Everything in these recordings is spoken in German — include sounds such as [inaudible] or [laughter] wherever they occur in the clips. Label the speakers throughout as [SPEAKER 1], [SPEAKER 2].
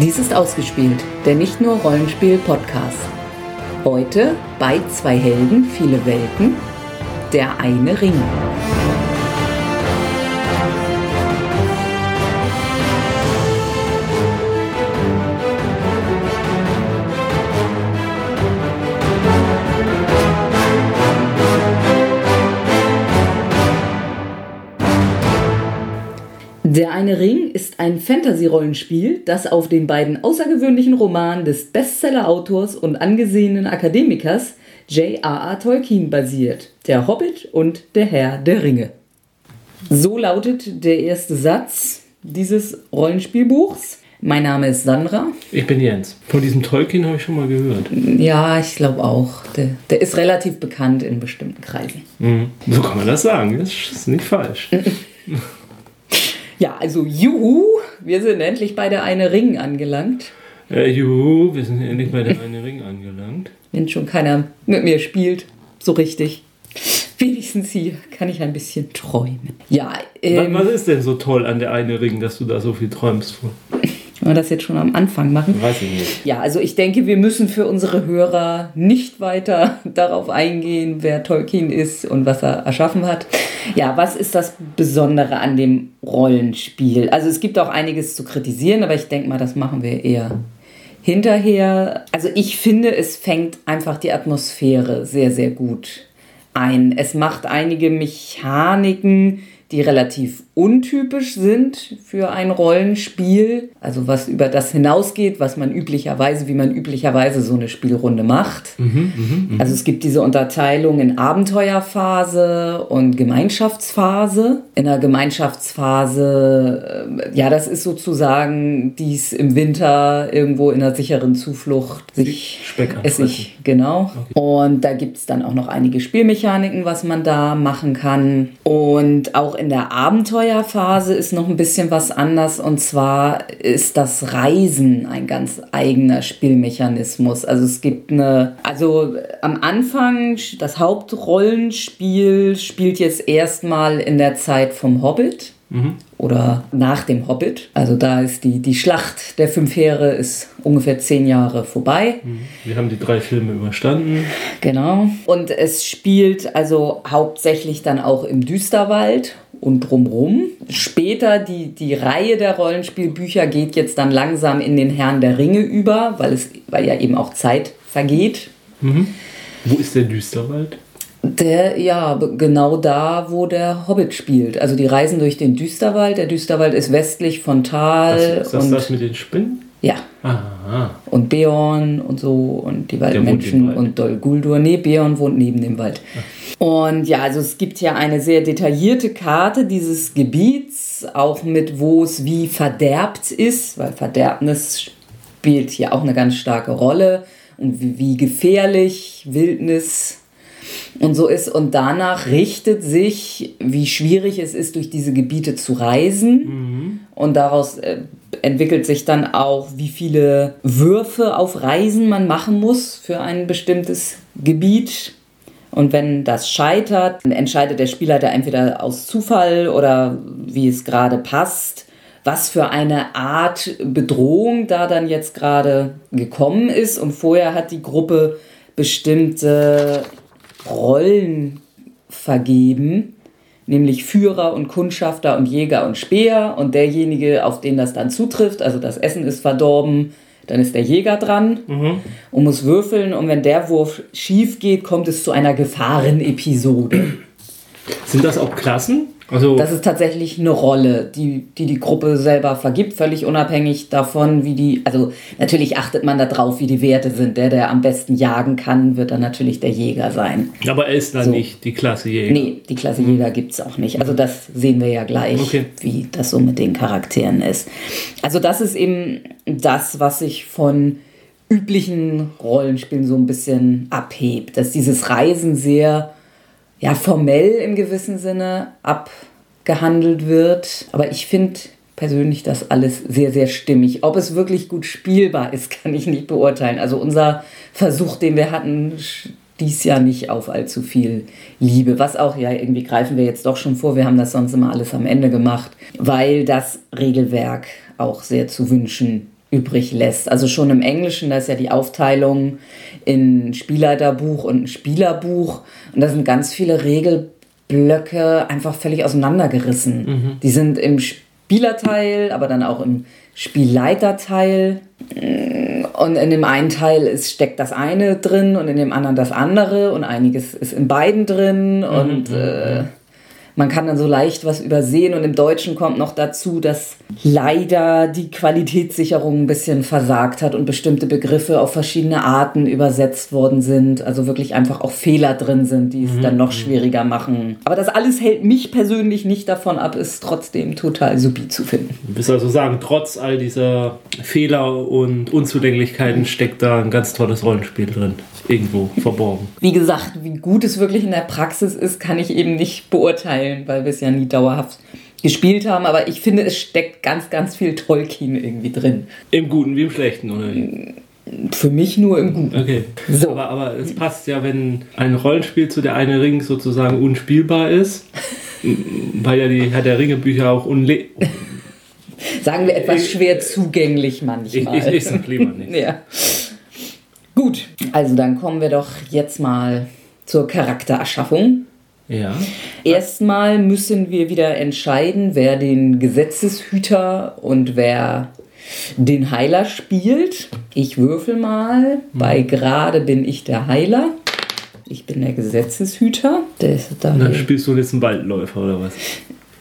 [SPEAKER 1] Dies ist ausgespielt, der nicht nur Rollenspiel-Podcast. Heute bei zwei Helden, viele Welten, der eine Ring. Ist ein Fantasy-Rollenspiel, das auf den beiden außergewöhnlichen Romanen des Bestseller-Autors und angesehenen Akademikers J.R.R. Tolkien basiert: Der Hobbit und der Herr der Ringe. So lautet der erste Satz dieses Rollenspielbuchs. Mein Name ist Sandra.
[SPEAKER 2] Ich bin Jens. Von diesem Tolkien habe ich schon mal gehört.
[SPEAKER 1] Ja, ich glaube auch. Der, der, ist relativ bekannt in bestimmten Kreisen.
[SPEAKER 2] Mhm. So kann man das sagen. Das ist nicht falsch. [laughs]
[SPEAKER 1] Ja, also juhu, wir sind endlich bei der eine Ring angelangt.
[SPEAKER 2] Äh, juhu, wir sind endlich bei der [laughs] eine Ring angelangt.
[SPEAKER 1] Wenn schon keiner mit mir spielt, so richtig. Wenigstens hier kann ich ein bisschen träumen. Ja,
[SPEAKER 2] ähm, was, was ist denn so toll an der eine Ring, dass du da so viel träumst von?
[SPEAKER 1] Wollen wir das jetzt schon am Anfang machen?
[SPEAKER 2] Weiß ich nicht.
[SPEAKER 1] Ja, also ich denke, wir müssen für unsere Hörer nicht weiter [laughs] darauf eingehen, wer Tolkien ist und was er erschaffen hat. Ja, was ist das Besondere an dem Rollenspiel? Also es gibt auch einiges zu kritisieren, aber ich denke mal, das machen wir eher hinterher. Also ich finde, es fängt einfach die Atmosphäre sehr, sehr gut ein. Es macht einige Mechaniken, die relativ untypisch sind für ein Rollenspiel, also was über das hinausgeht, was man üblicherweise, wie man üblicherweise so eine Spielrunde macht. Mhm, mh, mh. Also es gibt diese Unterteilung in Abenteuerphase und Gemeinschaftsphase. In der Gemeinschaftsphase, äh, ja, das ist sozusagen dies im Winter irgendwo in einer sicheren Zuflucht sich Essig, genau. Okay. Und da gibt es dann auch noch einige Spielmechaniken, was man da machen kann. Und auch in der Abenteuerphase ist noch ein bisschen was anders und zwar ist das Reisen ein ganz eigener Spielmechanismus. Also es gibt eine, also am Anfang, das Hauptrollenspiel spielt jetzt erstmal in der Zeit vom Hobbit. Mhm. Oder nach dem Hobbit. Also da ist die, die Schlacht der fünf Heere ist ungefähr zehn Jahre vorbei.
[SPEAKER 2] Mhm. Wir haben die drei Filme überstanden.
[SPEAKER 1] Genau. Und es spielt also hauptsächlich dann auch im Düsterwald und drumrum. Später die, die Reihe der Rollenspielbücher geht jetzt dann langsam in den Herrn der Ringe über, weil, es, weil ja eben auch Zeit vergeht.
[SPEAKER 2] Mhm. Wo ist der Düsterwald?
[SPEAKER 1] Der, ja, genau da, wo der Hobbit spielt. Also die reisen durch den Düsterwald. Der Düsterwald ist westlich von Tal.
[SPEAKER 2] Das, ist das und, das mit den Spinnen?
[SPEAKER 1] Ja. Aha. Und Beorn und so und die Waldmenschen und Dol Guldur. Nee, Beorn wohnt neben dem Wald. Ach. Und ja, also es gibt hier eine sehr detaillierte Karte dieses Gebiets, auch mit wo es wie verderbt ist, weil Verderbnis spielt hier auch eine ganz starke Rolle und wie, wie gefährlich Wildnis und so ist. Und danach richtet sich, wie schwierig es ist, durch diese Gebiete zu reisen. Mhm. Und daraus äh, entwickelt sich dann auch, wie viele Würfe auf Reisen man machen muss für ein bestimmtes Gebiet. Und wenn das scheitert, entscheidet der Spielleiter entweder aus Zufall oder wie es gerade passt, was für eine Art Bedrohung da dann jetzt gerade gekommen ist. Und vorher hat die Gruppe bestimmte Rollen vergeben, nämlich Führer und Kundschafter und Jäger und Speer. Und derjenige, auf den das dann zutrifft, also das Essen ist verdorben, dann ist der Jäger dran mhm. und muss würfeln. Und wenn der Wurf schief geht, kommt es zu einer Gefahrenepisode.
[SPEAKER 2] Sind das auch Klassen?
[SPEAKER 1] Also das ist tatsächlich eine Rolle, die, die die Gruppe selber vergibt, völlig unabhängig davon, wie die, also natürlich achtet man darauf, wie die Werte sind. Der, der am besten jagen kann, wird dann natürlich der Jäger sein.
[SPEAKER 2] Aber er ist dann so. nicht die Klasse Jäger?
[SPEAKER 1] Nee, die Klasse Jäger gibt es auch nicht. Also das sehen wir ja gleich, okay. wie das so mit den Charakteren ist. Also das ist eben das, was sich von üblichen Rollenspielen so ein bisschen abhebt, dass dieses Reisen sehr ja, formell im gewissen Sinne abgehandelt wird. Aber ich finde persönlich das alles sehr, sehr stimmig. Ob es wirklich gut spielbar ist, [laughs] kann ich nicht beurteilen. Also unser Versuch, den wir hatten, dies Jahr nicht auf allzu viel Liebe. Was auch, ja, irgendwie greifen wir jetzt doch schon vor. Wir haben das sonst immer alles am Ende gemacht, weil das Regelwerk auch sehr zu wünschen übrig lässt. Also schon im Englischen, da ist ja die Aufteilung in Spielleiterbuch und ein Spielerbuch. Und da sind ganz viele Regelblöcke einfach völlig auseinandergerissen. Mhm. Die sind im Spielerteil, aber dann auch im Spielleiterteil. Und in dem einen Teil ist, steckt das eine drin und in dem anderen das andere und einiges ist in beiden drin. Mhm. Und äh, man kann dann so leicht was übersehen und im Deutschen kommt noch dazu, dass leider die Qualitätssicherung ein bisschen versagt hat und bestimmte Begriffe auf verschiedene Arten übersetzt worden sind. Also wirklich einfach auch Fehler drin sind, die es mhm. dann noch schwieriger machen. Aber das alles hält mich persönlich nicht davon ab, es trotzdem total supi zu finden.
[SPEAKER 2] Du willst also sagen, trotz all dieser Fehler und Unzulänglichkeiten steckt da ein ganz tolles Rollenspiel drin irgendwo verborgen.
[SPEAKER 1] Wie gesagt, wie gut es wirklich in der Praxis ist, kann ich eben nicht beurteilen, weil wir es ja nie dauerhaft gespielt haben. Aber ich finde, es steckt ganz, ganz viel Tolkien irgendwie drin.
[SPEAKER 2] Im Guten wie im Schlechten, oder?
[SPEAKER 1] Für mich nur im Guten.
[SPEAKER 2] Okay. So. Aber, aber es passt ja, wenn ein Rollenspiel zu der eine Ring sozusagen unspielbar ist, [laughs] weil ja die Herr der Ringe Bücher auch unle
[SPEAKER 1] Sagen wir etwas schwer zugänglich manchmal.
[SPEAKER 2] Ich, ich, ich sag lieber nicht. [laughs]
[SPEAKER 1] ja. Gut, also dann kommen wir doch jetzt mal zur Charaktererschaffung.
[SPEAKER 2] Ja.
[SPEAKER 1] Erstmal müssen wir wieder entscheiden, wer den Gesetzeshüter und wer den Heiler spielt. Ich würfel mal. Mhm. Bei gerade bin ich der Heiler. Ich bin der Gesetzeshüter. Der
[SPEAKER 2] ist dann spielst du jetzt einen Waldläufer oder was?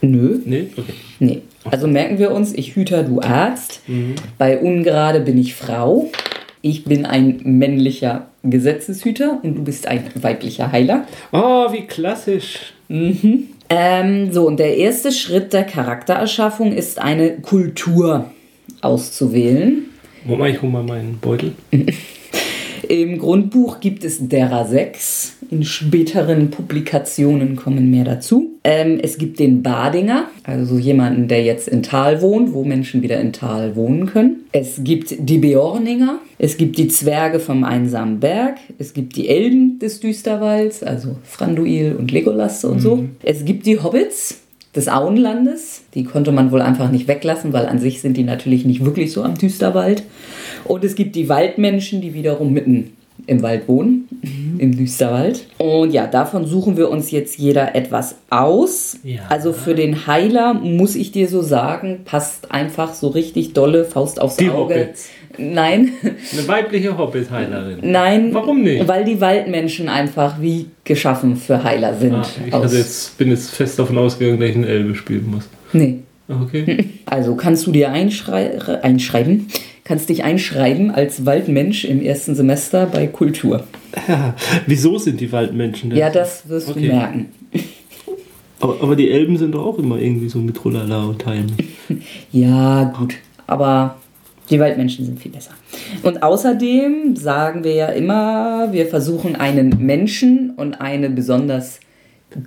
[SPEAKER 1] Nö.
[SPEAKER 2] Nee? Okay.
[SPEAKER 1] Nee. Also merken wir uns, ich Hüter, du Arzt. Mhm. Bei ungerade bin ich Frau ich bin ein männlicher Gesetzeshüter und du bist ein weiblicher Heiler.
[SPEAKER 2] Oh, wie klassisch.
[SPEAKER 1] Mhm. Ähm, so, und der erste Schritt der Charaktererschaffung ist eine Kultur auszuwählen.
[SPEAKER 2] Moment, ich hole mal meinen Beutel. [laughs]
[SPEAKER 1] Im Grundbuch gibt es derer sechs. In späteren Publikationen kommen mehr dazu. Ähm, es gibt den Badinger, also jemanden, der jetzt in Tal wohnt, wo Menschen wieder in Tal wohnen können. Es gibt die Beorninger, es gibt die Zwerge vom einsamen Berg, es gibt die Elben des Düsterwalds, also Franduil und Legolas und mhm. so. Es gibt die Hobbits, des Auenlandes. Die konnte man wohl einfach nicht weglassen, weil an sich sind die natürlich nicht wirklich so am Düsterwald. Und es gibt die Waldmenschen, die wiederum mitten im Wald wohnen, mhm. im Düsterwald. Und ja, davon suchen wir uns jetzt jeder etwas aus. Ja. Also für den Heiler muss ich dir so sagen, passt einfach so richtig dolle Faust aufs
[SPEAKER 2] die
[SPEAKER 1] Auge.
[SPEAKER 2] Hobbits.
[SPEAKER 1] Nein.
[SPEAKER 2] Eine weibliche Hobbit-Heilerin.
[SPEAKER 1] Nein.
[SPEAKER 2] Warum nicht?
[SPEAKER 1] Weil die Waldmenschen einfach wie geschaffen für Heiler sind. Ah,
[SPEAKER 2] ich also jetzt, bin jetzt fest davon ausgegangen, dass ich einen Elbe spielen muss.
[SPEAKER 1] Nee.
[SPEAKER 2] Okay. [laughs]
[SPEAKER 1] Also kannst du dir einschrei einschreiben, kannst dich einschreiben als Waldmensch im ersten Semester bei Kultur.
[SPEAKER 2] Ja, wieso sind die Waldmenschen
[SPEAKER 1] denn? Ja, das wirst okay. du merken.
[SPEAKER 2] Aber, aber, die Elben sind doch auch immer irgendwie so mit Rullala und Teilen. [laughs]
[SPEAKER 1] ja, gut. Aber die Waldmenschen sind viel besser. Und außerdem sagen wir ja immer, wir versuchen einen Menschen und eine besonders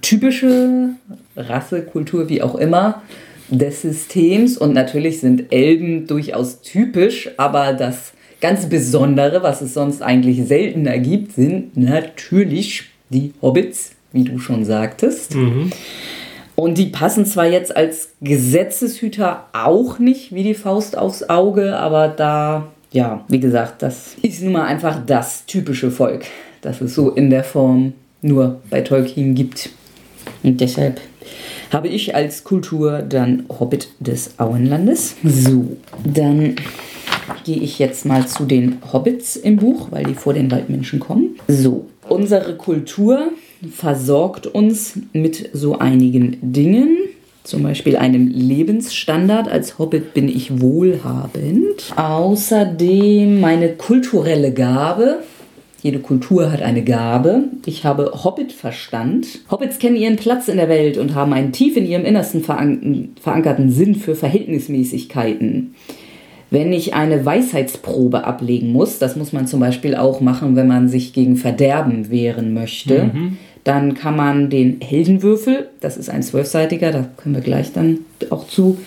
[SPEAKER 1] typische Rasse, Kultur, wie auch immer, des Systems. Und natürlich sind Elben durchaus typisch, aber das ganz Besondere, was es sonst eigentlich seltener gibt, sind natürlich die Hobbits, wie du schon sagtest. Mhm. Und die passen zwar jetzt als Gesetzeshüter auch nicht wie die Faust aufs Auge, aber da, ja, wie gesagt, das ist nun mal einfach das typische Volk, das es so in der Form nur bei Tolkien gibt. Und deshalb habe ich als Kultur dann Hobbit des Auenlandes. So, dann gehe ich jetzt mal zu den Hobbits im Buch, weil die vor den Waldmenschen kommen. So, unsere Kultur versorgt uns mit so einigen Dingen. Zum Beispiel einem Lebensstandard. Als Hobbit bin ich wohlhabend. Außerdem meine kulturelle Gabe. Jede Kultur hat eine Gabe. Ich habe Hobbit-Verstand. Hobbits kennen ihren Platz in der Welt und haben einen tief in ihrem Innersten verankerten Sinn für Verhältnismäßigkeiten wenn ich eine Weisheitsprobe ablegen muss, das muss man zum Beispiel auch machen, wenn man sich gegen Verderben wehren möchte, mhm. dann kann man den Heldenwürfel, das ist ein zwölfseitiger, da können wir gleich dann auch zu,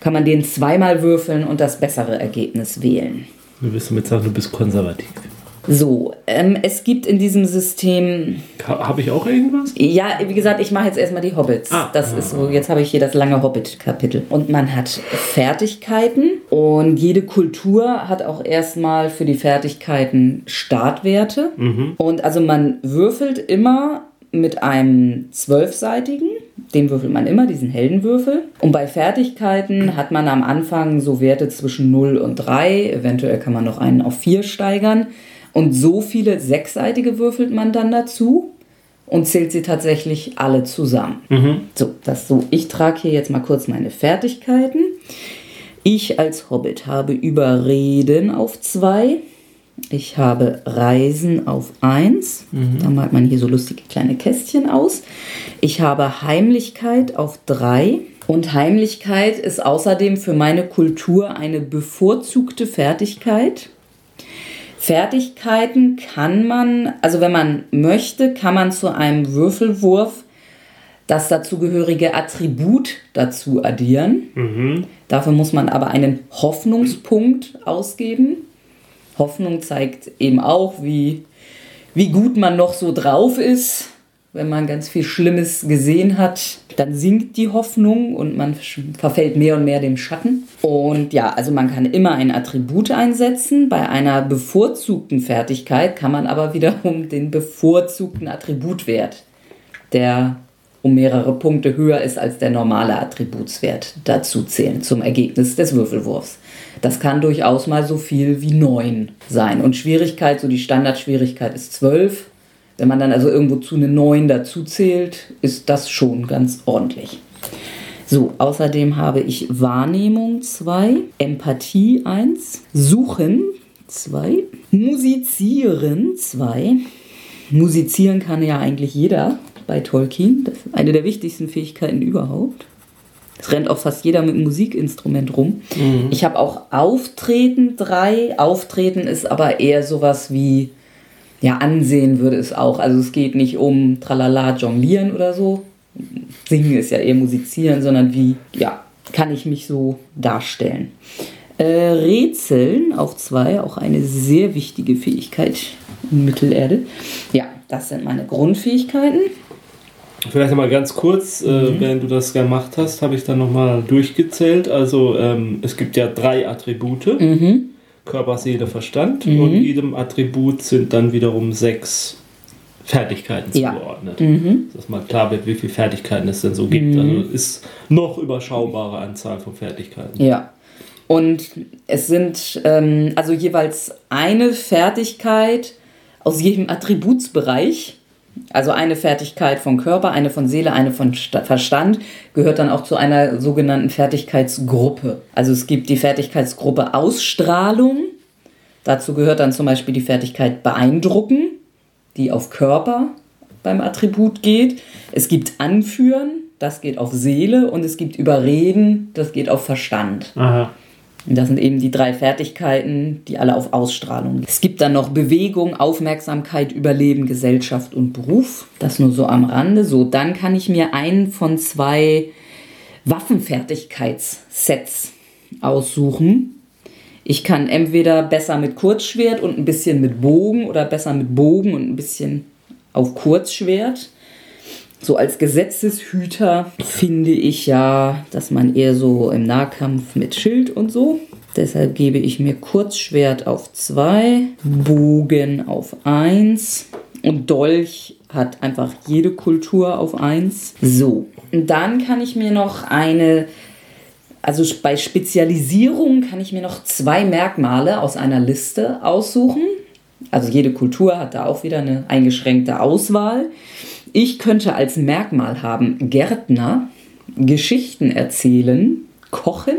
[SPEAKER 1] kann man den zweimal würfeln und das bessere Ergebnis wählen.
[SPEAKER 2] Du wirst damit sagen, du bist konservativ.
[SPEAKER 1] So, ähm, es gibt in diesem System.
[SPEAKER 2] Habe ich auch irgendwas?
[SPEAKER 1] Ja, wie gesagt, ich mache jetzt erstmal die Hobbits. Ah, das ah, ist so, jetzt habe ich hier das lange Hobbit-Kapitel. Und man hat Fertigkeiten und jede Kultur hat auch erstmal für die Fertigkeiten Startwerte. Mhm. Und also man würfelt immer mit einem zwölfseitigen. Den würfelt man immer, diesen Heldenwürfel. Und bei Fertigkeiten hat man am Anfang so Werte zwischen 0 und 3. Eventuell kann man noch einen auf 4 steigern. Und so viele sechsseitige würfelt man dann dazu und zählt sie tatsächlich alle zusammen. Mhm. So, das so. Ich trage hier jetzt mal kurz meine Fertigkeiten. Ich als Hobbit habe Überreden auf 2. Ich habe Reisen auf 1. Mhm. Da malt man hier so lustige kleine Kästchen aus. Ich habe Heimlichkeit auf 3. Und Heimlichkeit ist außerdem für meine Kultur eine bevorzugte Fertigkeit. Fertigkeiten kann man, also wenn man möchte, kann man zu einem Würfelwurf das dazugehörige Attribut dazu addieren. Mhm. Dafür muss man aber einen Hoffnungspunkt ausgeben. Hoffnung zeigt eben auch, wie, wie gut man noch so drauf ist. Wenn man ganz viel Schlimmes gesehen hat, dann sinkt die Hoffnung und man verfällt mehr und mehr dem Schatten. Und ja, also man kann immer ein Attribut einsetzen. Bei einer bevorzugten Fertigkeit kann man aber wiederum den bevorzugten Attributwert, der um mehrere Punkte höher ist als der normale Attributswert, dazu zählen zum Ergebnis des Würfelwurfs. Das kann durchaus mal so viel wie 9 sein. Und Schwierigkeit, so die Standardschwierigkeit ist 12. Wenn man dann also irgendwo zu eine 9 dazu zählt, ist das schon ganz ordentlich. So, außerdem habe ich Wahrnehmung 2, Empathie 1, Suchen 2, Musizieren 2. Musizieren kann ja eigentlich jeder bei Tolkien. Das ist eine der wichtigsten Fähigkeiten überhaupt. Es rennt auch fast jeder mit einem Musikinstrument rum. Mhm. Ich habe auch Auftreten 3. Auftreten ist aber eher sowas wie, ja, ansehen würde es auch. Also es geht nicht um tralala jonglieren oder so. Singen ist ja eher musizieren, sondern wie, ja, kann ich mich so darstellen. Äh, Rätseln auf zwei, auch eine sehr wichtige Fähigkeit in Mittelerde. Ja, das sind meine Grundfähigkeiten.
[SPEAKER 2] Vielleicht nochmal ganz kurz, äh, mhm. äh, während du das gemacht hast, habe ich dann nochmal durchgezählt. Also ähm, es gibt ja drei Attribute. Mhm. Körper, Seele, Verstand. Mhm. Und jedem Attribut sind dann wiederum sechs Fertigkeiten ja. zugeordnet. Mhm. Dass mal klar wird, wie viele Fertigkeiten es denn so gibt. Mhm. Also es ist noch überschaubare Anzahl von Fertigkeiten.
[SPEAKER 1] Ja. Und es sind ähm, also jeweils eine Fertigkeit aus jedem Attributsbereich also eine Fertigkeit von Körper, eine von Seele, eine von Verstand gehört dann auch zu einer sogenannten Fertigkeitsgruppe. Also es gibt die Fertigkeitsgruppe Ausstrahlung. Dazu gehört dann zum Beispiel die Fertigkeit Beeindrucken, die auf Körper beim Attribut geht. Es gibt Anführen, das geht auf Seele. Und es gibt Überreden, das geht auf Verstand. Aha. Das sind eben die drei Fertigkeiten, die alle auf Ausstrahlung. Es gibt dann noch Bewegung, Aufmerksamkeit, Überleben, Gesellschaft und Beruf. Das nur so am Rande. So, dann kann ich mir einen von zwei Waffenfertigkeitssets aussuchen. Ich kann entweder besser mit Kurzschwert und ein bisschen mit Bogen oder besser mit Bogen und ein bisschen auf Kurzschwert so als Gesetzeshüter finde ich ja, dass man eher so im Nahkampf mit Schild und so. Deshalb gebe ich mir Kurzschwert auf 2, Bogen auf 1 und Dolch hat einfach jede Kultur auf 1. So, dann kann ich mir noch eine, also bei Spezialisierung kann ich mir noch zwei Merkmale aus einer Liste aussuchen. Also jede Kultur hat da auch wieder eine eingeschränkte Auswahl. Ich könnte als Merkmal haben Gärtner, Geschichten erzählen, Kochen,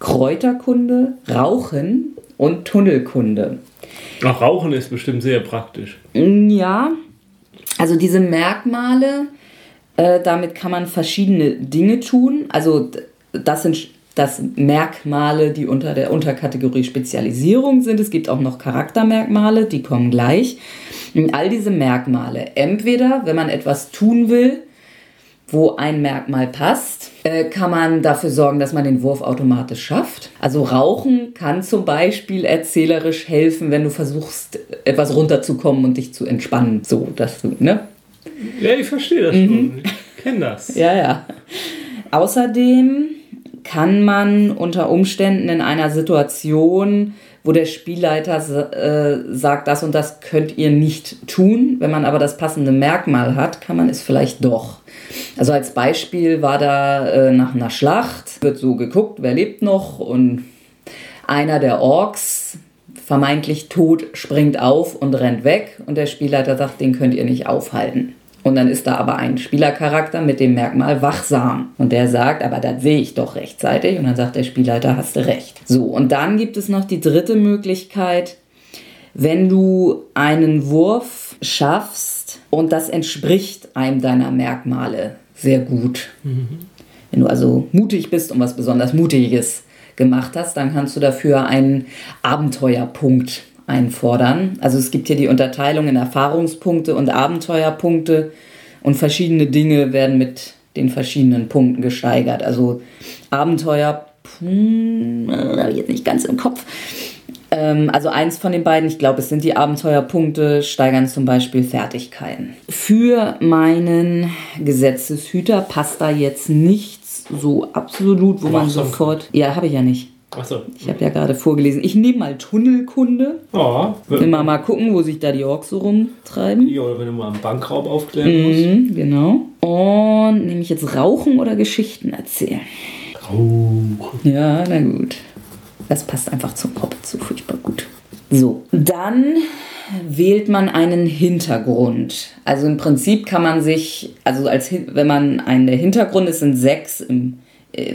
[SPEAKER 1] Kräuterkunde, Rauchen und Tunnelkunde.
[SPEAKER 2] Ach, Rauchen ist bestimmt sehr praktisch.
[SPEAKER 1] Ja, also diese Merkmale, äh, damit kann man verschiedene Dinge tun. Also das sind das Merkmale, die unter der Unterkategorie Spezialisierung sind. Es gibt auch noch Charaktermerkmale, die kommen gleich. Und all diese Merkmale, entweder wenn man etwas tun will, wo ein Merkmal passt, äh, kann man dafür sorgen, dass man den Wurf automatisch schafft. Also Rauchen kann zum Beispiel erzählerisch helfen, wenn du versuchst, etwas runterzukommen und dich zu entspannen. So, dass du, ne?
[SPEAKER 2] Ja, ich verstehe das mhm. schon. Ich kenne das.
[SPEAKER 1] ja, ja. Außerdem kann man unter Umständen in einer Situation, wo der Spielleiter äh, sagt, das und das könnt ihr nicht tun, wenn man aber das passende Merkmal hat, kann man es vielleicht doch. Also als Beispiel war da äh, nach einer Schlacht, wird so geguckt, wer lebt noch und einer der Orks, vermeintlich tot, springt auf und rennt weg und der Spielleiter sagt, den könnt ihr nicht aufhalten. Und dann ist da aber ein Spielercharakter mit dem Merkmal wachsam. Und der sagt, aber das sehe ich doch rechtzeitig. Und dann sagt der Spielleiter, hast du recht. So, und dann gibt es noch die dritte Möglichkeit, wenn du einen Wurf schaffst und das entspricht einem deiner Merkmale sehr gut. Mhm. Wenn du also mutig bist und was besonders Mutiges gemacht hast, dann kannst du dafür einen Abenteuerpunkt einfordern. Also es gibt hier die Unterteilung in Erfahrungspunkte und Abenteuerpunkte und verschiedene Dinge werden mit den verschiedenen Punkten gesteigert. Also Abenteuer, hm, habe ich jetzt nicht ganz im Kopf. Ähm, also eins von den beiden, ich glaube, es sind die Abenteuerpunkte, steigern zum Beispiel Fertigkeiten. Für meinen Gesetzeshüter passt da jetzt nichts so absolut, wo man sofort. Ja, habe ich ja nicht. Achso. Ich habe ja gerade vorgelesen. Ich nehme mal Tunnelkunde. Ja. Will mal, mal gucken, wo sich da die Orks so rumtreiben.
[SPEAKER 2] Ja, oder wenn du mal einen Bankraub aufklären musst.
[SPEAKER 1] Mhm, genau. Und nehme ich jetzt Rauchen oder Geschichten erzählen? Rauchen. Ja, na gut. Das passt einfach zum Kopf zu furchtbar gut. So, dann wählt man einen Hintergrund. Also im Prinzip kann man sich, also als wenn man einen der Hintergrund ist, sind sechs im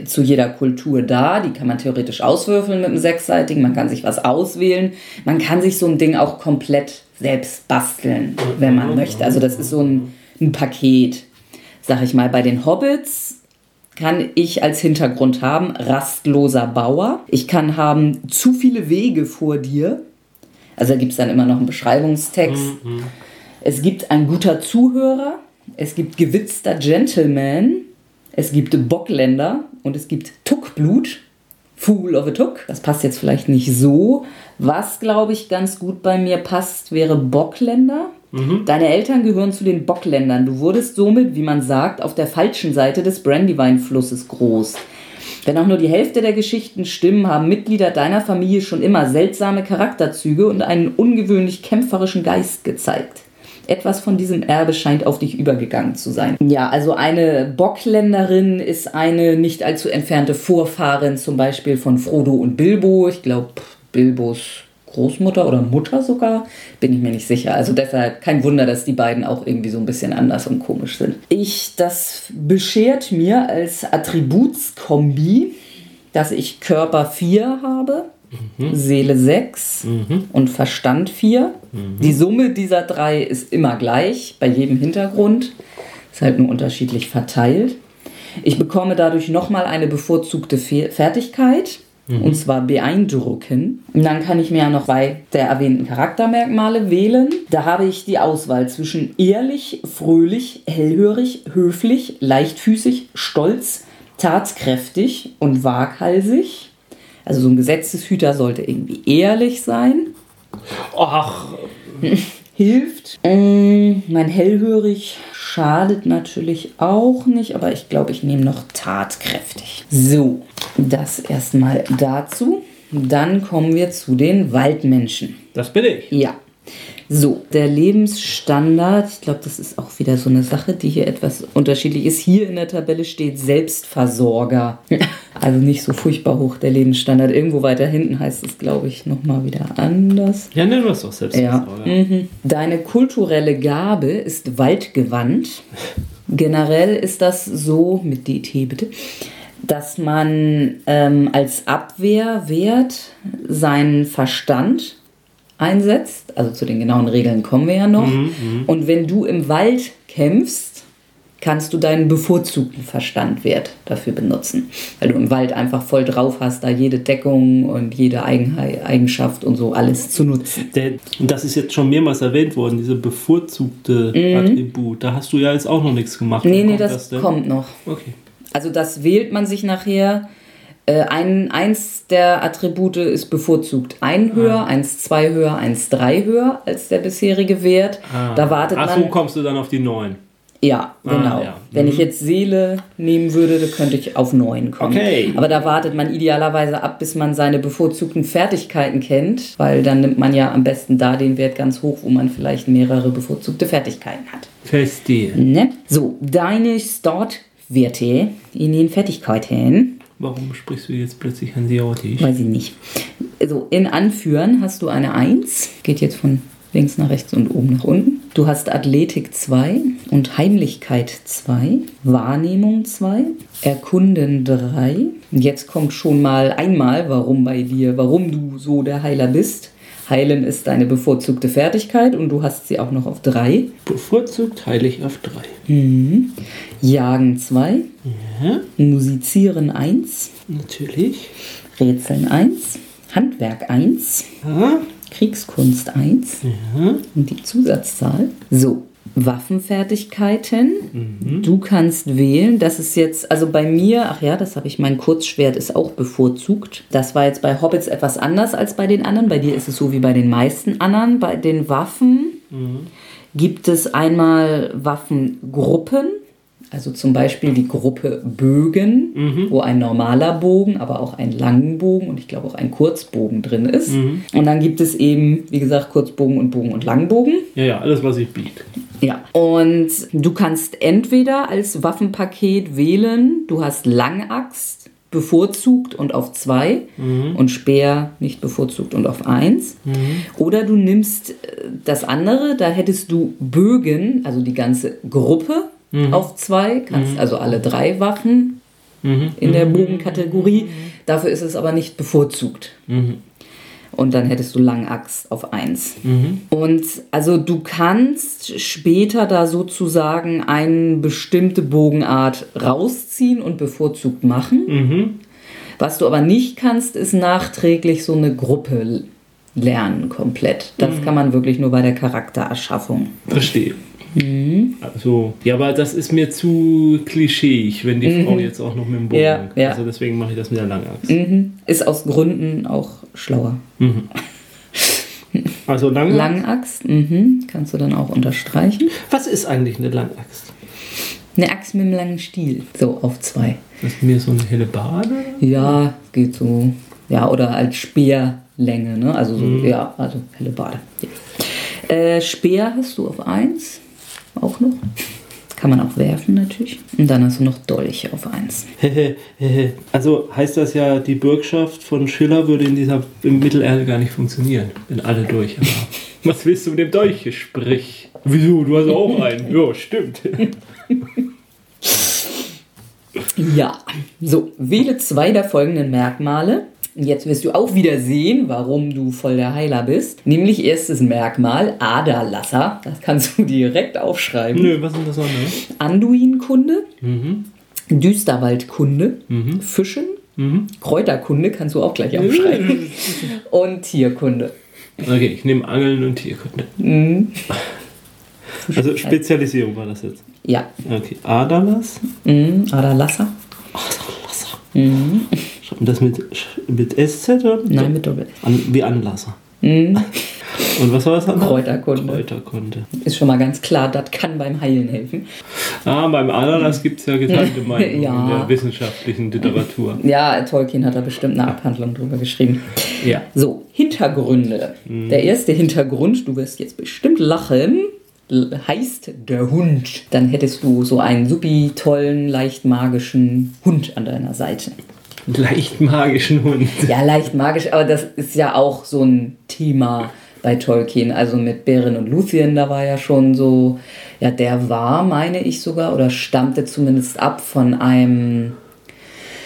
[SPEAKER 1] zu jeder Kultur da. Die kann man theoretisch auswürfeln mit einem sechsseitigen. Man kann sich was auswählen. Man kann sich so ein Ding auch komplett selbst basteln, wenn man möchte. Also das ist so ein, ein Paket, sag ich mal. Bei den Hobbits kann ich als Hintergrund haben rastloser Bauer. Ich kann haben zu viele Wege vor dir. Also da gibt es dann immer noch einen Beschreibungstext. Mhm. Es gibt ein guter Zuhörer. Es gibt gewitzter Gentleman es gibt Bockländer und es gibt Tuckblut. Fool of a Tuck. Das passt jetzt vielleicht nicht so. Was, glaube ich, ganz gut bei mir passt, wäre Bockländer. Mhm. Deine Eltern gehören zu den Bockländern. Du wurdest somit, wie man sagt, auf der falschen Seite des Brandywine-Flusses groß. Wenn auch nur die Hälfte der Geschichten stimmen, haben Mitglieder deiner Familie schon immer seltsame Charakterzüge und einen ungewöhnlich kämpferischen Geist gezeigt. Etwas von diesem Erbe scheint auf dich übergegangen zu sein. Ja, also eine Bockländerin ist eine nicht allzu entfernte Vorfahrin zum Beispiel von Frodo und Bilbo. Ich glaube, Bilbos Großmutter oder Mutter sogar, bin ich mir nicht sicher. Also deshalb kein Wunder, dass die beiden auch irgendwie so ein bisschen anders und komisch sind. Ich, das beschert mir als Attributskombi, dass ich Körper 4 habe Mhm. Seele 6 mhm. und Verstand 4. Mhm. Die Summe dieser drei ist immer gleich bei jedem Hintergrund, ist halt nur unterschiedlich verteilt. Ich bekomme dadurch nochmal eine bevorzugte Fertigkeit, mhm. und zwar beeindrucken. Und dann kann ich mir ja noch bei der erwähnten Charaktermerkmale wählen. Da habe ich die Auswahl zwischen ehrlich, fröhlich, hellhörig, höflich, leichtfüßig, stolz, tatkräftig und waghalsig. Also so ein Gesetzeshüter sollte irgendwie ehrlich sein. Ach. [laughs] Hilft. Ähm, mein hellhörig schadet natürlich auch nicht, aber ich glaube, ich nehme noch tatkräftig. So, das erstmal dazu. Dann kommen wir zu den Waldmenschen.
[SPEAKER 2] Das bin ich.
[SPEAKER 1] Ja. So, der Lebensstandard, ich glaube, das ist auch wieder so eine Sache, die hier etwas unterschiedlich ist. Hier in der Tabelle steht Selbstversorger. [laughs] Also nicht so furchtbar hoch der Lebensstandard. Irgendwo weiter hinten heißt es, glaube ich, nochmal wieder anders.
[SPEAKER 2] Ja, nennen wir es doch Selbstversorger.
[SPEAKER 1] Ja. Mhm. Deine kulturelle Gabe ist waldgewandt. [laughs] Generell ist das so, mit DT bitte, dass man ähm, als Abwehrwert seinen Verstand einsetzt. Also zu den genauen Regeln kommen wir ja noch. Mhm, mhm, Und wenn du im Wald kämpfst, kannst du deinen bevorzugten Verstandwert dafür benutzen. Weil du im Wald einfach voll drauf hast, da jede Deckung und jede Eigenschaft und so alles zu nutzen.
[SPEAKER 2] das ist jetzt schon mehrmals erwähnt worden, diese bevorzugte mhm. Attribut. Da hast du ja jetzt auch noch nichts gemacht.
[SPEAKER 1] Nee, nee, das, das kommt noch. Okay. Also das wählt man sich nachher. Äh, ein, eins der Attribute ist bevorzugt ein höher, ah. eins zwei höher, eins drei höher als der bisherige Wert. Ah. Da wartet
[SPEAKER 2] Ach, man. so kommst du dann auf die neun.
[SPEAKER 1] Ja, ah, genau. Ah, ja. Wenn mhm. ich jetzt Seele nehmen würde, dann könnte ich auf 9 kommen. Okay. Aber da wartet man idealerweise ab, bis man seine bevorzugten Fertigkeiten kennt, weil dann nimmt man ja am besten da den Wert ganz hoch, wo man vielleicht mehrere bevorzugte Fertigkeiten hat.
[SPEAKER 2] Verstehe.
[SPEAKER 1] Ne? So, deine Startwerte in den Fertigkeiten.
[SPEAKER 2] Warum sprichst du jetzt plötzlich Hanseatisch?
[SPEAKER 1] Weiß ich nicht. So, in Anführen hast du eine 1, geht jetzt von links nach rechts und oben nach unten. Du hast Athletik 2 und Heimlichkeit 2, Wahrnehmung 2, Erkunden 3. Jetzt kommt schon mal einmal, warum bei dir, warum du so der Heiler bist. Heilen ist deine bevorzugte Fertigkeit und du hast sie auch noch auf 3.
[SPEAKER 2] Bevorzugt heilig auf 3.
[SPEAKER 1] Mhm. Jagen 2. Ja. Musizieren 1.
[SPEAKER 2] Natürlich.
[SPEAKER 1] Rätseln 1. Handwerk 1. Ja. Kriegskunst 1 ja. und die Zusatzzahl. So, Waffenfertigkeiten. Mhm. Du kannst wählen. Das ist jetzt, also bei mir, ach ja, das habe ich, mein Kurzschwert ist auch bevorzugt. Das war jetzt bei Hobbits etwas anders als bei den anderen. Bei dir ist es so wie bei den meisten anderen. Bei den Waffen mhm. gibt es einmal Waffengruppen. Also zum Beispiel die Gruppe Bögen, mhm. wo ein normaler Bogen, aber auch ein langen Bogen und ich glaube auch ein Kurzbogen drin ist. Mhm. Und dann gibt es eben, wie gesagt, Kurzbogen und Bogen und Langbogen.
[SPEAKER 2] Ja, ja, alles, was ich biete.
[SPEAKER 1] Ja, und du kannst entweder als Waffenpaket wählen, du hast Langaxt bevorzugt und auf 2 mhm. und Speer nicht bevorzugt und auf 1. Mhm. Oder du nimmst äh, das andere, da hättest du Bögen, also die ganze Gruppe mhm. auf zwei, kannst mhm. also alle drei Waffen mhm. in der mhm. Bogenkategorie. Dafür ist es aber nicht bevorzugt. Mhm. Und dann hättest du Langaxt auf 1. Mhm. Und also du kannst später da sozusagen eine bestimmte Bogenart rausziehen und bevorzugt machen. Was du aber nicht kannst, ist nachträglich so eine Gruppe lernen komplett. Das kann man wirklich nur bei der Charaktererschaffung.
[SPEAKER 2] Verstehe. Mhm. Also, ja, aber das ist mir zu klischeeig, wenn die mhm. Frau jetzt auch noch mit dem Bogen. Ja, ja. Also deswegen mache ich das mit der Langaxt.
[SPEAKER 1] Mhm. Ist aus Gründen auch schlauer. Mhm.
[SPEAKER 2] Also Langaxt?
[SPEAKER 1] Langaxt, mhm. kannst du dann auch unterstreichen.
[SPEAKER 2] Was ist eigentlich eine Langaxt?
[SPEAKER 1] Eine Axt mit einem langen Stiel, so auf zwei.
[SPEAKER 2] Das ist mir so eine helle Bade?
[SPEAKER 1] Ja, geht so. Ja, oder als Speerlänge, ne? Also so, mhm. ja, also helle Bade. Ja. Äh, Speer hast du auf eins auch noch. Kann man auch werfen natürlich. Und dann hast du noch Dolch auf 1. [laughs]
[SPEAKER 2] also heißt das ja, die Bürgschaft von Schiller würde in dieser im Mittelerde gar nicht funktionieren, wenn alle Dolche haben. [laughs] Was willst du mit dem Dolch? Sprich. Wieso? Du hast auch [laughs] einen. Ja, stimmt.
[SPEAKER 1] ja, so, wähle zwei der folgenden Merkmale Jetzt wirst du auch wieder sehen, warum du voll der Heiler bist. Nämlich erstes Merkmal, Aderlasser. Das kannst du direkt aufschreiben.
[SPEAKER 2] Nö, was sind das andere?
[SPEAKER 1] Anduinkunde, mhm. Düsterwaldkunde, mhm. Fischen, mhm. Kräuterkunde kannst du auch gleich aufschreiben. und Tierkunde.
[SPEAKER 2] Okay, ich nehme Angeln und Tierkunde. Mhm. Also Spezialisierung war das jetzt?
[SPEAKER 1] Ja.
[SPEAKER 2] Okay, Aderlass?
[SPEAKER 1] Mhm. Aderlasser.
[SPEAKER 2] Aderlasser. Mhm. Und das mit, mit SZ oder?
[SPEAKER 1] Nein, mit Doppel S.
[SPEAKER 2] An, wie Anlasser. Mhm. [laughs] Und was war das
[SPEAKER 1] andere? Kräuterkunde.
[SPEAKER 2] Kräuterkunde.
[SPEAKER 1] Ist schon mal ganz klar, das kann beim Heilen helfen.
[SPEAKER 2] Ah, beim Ananas gibt es ja geteilte [laughs] Meinungen ja. in der wissenschaftlichen Literatur. [laughs]
[SPEAKER 1] Ja, Tolkien hat da bestimmt eine Abhandlung drüber geschrieben. Ja. So, Hintergründe. Mhm. Der erste Hintergrund, du wirst jetzt bestimmt lachen, heißt der Hund. Dann hättest du so einen supi tollen, leicht magischen Hund an deiner Seite [laughs]
[SPEAKER 2] leicht magischen Hund.
[SPEAKER 1] Ja, leicht magisch, aber das ist ja auch so ein Thema bei Tolkien. Also mit Beren und Luthien, da war ja schon so, ja, der war, meine ich sogar, oder stammte zumindest ab von einem.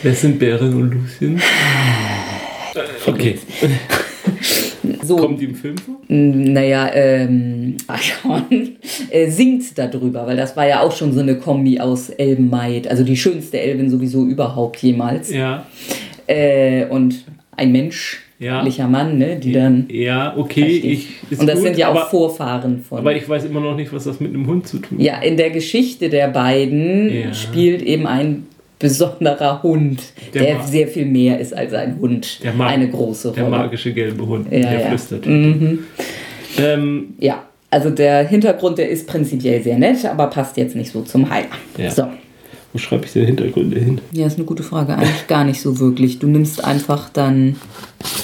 [SPEAKER 2] Wer sind Beren und Luthien? Okay. [laughs]
[SPEAKER 1] so,
[SPEAKER 2] Kommt die im Film vor?
[SPEAKER 1] Naja, ähm, [laughs] Archon äh, singt darüber, weil das war ja auch schon so eine Kombi aus Elbenmaid, also die schönste Elbin sowieso überhaupt jemals.
[SPEAKER 2] Ja.
[SPEAKER 1] Äh, und ein menschlicher Mann, ne, die dann.
[SPEAKER 2] Ja, okay. Ich,
[SPEAKER 1] und das
[SPEAKER 2] gut,
[SPEAKER 1] sind ja auch
[SPEAKER 2] aber,
[SPEAKER 1] Vorfahren von.
[SPEAKER 2] Aber ich weiß immer noch nicht, was das mit einem Hund zu tun hat.
[SPEAKER 1] Ja, in der Geschichte der beiden
[SPEAKER 2] Ja.
[SPEAKER 1] spielt eben ein besonderer Hund,
[SPEAKER 2] Der
[SPEAKER 1] der, sehr viel mehr ist als ein Hund.
[SPEAKER 2] Der
[SPEAKER 1] eine große
[SPEAKER 2] Der
[SPEAKER 1] Rolle.
[SPEAKER 2] magische gelbe Hund,
[SPEAKER 1] Ja,
[SPEAKER 2] der
[SPEAKER 1] ja.
[SPEAKER 2] flüstert.
[SPEAKER 1] Mhm.
[SPEAKER 2] Ähm,
[SPEAKER 1] Ja, also der Hintergrund, der ist prinzipiell sehr nett, aber passt jetzt nicht so zum Heiler.
[SPEAKER 2] Ja.
[SPEAKER 1] So.
[SPEAKER 2] wo schreibe ich die Hintergründe hin?
[SPEAKER 1] Ja, ist eine gute Frage. Eigentlich gar nicht so wirklich. Du nimmst einfach dann,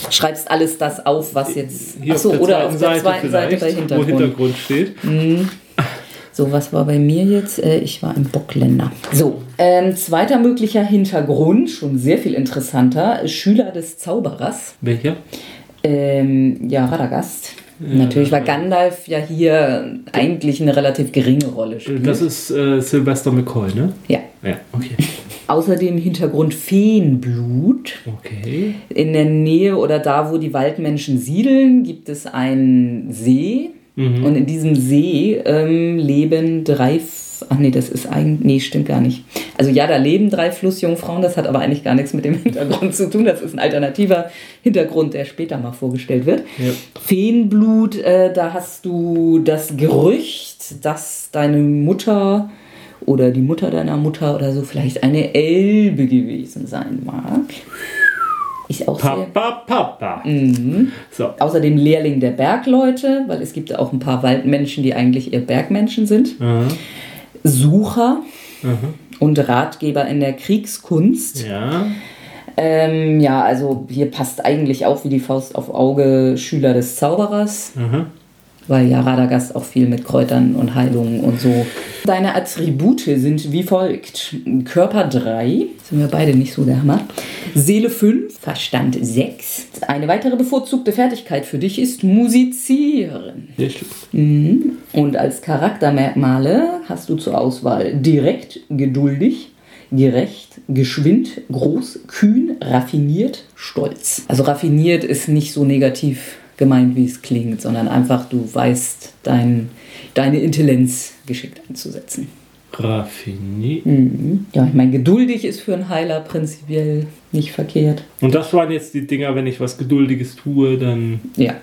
[SPEAKER 1] schreibst alles das auf, was jetzt.
[SPEAKER 2] Hier
[SPEAKER 1] Achso,
[SPEAKER 2] auf der
[SPEAKER 1] oder auf der zweiten Seite bei
[SPEAKER 2] wo
[SPEAKER 1] Hintergrund.
[SPEAKER 2] Hintergrund steht.
[SPEAKER 1] So, was war bei mir jetzt? Äh, ich war im Bockländer. So, ähm, zweiter möglicher Hintergrund, schon sehr viel interessanter. Schüler des Zauberers.
[SPEAKER 2] Welcher?
[SPEAKER 1] Ähm, ja, Radagast. Natürlich war Gandalf ja hier eigentlich eine relativ geringe Rolle. Spielt.
[SPEAKER 2] Das ist äh, Sylvester McCoy, ne?
[SPEAKER 1] ja.
[SPEAKER 2] Ja, okay.
[SPEAKER 1] Außerdem Hintergrund Feenblut.
[SPEAKER 2] Okay.
[SPEAKER 1] In der Nähe oder da, wo die Waldmenschen siedeln, gibt es einen See. Und in diesem See ähm, leben drei. Ach nee, das ist eigentlich. Nee, stimmt gar nicht. Also ja, da leben drei Flussjungfrauen. Das hat aber eigentlich gar nichts mit dem [laughs] Hintergrund zu tun. Das ist ein alternativer Hintergrund, der später mal vorgestellt wird.
[SPEAKER 2] Ja.
[SPEAKER 1] Feenblut, äh, da hast du das Gerücht, dass deine Mutter oder die Mutter deiner Mutter oder so vielleicht eine Elbe gewesen sein mag. Ist auch sehr.
[SPEAKER 2] Papa, Papa.
[SPEAKER 1] Mhm.
[SPEAKER 2] So.
[SPEAKER 1] Außerdem Lehrling der Bergleute, weil es gibt auch ein paar Waldmenschen, die eigentlich eher Bergmenschen sind.
[SPEAKER 2] Aha.
[SPEAKER 1] Sucher
[SPEAKER 2] Aha.
[SPEAKER 1] und Ratgeber in der Kriegskunst.
[SPEAKER 2] Ja.
[SPEAKER 1] Ähm, ja, also hier passt eigentlich auch wie die Faust auf Auge Schüler des Zauberers,
[SPEAKER 2] Aha.
[SPEAKER 1] Weil ja Radagast auch viel mit Kräutern und Heilungen und so. Deine Attribute sind wie folgt: Körper 3, sind wir beide nicht so der Hammer. Seele 5, Verstand 6. Eine weitere bevorzugte Fertigkeit für dich ist Musizieren.
[SPEAKER 2] Schön.
[SPEAKER 1] Und als Charaktermerkmale hast du zur Auswahl direkt, geduldig, gerecht, geschwind, groß, kühn, raffiniert, stolz. Also raffiniert ist nicht so negativ gemeint, wie es klingt, sondern einfach, du weißt dein, deine Intelligenz geschickt einzusetzen.
[SPEAKER 2] Raffiniert.
[SPEAKER 1] Ja, ich meine, geduldig ist für einen Heiler prinzipiell nicht verkehrt.
[SPEAKER 2] Und das waren jetzt die Dinger, wenn ich was Geduldiges tue, dann
[SPEAKER 1] Ja.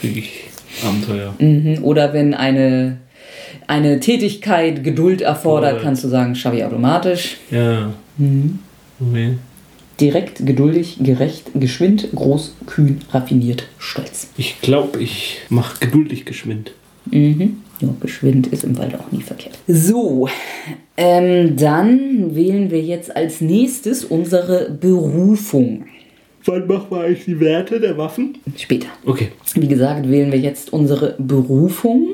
[SPEAKER 2] kriege ich Abenteuer.
[SPEAKER 1] Mhm. Oder wenn eine, eine Tätigkeit Geduld erfordert,
[SPEAKER 2] Oder-
[SPEAKER 1] kannst du sagen, schaffe ich automatisch.
[SPEAKER 2] Ja. Okay.
[SPEAKER 1] Direkt, geduldig, gerecht, geschwind, groß, kühn, raffiniert, stolz.
[SPEAKER 2] Ich glaube, ich mache geduldig geschwind.
[SPEAKER 1] Mhm. Ja, geschwind ist im Wald auch nie verkehrt. So, ähm, dann wählen wir jetzt als nächstes unsere Berufung.
[SPEAKER 2] Wann machen wir eigentlich die Werte der Waffen?
[SPEAKER 1] Später.
[SPEAKER 2] Okay.
[SPEAKER 1] Wie gesagt, wählen wir jetzt unsere Berufung.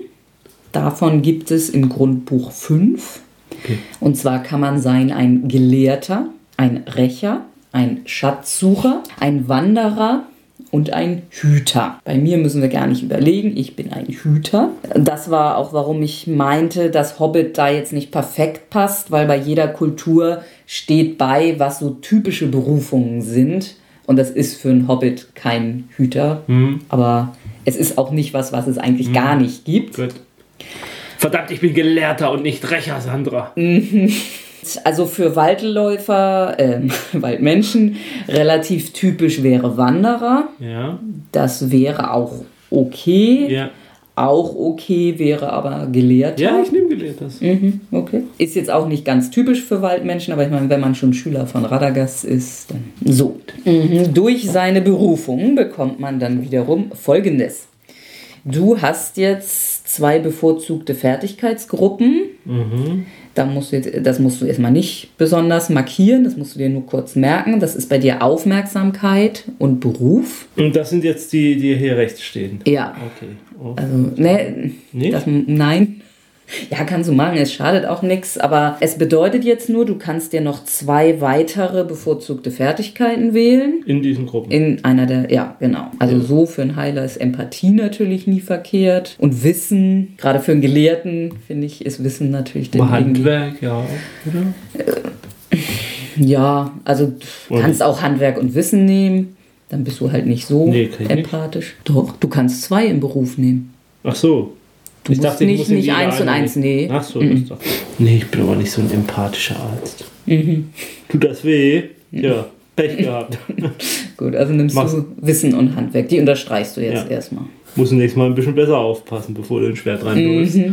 [SPEAKER 1] Davon gibt es im Grundbuch fünf.
[SPEAKER 2] Okay.
[SPEAKER 1] Und zwar kann man sein ein Gelehrter, ein Rächer, ein Schatzsucher, ein Wanderer und ein Hüter. Bei mir müssen wir gar nicht überlegen, ich bin ein Hüter. Das war auch, warum ich meinte, dass Hobbit da jetzt nicht perfekt passt, weil bei jeder Kultur steht bei, was so typische Berufungen sind. Und das ist für einen Hobbit kein Hüter. Aber es ist auch nicht was, was es eigentlich gar nicht gibt.
[SPEAKER 2] Gut. Verdammt, ich bin Gelehrter und nicht Rächer, Sandra. [laughs]
[SPEAKER 1] Also für Waldläufer, ähm, [laughs] Waldmenschen, relativ typisch wäre Wanderer.
[SPEAKER 2] Ja.
[SPEAKER 1] Das wäre auch okay.
[SPEAKER 2] Ja.
[SPEAKER 1] Auch okay wäre aber Gelehrter.
[SPEAKER 2] Ja, ich nehme Gelehrtes.
[SPEAKER 1] Mhm, okay. Ist jetzt auch nicht ganz typisch für Waldmenschen, aber ich meine, wenn man schon Schüler von Radagast ist, dann so. Mhm. Durch seine Berufung bekommt man dann wiederum Folgendes. Du hast jetzt zwei bevorzugte Fertigkeitsgruppen. Da musst du jetzt, das musst du erstmal nicht besonders markieren, das musst du dir nur kurz merken. Das ist bei dir Aufmerksamkeit und Beruf.
[SPEAKER 2] Und das sind jetzt die, die hier rechts stehen.
[SPEAKER 1] Ja.
[SPEAKER 2] Okay. Oh.
[SPEAKER 1] Also, ne,
[SPEAKER 2] Nicht?
[SPEAKER 1] das, nein. Ja, kannst du machen, es schadet auch nichts, aber es bedeutet jetzt nur, du kannst dir noch zwei weitere bevorzugte Fertigkeiten wählen.
[SPEAKER 2] In diesen Gruppen.
[SPEAKER 1] In einer der, ja, genau. Also so für einen Heiler ist Empathie natürlich nie verkehrt. Und Wissen, gerade für einen Gelehrten, finde ich, ist Wissen natürlich irgendwie-
[SPEAKER 2] Handwerk, ja. Oder?
[SPEAKER 1] Ja, also du kannst auch Handwerk und Wissen nehmen. Dann bist du halt nicht so
[SPEAKER 2] Nee,
[SPEAKER 1] empathisch. Doch, du kannst zwei im Beruf nehmen.
[SPEAKER 2] Ach so.
[SPEAKER 1] Du musst nicht,
[SPEAKER 2] in
[SPEAKER 1] nicht
[SPEAKER 2] jeder
[SPEAKER 1] eins und eins, nee.
[SPEAKER 2] Ach so, das dachte ich. Nee, ich bin aber nicht so ein empathischer Arzt. Tut das weh? Ja, Pech gehabt. [laughs]
[SPEAKER 1] Gut, also nimmst
[SPEAKER 2] Mach's.
[SPEAKER 1] du Wissen und Handwerk. Die unterstreichst du jetzt
[SPEAKER 2] Ja.
[SPEAKER 1] erstmal.
[SPEAKER 2] Muss nächstes Mal ein bisschen besser aufpassen, bevor du ein Schwert reinläufst. [laughs]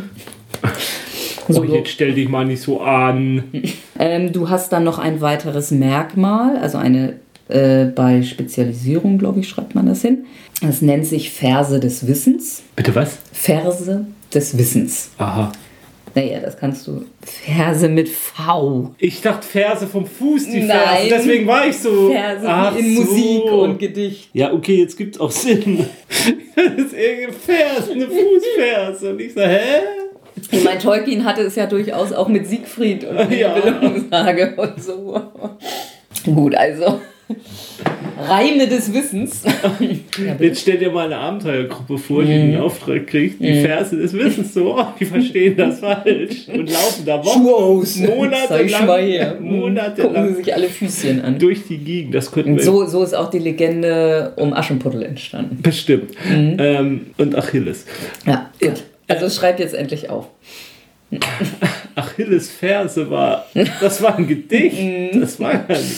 [SPEAKER 1] So,
[SPEAKER 2] Oh, jetzt stell dich mal nicht so an. [laughs]
[SPEAKER 1] Ähm, du hast dann noch ein weiteres Merkmal, also eine äh, bei Spezialisierung, glaube ich, schreibt man das hin. Das nennt sich Verse des Wissens.
[SPEAKER 2] Bitte was?
[SPEAKER 1] Verse des Wissens.
[SPEAKER 2] Aha.
[SPEAKER 1] Naja, das kannst du. Verse mit V.
[SPEAKER 2] Ich dachte Ferse vom Fuß, die
[SPEAKER 1] Nein.
[SPEAKER 2] Verse. Deswegen war ich so.
[SPEAKER 1] Verse
[SPEAKER 2] Ach
[SPEAKER 1] in
[SPEAKER 2] so.
[SPEAKER 1] Musik und Gedicht.
[SPEAKER 2] Ja, okay, jetzt gibt's auch Sinn. das ist irgendein Vers, eine Fußverse. Und ich so, hä?
[SPEAKER 1] Und mein Tolkien hatte es ja durchaus auch mit Siegfried und
[SPEAKER 2] Ja.
[SPEAKER 1] Nibelungensage und so. Gut, also. [laughs] Reime des Wissens. ja.
[SPEAKER 2] Jetzt stell dir mal eine Abenteuergruppe vor, die
[SPEAKER 1] Mhm.
[SPEAKER 2] den Auftrag kriegt, die Verse des Wissens so, oh, die verstehen das falsch und laufen da Wochen.
[SPEAKER 1] Zeig
[SPEAKER 2] monatelang,
[SPEAKER 1] mal her. Gucken sie
[SPEAKER 2] monatelang
[SPEAKER 1] sich alle Füßchen an.
[SPEAKER 2] durch die Gegend. Das könnten
[SPEAKER 1] Und
[SPEAKER 2] wir
[SPEAKER 1] so, so ist auch die Legende um Aschenputtel entstanden.
[SPEAKER 2] bestimmt.
[SPEAKER 1] Mhm.
[SPEAKER 2] Ähm, und Achilles.
[SPEAKER 1] Ja, gut. Also schreib jetzt endlich auf.
[SPEAKER 2] Achilles Verse war, das war ein Gedicht.
[SPEAKER 1] Mhm.
[SPEAKER 2] Das war gar nicht.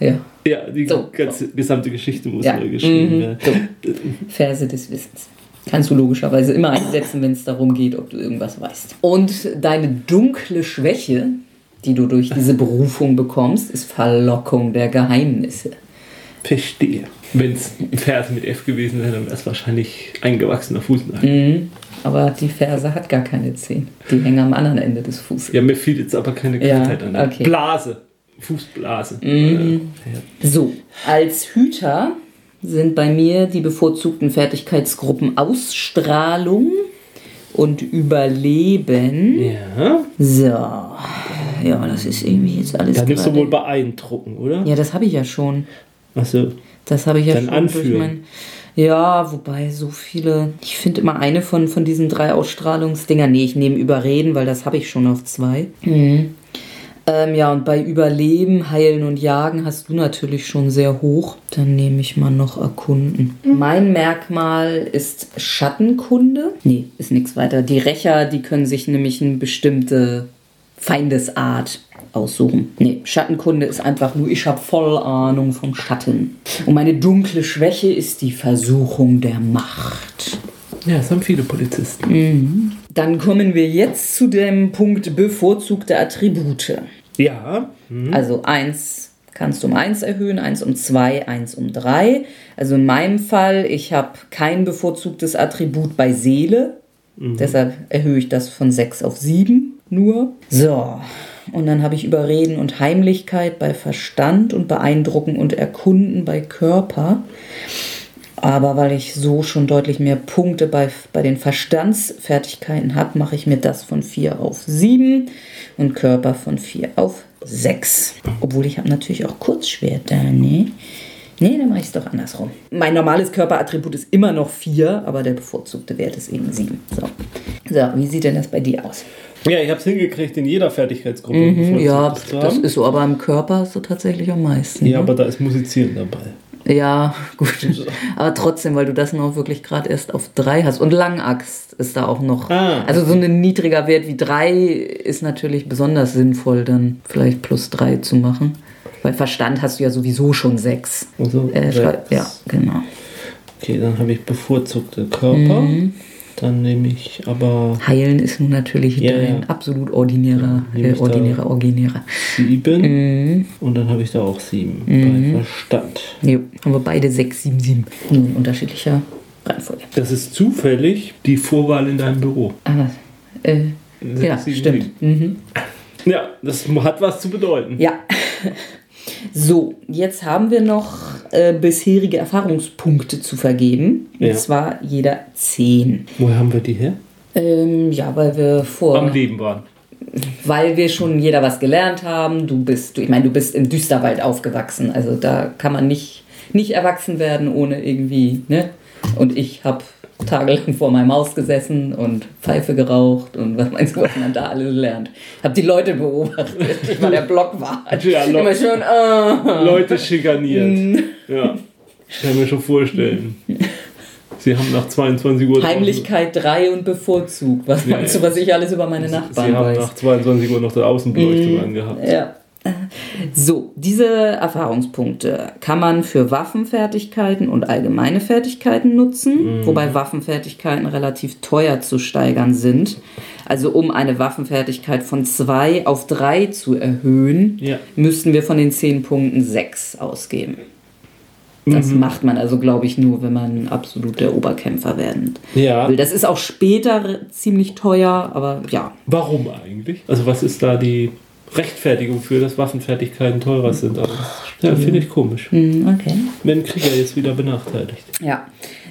[SPEAKER 1] Ja.
[SPEAKER 2] Ja, die
[SPEAKER 1] So.
[SPEAKER 2] ganze gesamte Geschichte muss
[SPEAKER 1] Ja.
[SPEAKER 2] neu geschrieben
[SPEAKER 1] Mhm.
[SPEAKER 2] werden.
[SPEAKER 1] So. Verse des Wissens. Kannst du logischerweise immer einsetzen, wenn es darum geht, ob du irgendwas weißt. Und deine dunkle Schwäche, die du durch diese Berufung bekommst, ist Verlockung der Geheimnisse.
[SPEAKER 2] Verstehe. Wenn es ein Vers mit F gewesen wäre, dann wäre es wahrscheinlich eingewachsener Fußnagel.
[SPEAKER 1] Mhm. Aber die Ferse hat gar keine Zehen. Die hängen am anderen Ende des Fußes.
[SPEAKER 2] Ja, mir fiel jetzt aber keine
[SPEAKER 1] Ja,
[SPEAKER 2] Krankheit an. der
[SPEAKER 1] okay.
[SPEAKER 2] Blase. Fußblase.
[SPEAKER 1] Mhm.
[SPEAKER 2] Ja.
[SPEAKER 1] So, als Hüter sind bei mir die bevorzugten Fertigkeitsgruppen Ausstrahlung und Überleben.
[SPEAKER 2] ja.
[SPEAKER 1] So, ja, das ist irgendwie jetzt alles.
[SPEAKER 2] Da nimmst du wohl beeindrucken, oder?
[SPEAKER 1] ja, das habe ich ja schon.
[SPEAKER 2] Achso.
[SPEAKER 1] Das habe ich ja
[SPEAKER 2] Dann
[SPEAKER 1] schon
[SPEAKER 2] anführen.
[SPEAKER 1] mein. Ja, wobei so viele. Ich finde immer eine von, von diesen drei Ausstrahlungsdinger. Nee, ich nehme Überreden, weil das habe ich schon auf zwei. Mhm. Ähm, ja, und bei Überleben, Heilen und Jagen hast du natürlich schon sehr hoch. Dann nehme ich mal noch Erkunden. Mein Merkmal ist Schattenkunde. Nee, ist nichts weiter. Die Rächer, die können sich nämlich eine bestimmte Feindesart aussuchen. Nee, Schattenkunde ist einfach nur, ich habe voll Ahnung vom Schatten. Und meine dunkle Schwäche ist die Versuchung der Macht.
[SPEAKER 2] Ja, das haben viele Polizisten.
[SPEAKER 1] Dann kommen wir jetzt zu dem Punkt bevorzugte Attribute.
[SPEAKER 2] Ja.
[SPEAKER 1] Also eins kannst du um eins erhöhen, eins um zwei, eins um drei. Also in meinem Fall, ich habe kein bevorzugtes Attribut bei Seele. Deshalb erhöhe ich das von sechs auf sieben nur. So. Und dann habe ich Überreden und Heimlichkeit bei Verstand und Beeindrucken und Erkunden bei Körper. Aber weil ich so schon deutlich mehr Punkte bei, bei den Verstandsfertigkeiten habe, mache ich mir das von 4 auf 7 und Körper von 4 auf 6. Obwohl ich habe natürlich auch Kurzschwerter, ne? Nee, dann mache ich es doch andersrum. Mein normales Körperattribut ist immer noch 4, aber der bevorzugte Wert ist eben 7. So. so, wie sieht denn das bei dir aus?
[SPEAKER 2] Ja, ich habe es hingekriegt, in jeder Fertigkeitsgruppe
[SPEAKER 1] Mhm, ja, das ist so, aber im Körper so tatsächlich am meisten.
[SPEAKER 2] Ja,
[SPEAKER 1] ne?
[SPEAKER 2] aber da ist Musizieren dabei.
[SPEAKER 1] Ja, gut. Aber trotzdem, weil du das noch wirklich gerade erst auf drei hast. Und Langaxt ist da auch noch.
[SPEAKER 2] Ah,
[SPEAKER 1] also so ein niedriger Wert wie drei ist natürlich besonders sinnvoll, dann vielleicht plus drei zu machen. Bei Verstand hast du ja sowieso schon sechs.
[SPEAKER 2] Also,
[SPEAKER 1] Äh, ja, genau.
[SPEAKER 2] Okay, dann habe ich bevorzugte Körper.
[SPEAKER 1] Mhm.
[SPEAKER 2] Dann nehme ich aber
[SPEAKER 1] Heilen ist nun natürlich
[SPEAKER 2] Ja,
[SPEAKER 1] ein
[SPEAKER 2] ja.
[SPEAKER 1] absolut ordinärer, äh, ordinärer, originärer.
[SPEAKER 2] sieben.
[SPEAKER 1] Mhm.
[SPEAKER 2] Und dann habe ich da auch sieben bei Verstand.
[SPEAKER 1] Jo, haben wir beide sechs, sieben, sieben. Nur in unterschiedlicher Reihenfolge.
[SPEAKER 2] Das ist zufällig die Vorwahl in deinem Büro.
[SPEAKER 1] Ah, was? Äh, ja,
[SPEAKER 2] sieben,
[SPEAKER 1] stimmt. Mhm.
[SPEAKER 2] Ja, das hat was zu bedeuten.
[SPEAKER 1] Ja. So, jetzt haben wir noch äh, bisherige Erfahrungspunkte zu vergeben. Und
[SPEAKER 2] Ja.
[SPEAKER 1] zwar jeder 10.
[SPEAKER 2] Woher haben wir die her?
[SPEAKER 1] Ähm, ja, weil wir vor.
[SPEAKER 2] Am Leben waren.
[SPEAKER 1] weil wir schon jeder was gelernt haben. Du bist, du, ich meine, du bist im Düsterwald aufgewachsen. Also da kann man nicht, nicht erwachsen werden, ohne irgendwie ne, Und ich habe tagelang vor meinem Haus gesessen und Pfeife geraucht und was meinst du, was man da alles lernt. Hab die Leute beobachtet. Ich war der Blockwart. Ja, Immer
[SPEAKER 2] schön, uh. Leute schikaniert. ja. Ich kann mir schon vorstellen. Sie haben nach 22 Uhr.
[SPEAKER 1] Heimlichkeit 3 und bevorzugt. Was meinst ja, du, was ich alles über meine Nachbarn
[SPEAKER 2] Sie haben weiß? nach 22 Uhr noch die Außenbeleuchtung mm, angehabt.
[SPEAKER 1] Ja. So, diese Erfahrungspunkte kann man für Waffenfertigkeiten und allgemeine Fertigkeiten nutzen, mhm. wobei Waffenfertigkeiten relativ teuer zu steigern sind. Also um eine Waffenfertigkeit von 2 auf 3 zu erhöhen, ja. müssten wir von den 10 Punkten 6 ausgeben. Das mhm. macht man also, glaube ich, nur, wenn man absolut der Oberkämpfer werden ja. will. Das ist auch später ziemlich teuer, aber ja.
[SPEAKER 2] Warum eigentlich? Also was ist da die Rechtfertigung für, dass Waffenfertigkeiten teurer sind. Aber ja, finde ich komisch.
[SPEAKER 1] Hm, okay.
[SPEAKER 2] Wenn Krieger jetzt wieder benachteiligt.
[SPEAKER 1] Ja.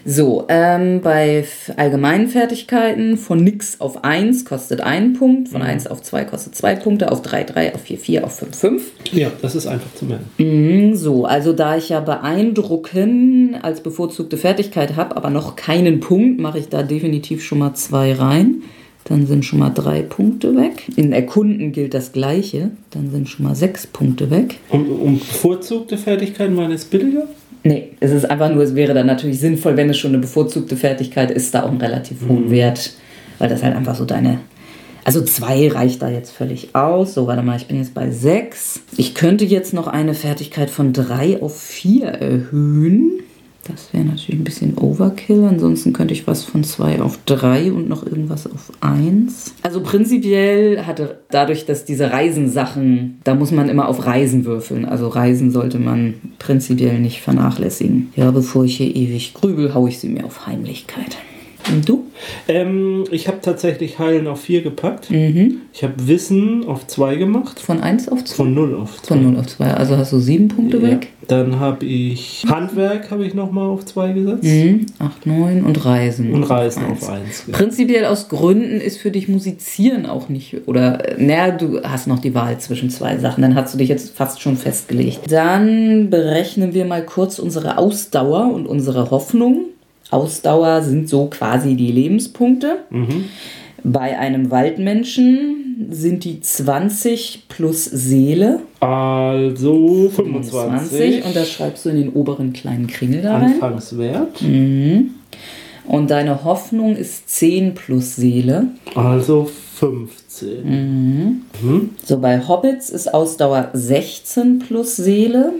[SPEAKER 1] So, ähm, bei allgemeinen Fertigkeiten von nix auf 1 kostet 1 Punkt, von 1 mhm. auf 2 kostet 2 Punkte, auf 3 3, auf 4 4, auf 5 5.
[SPEAKER 2] Ja, das ist einfach zu merken.
[SPEAKER 1] Mhm, so, also da ich ja beeindrucken als bevorzugte Fertigkeit habe, aber noch keinen Punkt, mache ich da definitiv schon mal 2 rein. Dann sind schon mal drei Punkte weg. In Erkunden gilt das Gleiche. Dann sind schon mal sechs Punkte weg.
[SPEAKER 2] Und, und bevorzugte Fertigkeiten waren es billiger?
[SPEAKER 1] Nee, es ist einfach nur, es wäre dann natürlich sinnvoll, wenn es schon eine bevorzugte Fertigkeit ist, da auch einen relativ hohen mhm. Wert, weil das halt einfach so deine. Also zwei reicht da jetzt völlig aus. So, warte mal, ich bin jetzt bei sechs. Ich könnte jetzt noch eine Fertigkeit von drei auf vier erhöhen. Das wäre natürlich ein bisschen Overkill. Ansonsten könnte ich was von 2 auf 3 und noch irgendwas auf 1. Also prinzipiell hatte dadurch, dass diese Reisensachen, da muss man immer auf Reisen würfeln. Also Reisen sollte man prinzipiell nicht vernachlässigen. Ja, bevor ich hier ewig grübel, haue ich sie mir auf Heimlichkeit. Und du?
[SPEAKER 2] Ähm, ich habe tatsächlich Heilen auf 4 gepackt. Mhm. Ich habe Wissen auf 2 gemacht.
[SPEAKER 1] Von 1 auf 2?
[SPEAKER 2] Von 0 auf 2.
[SPEAKER 1] Von 0 auf 2. Also hast du 7 Punkte ja. weg.
[SPEAKER 2] Dann habe ich Handwerk habe ich nochmal auf 2 gesetzt.
[SPEAKER 1] Mhm. 8, 9 und Reisen.
[SPEAKER 2] Und Reisen auf 1.
[SPEAKER 1] Ja. Prinzipiell aus Gründen ist für dich Musizieren auch nicht. Oder, naja, du hast noch die Wahl zwischen zwei Sachen. Dann hast du dich jetzt fast schon festgelegt. Dann berechnen wir mal kurz unsere Ausdauer und unsere Hoffnung. Ausdauer sind so quasi die Lebenspunkte. Mhm. Bei einem Waldmenschen sind die 20 plus Seele.
[SPEAKER 2] Also 25. 25
[SPEAKER 1] und das schreibst du in den oberen kleinen Kringel da rein.
[SPEAKER 2] Anfangswert.
[SPEAKER 1] Mhm. Und deine Hoffnung ist 10 plus Seele.
[SPEAKER 2] Also 15.
[SPEAKER 1] Mhm. Mhm. So, bei Hobbits ist Ausdauer 16 plus Seele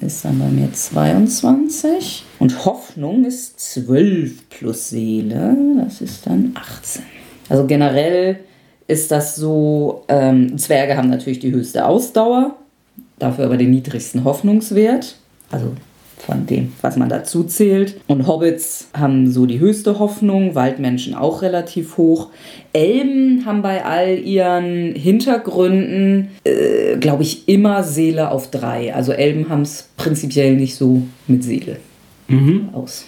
[SPEAKER 1] ist dann bei mir 22. Und Hoffnung ist 12 plus Seele, das ist dann 18. Also generell ist das so, ähm, Zwerge haben natürlich die höchste Ausdauer, dafür aber den niedrigsten Hoffnungswert. Also von dem, was man dazu zählt. Und Hobbits haben so die höchste Hoffnung, Waldmenschen auch relativ hoch. Elben haben bei all ihren Hintergründen, äh, glaube ich, immer Seele auf drei. Also Elben haben es prinzipiell nicht so mit Seele mhm. aus.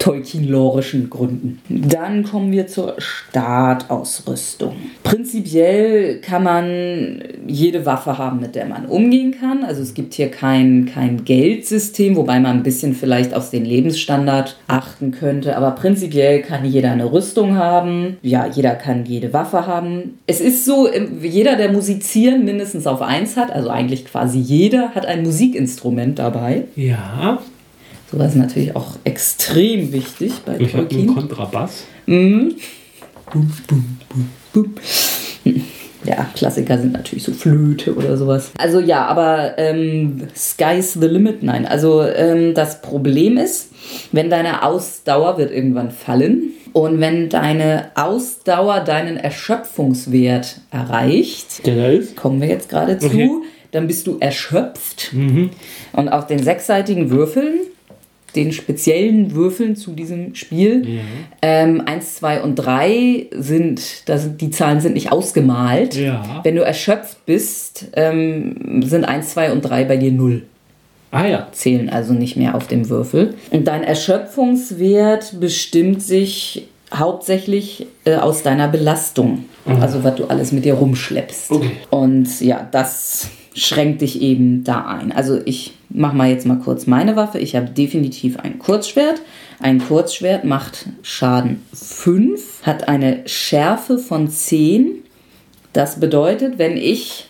[SPEAKER 1] Tolkien-lorischen Gründen. Dann kommen wir zur Startausrüstung. Prinzipiell kann man jede Waffe haben, mit der man umgehen kann. Also es gibt hier kein, kein Geldsystem, wobei man ein bisschen vielleicht auf den Lebensstandard achten könnte. Aber prinzipiell kann jeder eine Rüstung haben. Ja, jeder kann jede Waffe haben. Es ist so, jeder, der musizieren mindestens auf eins hat, also eigentlich quasi jeder, hat ein Musikinstrument dabei.
[SPEAKER 2] Ja.
[SPEAKER 1] Sowas ist natürlich auch extrem wichtig bei
[SPEAKER 2] ich Tolkien. Ich habe einen Kontrabass.
[SPEAKER 1] Mhm. Boom, boom, boom. Ja, Klassiker sind natürlich so Flöte oder sowas. Also ja, aber ähm, Sky's the limit? Nein. Also ähm, das Problem ist, wenn deine Ausdauer wird irgendwann fallen und wenn deine Ausdauer deinen Erschöpfungswert erreicht, kommen wir jetzt gerade zu, okay. dann bist du erschöpft. Mhm. Und auf den sechsseitigen Würfeln den speziellen Würfeln zu diesem Spiel. Ja. Ähm, eins, zwei und drei sind, das, die Zahlen sind nicht ausgemalt. Ja. Wenn du erschöpft bist, ähm, sind eins, zwei und drei bei dir null.
[SPEAKER 2] Ah ja.
[SPEAKER 1] Zählen also nicht mehr auf dem Würfel. Und dein Erschöpfungswert bestimmt sich hauptsächlich äh, aus deiner Belastung. Mhm. Also was du alles mit dir rumschleppst. Okay. Und ja, das schränkt dich eben da ein. Also ich mache mal jetzt mal kurz meine Waffe. Ich habe definitiv ein Kurzschwert. Ein Kurzschwert macht Schaden 5, hat eine Schärfe von 10. Das bedeutet, wenn ich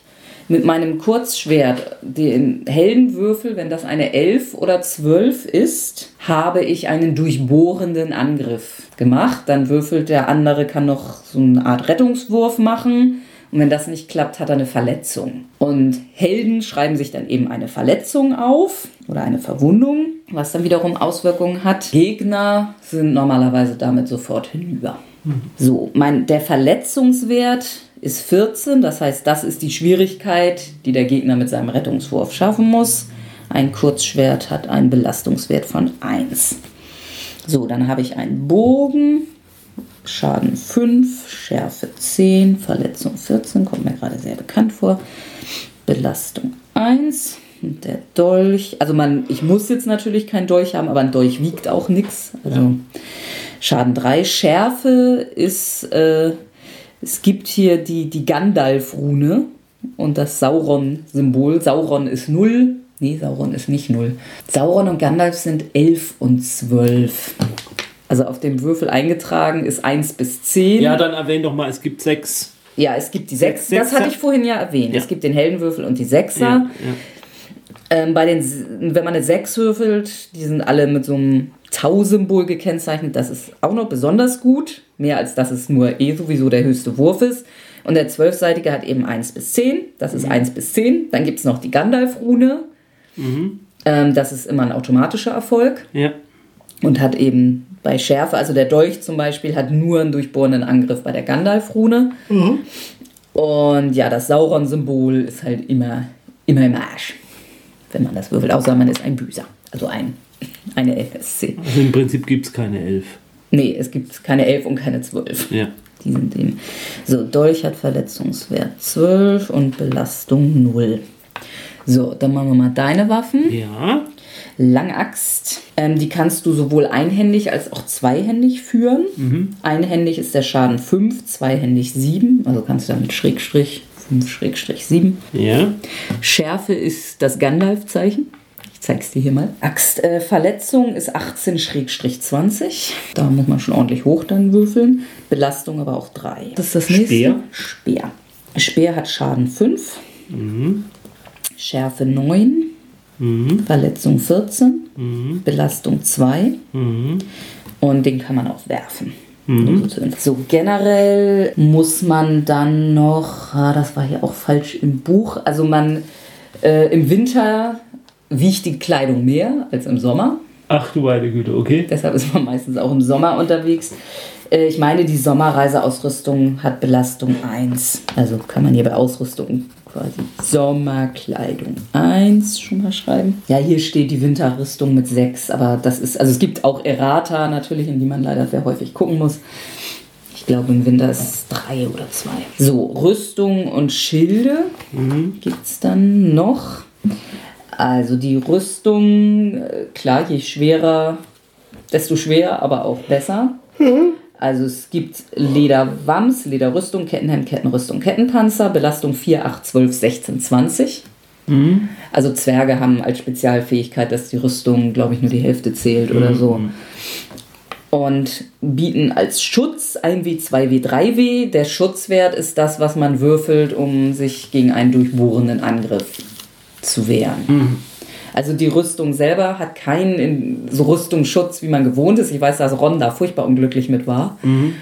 [SPEAKER 1] mit meinem Kurzschwert den Heldenwürfel, wenn das eine 11 oder 12 ist, habe ich einen durchbohrenden Angriff gemacht. Dann würfelt der andere, kann noch so eine Art Rettungswurf machen. Und wenn das nicht klappt, hat er eine Verletzung. Und Helden schreiben sich dann eben eine Verletzung auf oder eine Verwundung, was dann wiederum Auswirkungen hat. Gegner sind normalerweise damit sofort hinüber. Mhm. So, mein, der Verletzungswert ist 14, das heißt, das ist die Schwierigkeit, die der Gegner mit seinem Rettungswurf schaffen muss. Ein Kurzschwert hat einen Belastungswert von 1. So, dann habe ich einen Bogen, Schaden 5, Schärfe 10, Verletzung 14, kommt mir gerade sehr bekannt vor. Belastung 1. Und der Dolch, also man, ich muss jetzt natürlich keinen Dolch haben, aber ein Dolch wiegt auch nichts. Also ja. Schaden 3. Schärfe ist, äh, es gibt hier die, die Gandalf-Rune und das Sauron-Symbol. Sauron ist 0. Nee, Sauron ist nicht 0. Sauron und Gandalf sind 11 und 12. Also auf dem Würfel eingetragen ist 1 bis 10.
[SPEAKER 2] Ja, dann erwähn doch mal, es gibt 6.
[SPEAKER 1] Ja, es gibt die 6. Das hatte ich vorhin ja erwähnt. Ja. Es gibt den Heldenwürfel und die 6er. Ja, ja. Ähm, bei den, wenn man eine 6 würfelt, die sind alle mit so einem Tau-Symbol gekennzeichnet. Das ist auch noch besonders gut. Mehr als dass es nur eh sowieso der höchste Wurf ist. Und der 12-seitige hat eben 1 bis 10. Das ist mhm. 1 bis 10. Dann gibt es noch die Gandalf-Rune. Mhm. Ähm, das ist immer ein automatischer Erfolg. Ja. Und hat eben bei Schärfe, also der Dolch zum Beispiel, hat nur einen durchbohrenden Angriff bei der Gandalf-Rune. Mhm. Und ja, das Sauron-Symbol ist halt immer, immer im Arsch, wenn man das würfelt, außer man ist ein Büser, also ein, eine LSC.
[SPEAKER 2] Also im Prinzip gibt es keine Elf.
[SPEAKER 1] Nee, es gibt keine Elf und keine Zwölf. Ja. Die sind eben. So, Dolch hat Verletzungswert 12 und Belastung 0. So, dann machen wir mal deine Waffen. Ja. Langaxt. Ähm, die kannst du sowohl einhändig als auch zweihändig führen. Mhm. Einhändig ist der Schaden 5, zweihändig 7. Also kannst du damit Schrägstrich 5 Schrägstrich 7. Ja. Schärfe ist das Gandalf-Zeichen. Ich zeig's dir hier mal. Axtverletzung äh, ist 18 Schrägstrich 20. Da muss man schon ordentlich hoch dann würfeln. Belastung aber auch 3. Das ist das nächste. Speer. Speer. Speer hat Schaden 5. Mhm. Schärfe 9. Mhm. Verletzung 14, mhm. Belastung 2 mhm. und den kann man auch werfen. Mhm. So, generell muss man dann noch, ah, das war hier auch falsch im Buch, also man äh, im Winter wiegt die Kleidung mehr als im Sommer.
[SPEAKER 2] Ach du meine Güte, okay.
[SPEAKER 1] Deshalb ist man meistens auch im Sommer unterwegs. Äh, ich meine, die Sommerreiseausrüstung hat Belastung 1. Also kann man hier bei Ausrüstung quasi Sommerkleidung 1 schon mal schreiben. Ja, hier steht die Winterrüstung mit 6, aber das ist, also es gibt auch Errata natürlich, in die man leider sehr häufig gucken muss. Ich glaube, im Winter ist es 3 oder 2. So, Rüstung und Schilde mhm. gibt es dann noch. Also die Rüstung, äh, klar, je schwerer, desto schwerer, aber auch besser. Mhm. Also es gibt Lederwams, Lederrüstung, Kettenhemd, Kettenrüstung, Kettenpanzer, Belastung 4, 8, 12, 16, 20. Mhm. Also Zwerge haben als Spezialfähigkeit, dass die Rüstung, glaube ich, nur die Hälfte zählt mhm. oder so. Und bieten als Schutz 1W, 2W, 3W. Der Schutzwert ist das, was man würfelt, um sich gegen einen durchbohrenden Angriff zu wehren. Mhm. Also die Rüstung selber hat keinen so Rüstungsschutz, wie man gewohnt ist. Ich weiß, dass Ron da furchtbar unglücklich mit war. Mhm.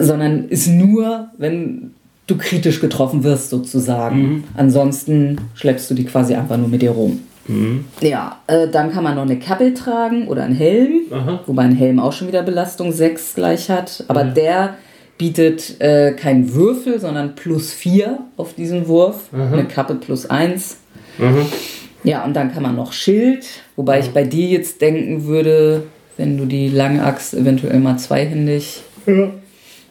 [SPEAKER 1] Sondern ist nur, wenn du kritisch getroffen wirst, sozusagen. Mhm. Ansonsten schleppst du die quasi einfach nur mit dir rum. Mhm. Ja, äh, dann kann man noch eine Kappe tragen oder einen Helm, Aha. wobei ein Helm auch schon wieder Belastung 6 gleich hat. Aber mhm. der bietet äh, keinen Würfel, sondern plus 4 auf diesen Wurf. Aha. Eine Kappe plus 1. Ja, und dann kann man noch Schild, wobei ich bei dir jetzt denken würde, wenn du die lange Axt eventuell mal zweihändig. Ja.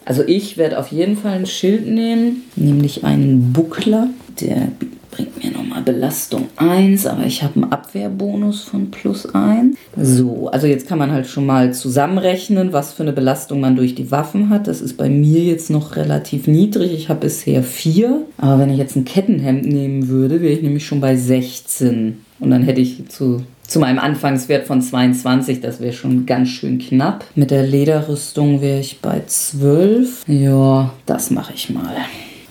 [SPEAKER 1] Also ich werde auf jeden Fall ein Schild nehmen, nämlich einen Buckler. Der bringt mir noch nochmal Belastung 1, aber ich habe einen Abwehrbonus von plus 1. So, also jetzt kann man halt schon mal zusammenrechnen, was für eine Belastung man durch die Waffen hat. Das ist bei mir jetzt noch relativ niedrig. Ich habe bisher 4. Aber wenn ich jetzt ein Kettenhemd nehmen würde, wäre ich nämlich schon bei 16. Und dann hätte ich zu zu meinem Anfangswert von 22, das wäre schon ganz schön knapp. Mit der Lederrüstung wäre ich bei 12. Ja, das mache ich mal.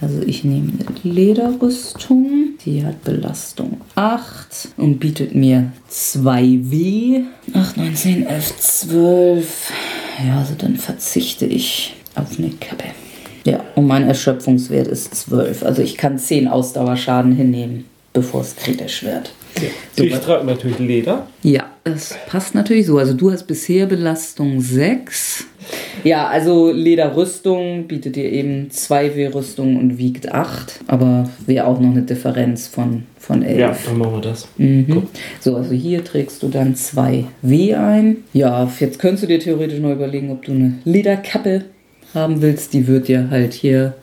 [SPEAKER 1] Also ich nehme eine Lederrüstung, die hat Belastung 8 und bietet mir 2W. 8, 9, 10, 11, 12. Ja, also dann verzichte ich auf eine Kappe. Ja, und mein Erschöpfungswert ist 12. Also ich kann 10 Ausdauerschaden hinnehmen, bevor es kritisch wird.
[SPEAKER 2] Ja. So, ich trage natürlich Leder.
[SPEAKER 1] Ja, das passt natürlich so. Also du hast bisher Belastung 6. Ja, also Lederrüstung bietet dir eben 2W-Rüstung und wiegt 8. Aber wäre auch noch eine Differenz von, von 11.
[SPEAKER 2] Ja, dann machen wir das.
[SPEAKER 1] Mhm. So, also hier trägst du dann 2W ein. Ja, jetzt könntest du dir theoretisch noch überlegen, ob du eine Lederkappe haben willst. Die wird dir halt hier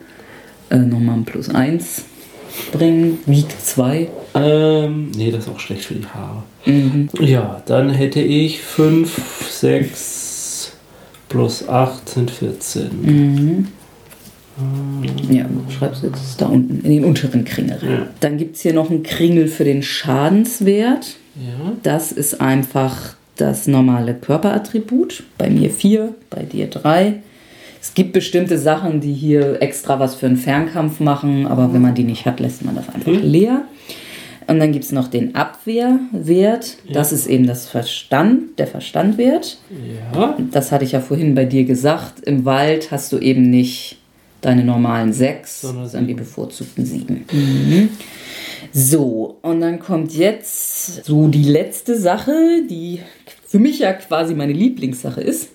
[SPEAKER 1] äh, nochmal ein Plus 1 bringen. Wiegt 2.
[SPEAKER 2] Ähm, nee, das ist auch schlecht für die Haare. Mhm. Ja, dann hätte ich 5, 6 plus 8 sind 14.
[SPEAKER 1] Mhm. Ja, schreibst du jetzt da unten in den unteren Kringel rein. Ja. Dann gibt es hier noch einen Kringel für den Schadenswert.
[SPEAKER 2] Ja.
[SPEAKER 1] Das ist einfach das normale Körperattribut. Bei mir 4, bei dir 3. Es gibt bestimmte Sachen, die hier extra was für einen Fernkampf machen, aber wenn man die nicht hat, lässt man das einfach mhm. leer. Und dann gibt es noch den Abwehrwert. Ja. Das ist eben das Verstand, der Verstandwert.
[SPEAKER 2] Ja.
[SPEAKER 1] Das hatte ich ja vorhin bei dir gesagt. Im Wald hast du eben nicht deine normalen sechs, sondern, sondern die bevorzugten sieben. Mhm. So, und dann kommt jetzt so die letzte Sache, die für mich ja quasi meine Lieblingssache ist.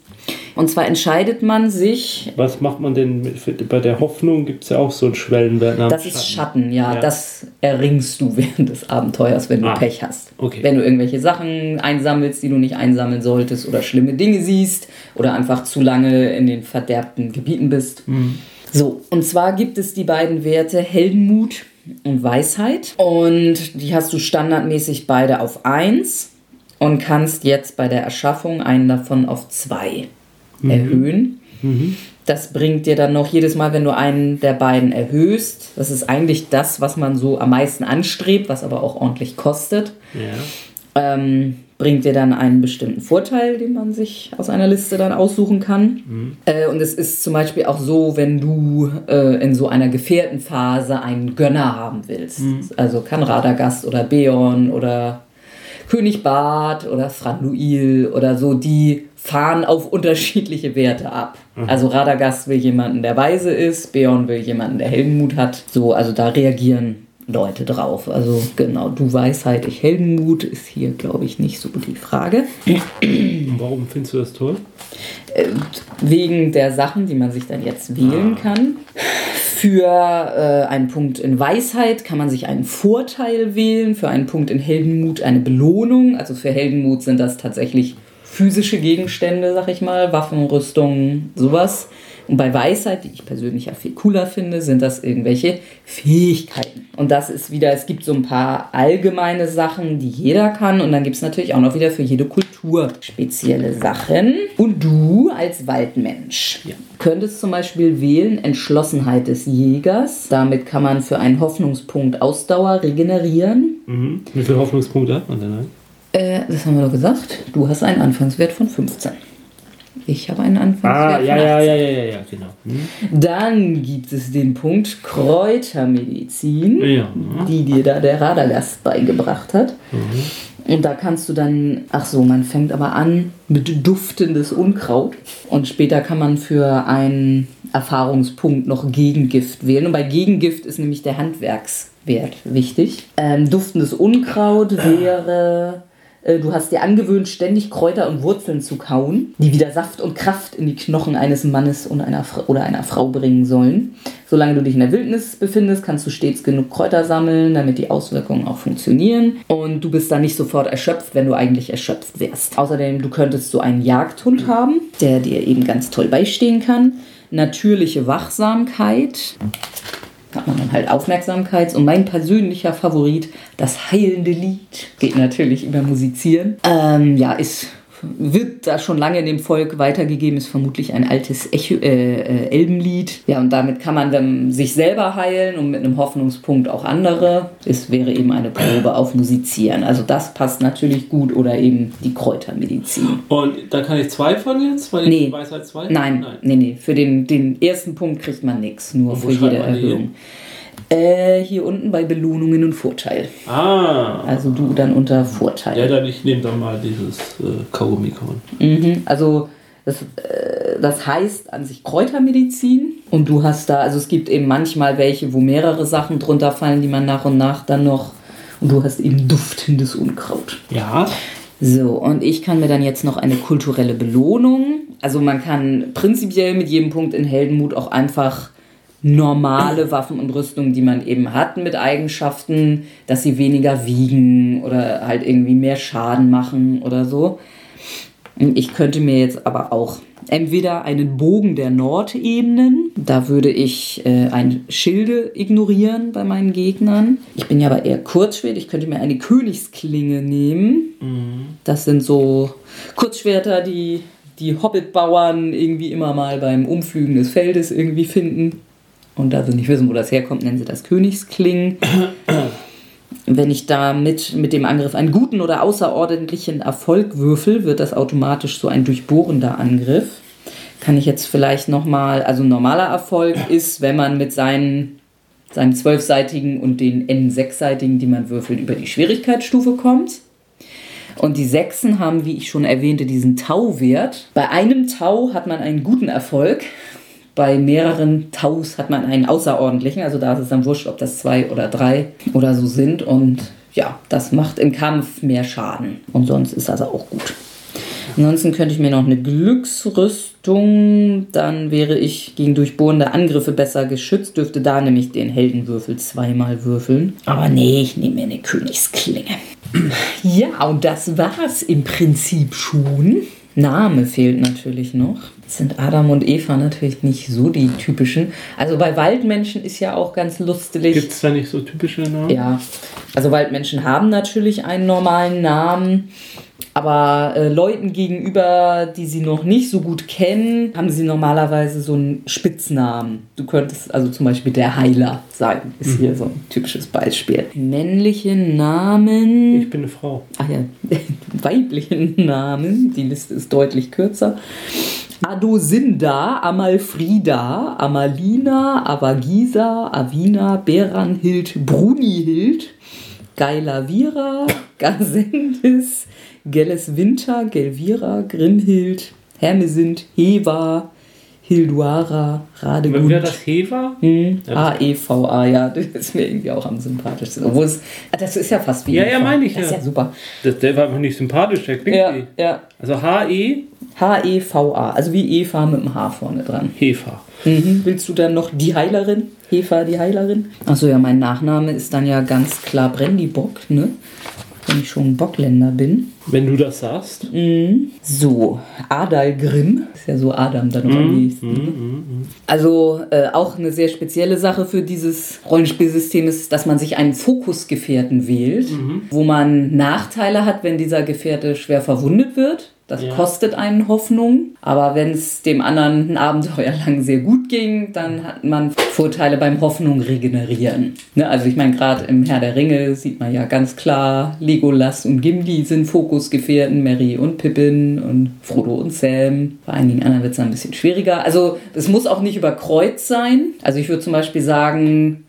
[SPEAKER 1] Und zwar entscheidet man sich.
[SPEAKER 2] Was macht man denn mit, bei der Hoffnung? Gibt es ja auch so einen Schwellenwert.
[SPEAKER 1] Das ist Schatten, ja, ja, Das erringst du [laughs] während des Abenteuers, wenn du ah, Pech hast.
[SPEAKER 2] Okay.
[SPEAKER 1] Wenn du irgendwelche Sachen einsammelst, die du nicht einsammeln solltest, oder schlimme Dinge siehst, oder einfach zu lange in den verderbten Gebieten bist.
[SPEAKER 2] Mhm.
[SPEAKER 1] So, und zwar gibt es die beiden Werte Heldenmut und Weisheit. Und die hast du standardmäßig beide auf 1 und kannst jetzt bei der Erschaffung einen davon auf 2 mhm. erhöhen.
[SPEAKER 2] Mhm.
[SPEAKER 1] Das bringt dir dann noch jedes Mal, wenn du einen der beiden erhöhst, das ist eigentlich das, was man so am meisten anstrebt, was aber auch ordentlich kostet,
[SPEAKER 2] ja.
[SPEAKER 1] ähm, bringt dir dann einen bestimmten Vorteil, den man sich aus einer Liste dann aussuchen kann.
[SPEAKER 2] Mhm.
[SPEAKER 1] Äh, und es ist zum Beispiel auch so, wenn du äh, in so einer Gefährtenphase einen Gönner haben willst.
[SPEAKER 2] Mhm.
[SPEAKER 1] Also kann Radagast oder Beorn oder König Bart oder Franduil oder so, die fahren auf unterschiedliche Werte ab. Mhm. Also Radagast will jemanden, der weise ist, Beorn will jemanden, der Heldenmut hat. So, also da reagieren Leute drauf. Also genau, du Weisheit, ich Heldenmut ist hier, glaube ich, nicht so die Frage.
[SPEAKER 2] Warum findest du das toll?
[SPEAKER 1] Äh, wegen der Sachen, die man sich dann jetzt wählen ah. kann. Für äh, einen Punkt in Weisheit kann man sich einen Vorteil wählen, für einen Punkt in Heldenmut eine Belohnung. Also für Heldenmut sind das tatsächlich physische Gegenstände, sag ich mal, Waffen, Rüstungen, sowas. Und bei Weisheit, die ich persönlich ja viel cooler finde, sind das irgendwelche Fähigkeiten. Und das ist wieder, es gibt so ein paar allgemeine Sachen, die jeder kann. Und dann gibt es natürlich auch noch wieder für jede Kultur spezielle Sachen. Und du als Waldmensch
[SPEAKER 2] ja.
[SPEAKER 1] könntest zum Beispiel wählen Entschlossenheit des Jägers. Damit kann man für einen Hoffnungspunkt Ausdauer regenerieren.
[SPEAKER 2] Mhm. Wie viele Hoffnungspunkte hat man denn?
[SPEAKER 1] Äh, das haben wir doch gesagt. Du hast einen Anfangswert von 15. Ich habe einen Anfangswert
[SPEAKER 2] ah, ja,
[SPEAKER 1] von 18.
[SPEAKER 2] Ja, ja, ja, ja, ja, genau. Hm.
[SPEAKER 1] Dann gibt es den Punkt Kräutermedizin,
[SPEAKER 2] ja.
[SPEAKER 1] die dir da der Radagast beigebracht hat.
[SPEAKER 2] Mhm.
[SPEAKER 1] Und da kannst du dann, ach so, man fängt aber an mit duftendes Unkraut. Und später kann man für einen Erfahrungspunkt noch Gegengift wählen. Und bei Gegengift ist nämlich der Handwerkswert wichtig. Ähm, duftendes Unkraut wäre du hast dir angewöhnt, ständig Kräuter und Wurzeln zu kauen, die wieder Saft und Kraft in die Knochen eines Mannes und einer oder einer Frau bringen sollen. Solange du dich in der Wildnis befindest, kannst du stets genug Kräuter sammeln, damit die Auswirkungen auch funktionieren. Und du bist dann nicht sofort erschöpft, wenn du eigentlich erschöpft wärst. Außerdem, du könntest so einen Jagdhund haben, der dir eben ganz toll beistehen kann. Natürliche Wachsamkeit hat man dann halt Aufmerksamkeit. Und mein persönlicher Favorit, das heilende Lied, geht natürlich über Musizieren. Ähm, ja, ist wird da schon lange in dem Volk weitergegeben, ist vermutlich ein altes Echo, äh, äh, Elbenlied. Ja, und damit kann man dann sich selber heilen und mit einem Hoffnungspunkt auch andere. Es wäre eben eine Probe auf Musizieren. Also das passt natürlich gut oder eben die Kräutermedizin.
[SPEAKER 2] Und da kann ich zwei von jetzt? Weil
[SPEAKER 1] nee. Weisheit zwei? Nein, nein, nee, nee. Für den, den ersten Punkt kriegt man nichts, nur für jede Erhöhung. Äh, hier unten bei Belohnungen und Vorteil.
[SPEAKER 2] Ah.
[SPEAKER 1] Also du dann unter Vorteil.
[SPEAKER 2] Ja, dann ich nehme dann mal dieses äh, kaugummi
[SPEAKER 1] mhm, Also das, äh, das heißt an sich Kräutermedizin und du hast da, also es gibt eben manchmal welche, wo mehrere Sachen drunter fallen, die man nach und nach dann noch und du hast eben duftendes Unkraut.
[SPEAKER 2] Ja.
[SPEAKER 1] So, und ich kann mir dann jetzt noch eine kulturelle Belohnung. Also man kann prinzipiell mit jedem Punkt in Heldenmut auch einfach normale Waffen und Rüstungen, die man eben hat, mit Eigenschaften, dass sie weniger wiegen oder halt irgendwie mehr Schaden machen oder so. Ich könnte mir jetzt aber auch entweder einen Bogen der Nordebenen, da würde ich äh, ein Schilde ignorieren bei meinen Gegnern. Ich bin ja aber eher Kurzschwert, ich könnte mir eine Königsklinge nehmen. Mhm. Das sind so Kurzschwerter, die die Hobbitbauern irgendwie immer mal beim Umflügen des Feldes irgendwie finden und da sie nicht wissen, wo das herkommt, nennen sie das Königsklingen. [coughs] Wenn ich da mit, mit dem Angriff einen guten oder außerordentlichen Erfolg würfel, wird das automatisch so ein durchbohrender Angriff. Kann ich jetzt vielleicht nochmal, also normaler Erfolg [coughs] ist, wenn man mit seinen, seinen zwölfseitigen und den N6-seitigen, die man würfelt, über die Schwierigkeitsstufe kommt. Und die Sechsen haben, wie ich schon erwähnte, diesen Tau-Wert. Bei einem Tau hat man einen guten Erfolg bei mehreren Taus hat man einen außerordentlichen, also da ist es dann wurscht, ob das zwei oder drei oder so sind. Und ja, das macht im Kampf mehr Schaden. Und sonst ist das auch gut. Ansonsten könnte ich mir noch eine Glücksrüstung, dann wäre ich gegen durchbohrende Angriffe besser geschützt, dürfte da nämlich den Heldenwürfel zweimal würfeln. Aber nee, ich nehme mir eine Königsklinge. Ja, und das war's im Prinzip schon. Name fehlt natürlich noch. Sind Adam und Eva natürlich nicht so die typischen. Also bei Waldmenschen ist ja auch ganz lustig.
[SPEAKER 2] Gibt es da nicht so typische Namen?
[SPEAKER 1] Ja, also Waldmenschen haben natürlich einen normalen Namen. Aber äh, Leuten gegenüber, die sie noch nicht so gut kennen, haben sie normalerweise so einen Spitznamen. Du könntest also zum Beispiel der Heiler sein, ist mhm. hier so ein typisches Beispiel. Männliche Namen.
[SPEAKER 2] Ich bin eine Frau.
[SPEAKER 1] Ach ja, [laughs] weibliche Namen. Die Liste ist deutlich kürzer. Adosinda, Amalfrida, Amalina, Avagisa, Avina, Beranhild, Brunihild, Geilavira, Gazendis, Gelles Winter, Gelvira, Grimhild, Hermesind, Heva, Hilduara, Radegut.
[SPEAKER 2] Wer das Heva?
[SPEAKER 1] Hm, A-E-V-A, ja, [laughs] das ist mir irgendwie auch am sympathischsten. Obwohl es, ah, das ist ja fast wie
[SPEAKER 2] Ja, ja, meine ich
[SPEAKER 1] Das ist ja super.
[SPEAKER 2] Das, der war einfach nicht sympathisch, der klingt
[SPEAKER 1] ja, wie. Ja.
[SPEAKER 2] Also H-E?
[SPEAKER 1] H-E-V-A, also wie Eva mit dem H vorne dran.
[SPEAKER 2] Hefa.
[SPEAKER 1] Mhm. Willst du dann noch die Heilerin? Hefa, die Heilerin? Achso, ja, mein Nachname ist dann ja ganz klar Brandybock, ne? Wenn ich schon Bockländer bin.
[SPEAKER 2] Wenn du das sagst.
[SPEAKER 1] Mhm. So, Adalgrim, ist ja so Adam dann noch am nächsten. Mhm. Also äh, auch eine sehr spezielle Sache für dieses Rollenspielsystem ist, dass man sich einen Fokusgefährten wählt, mhm. wo man Nachteile hat, wenn dieser Gefährte schwer verwundet wird. Das ja. kostet einen Hoffnung. Aber wenn es dem anderen ein Abenteuer lang sehr gut ging, dann hat man Vorteile beim Hoffnung regenerieren. Ne? Also ich meine, gerade im Herr der Ringe sieht man ja ganz klar, Legolas und Gimli sind Fokusgefährten, Mary und Pippin und Frodo und Sam. Bei einigen anderen wird es ein bisschen schwieriger. Also es muss auch nicht über Kreuz sein. Also ich würde zum Beispiel sagen,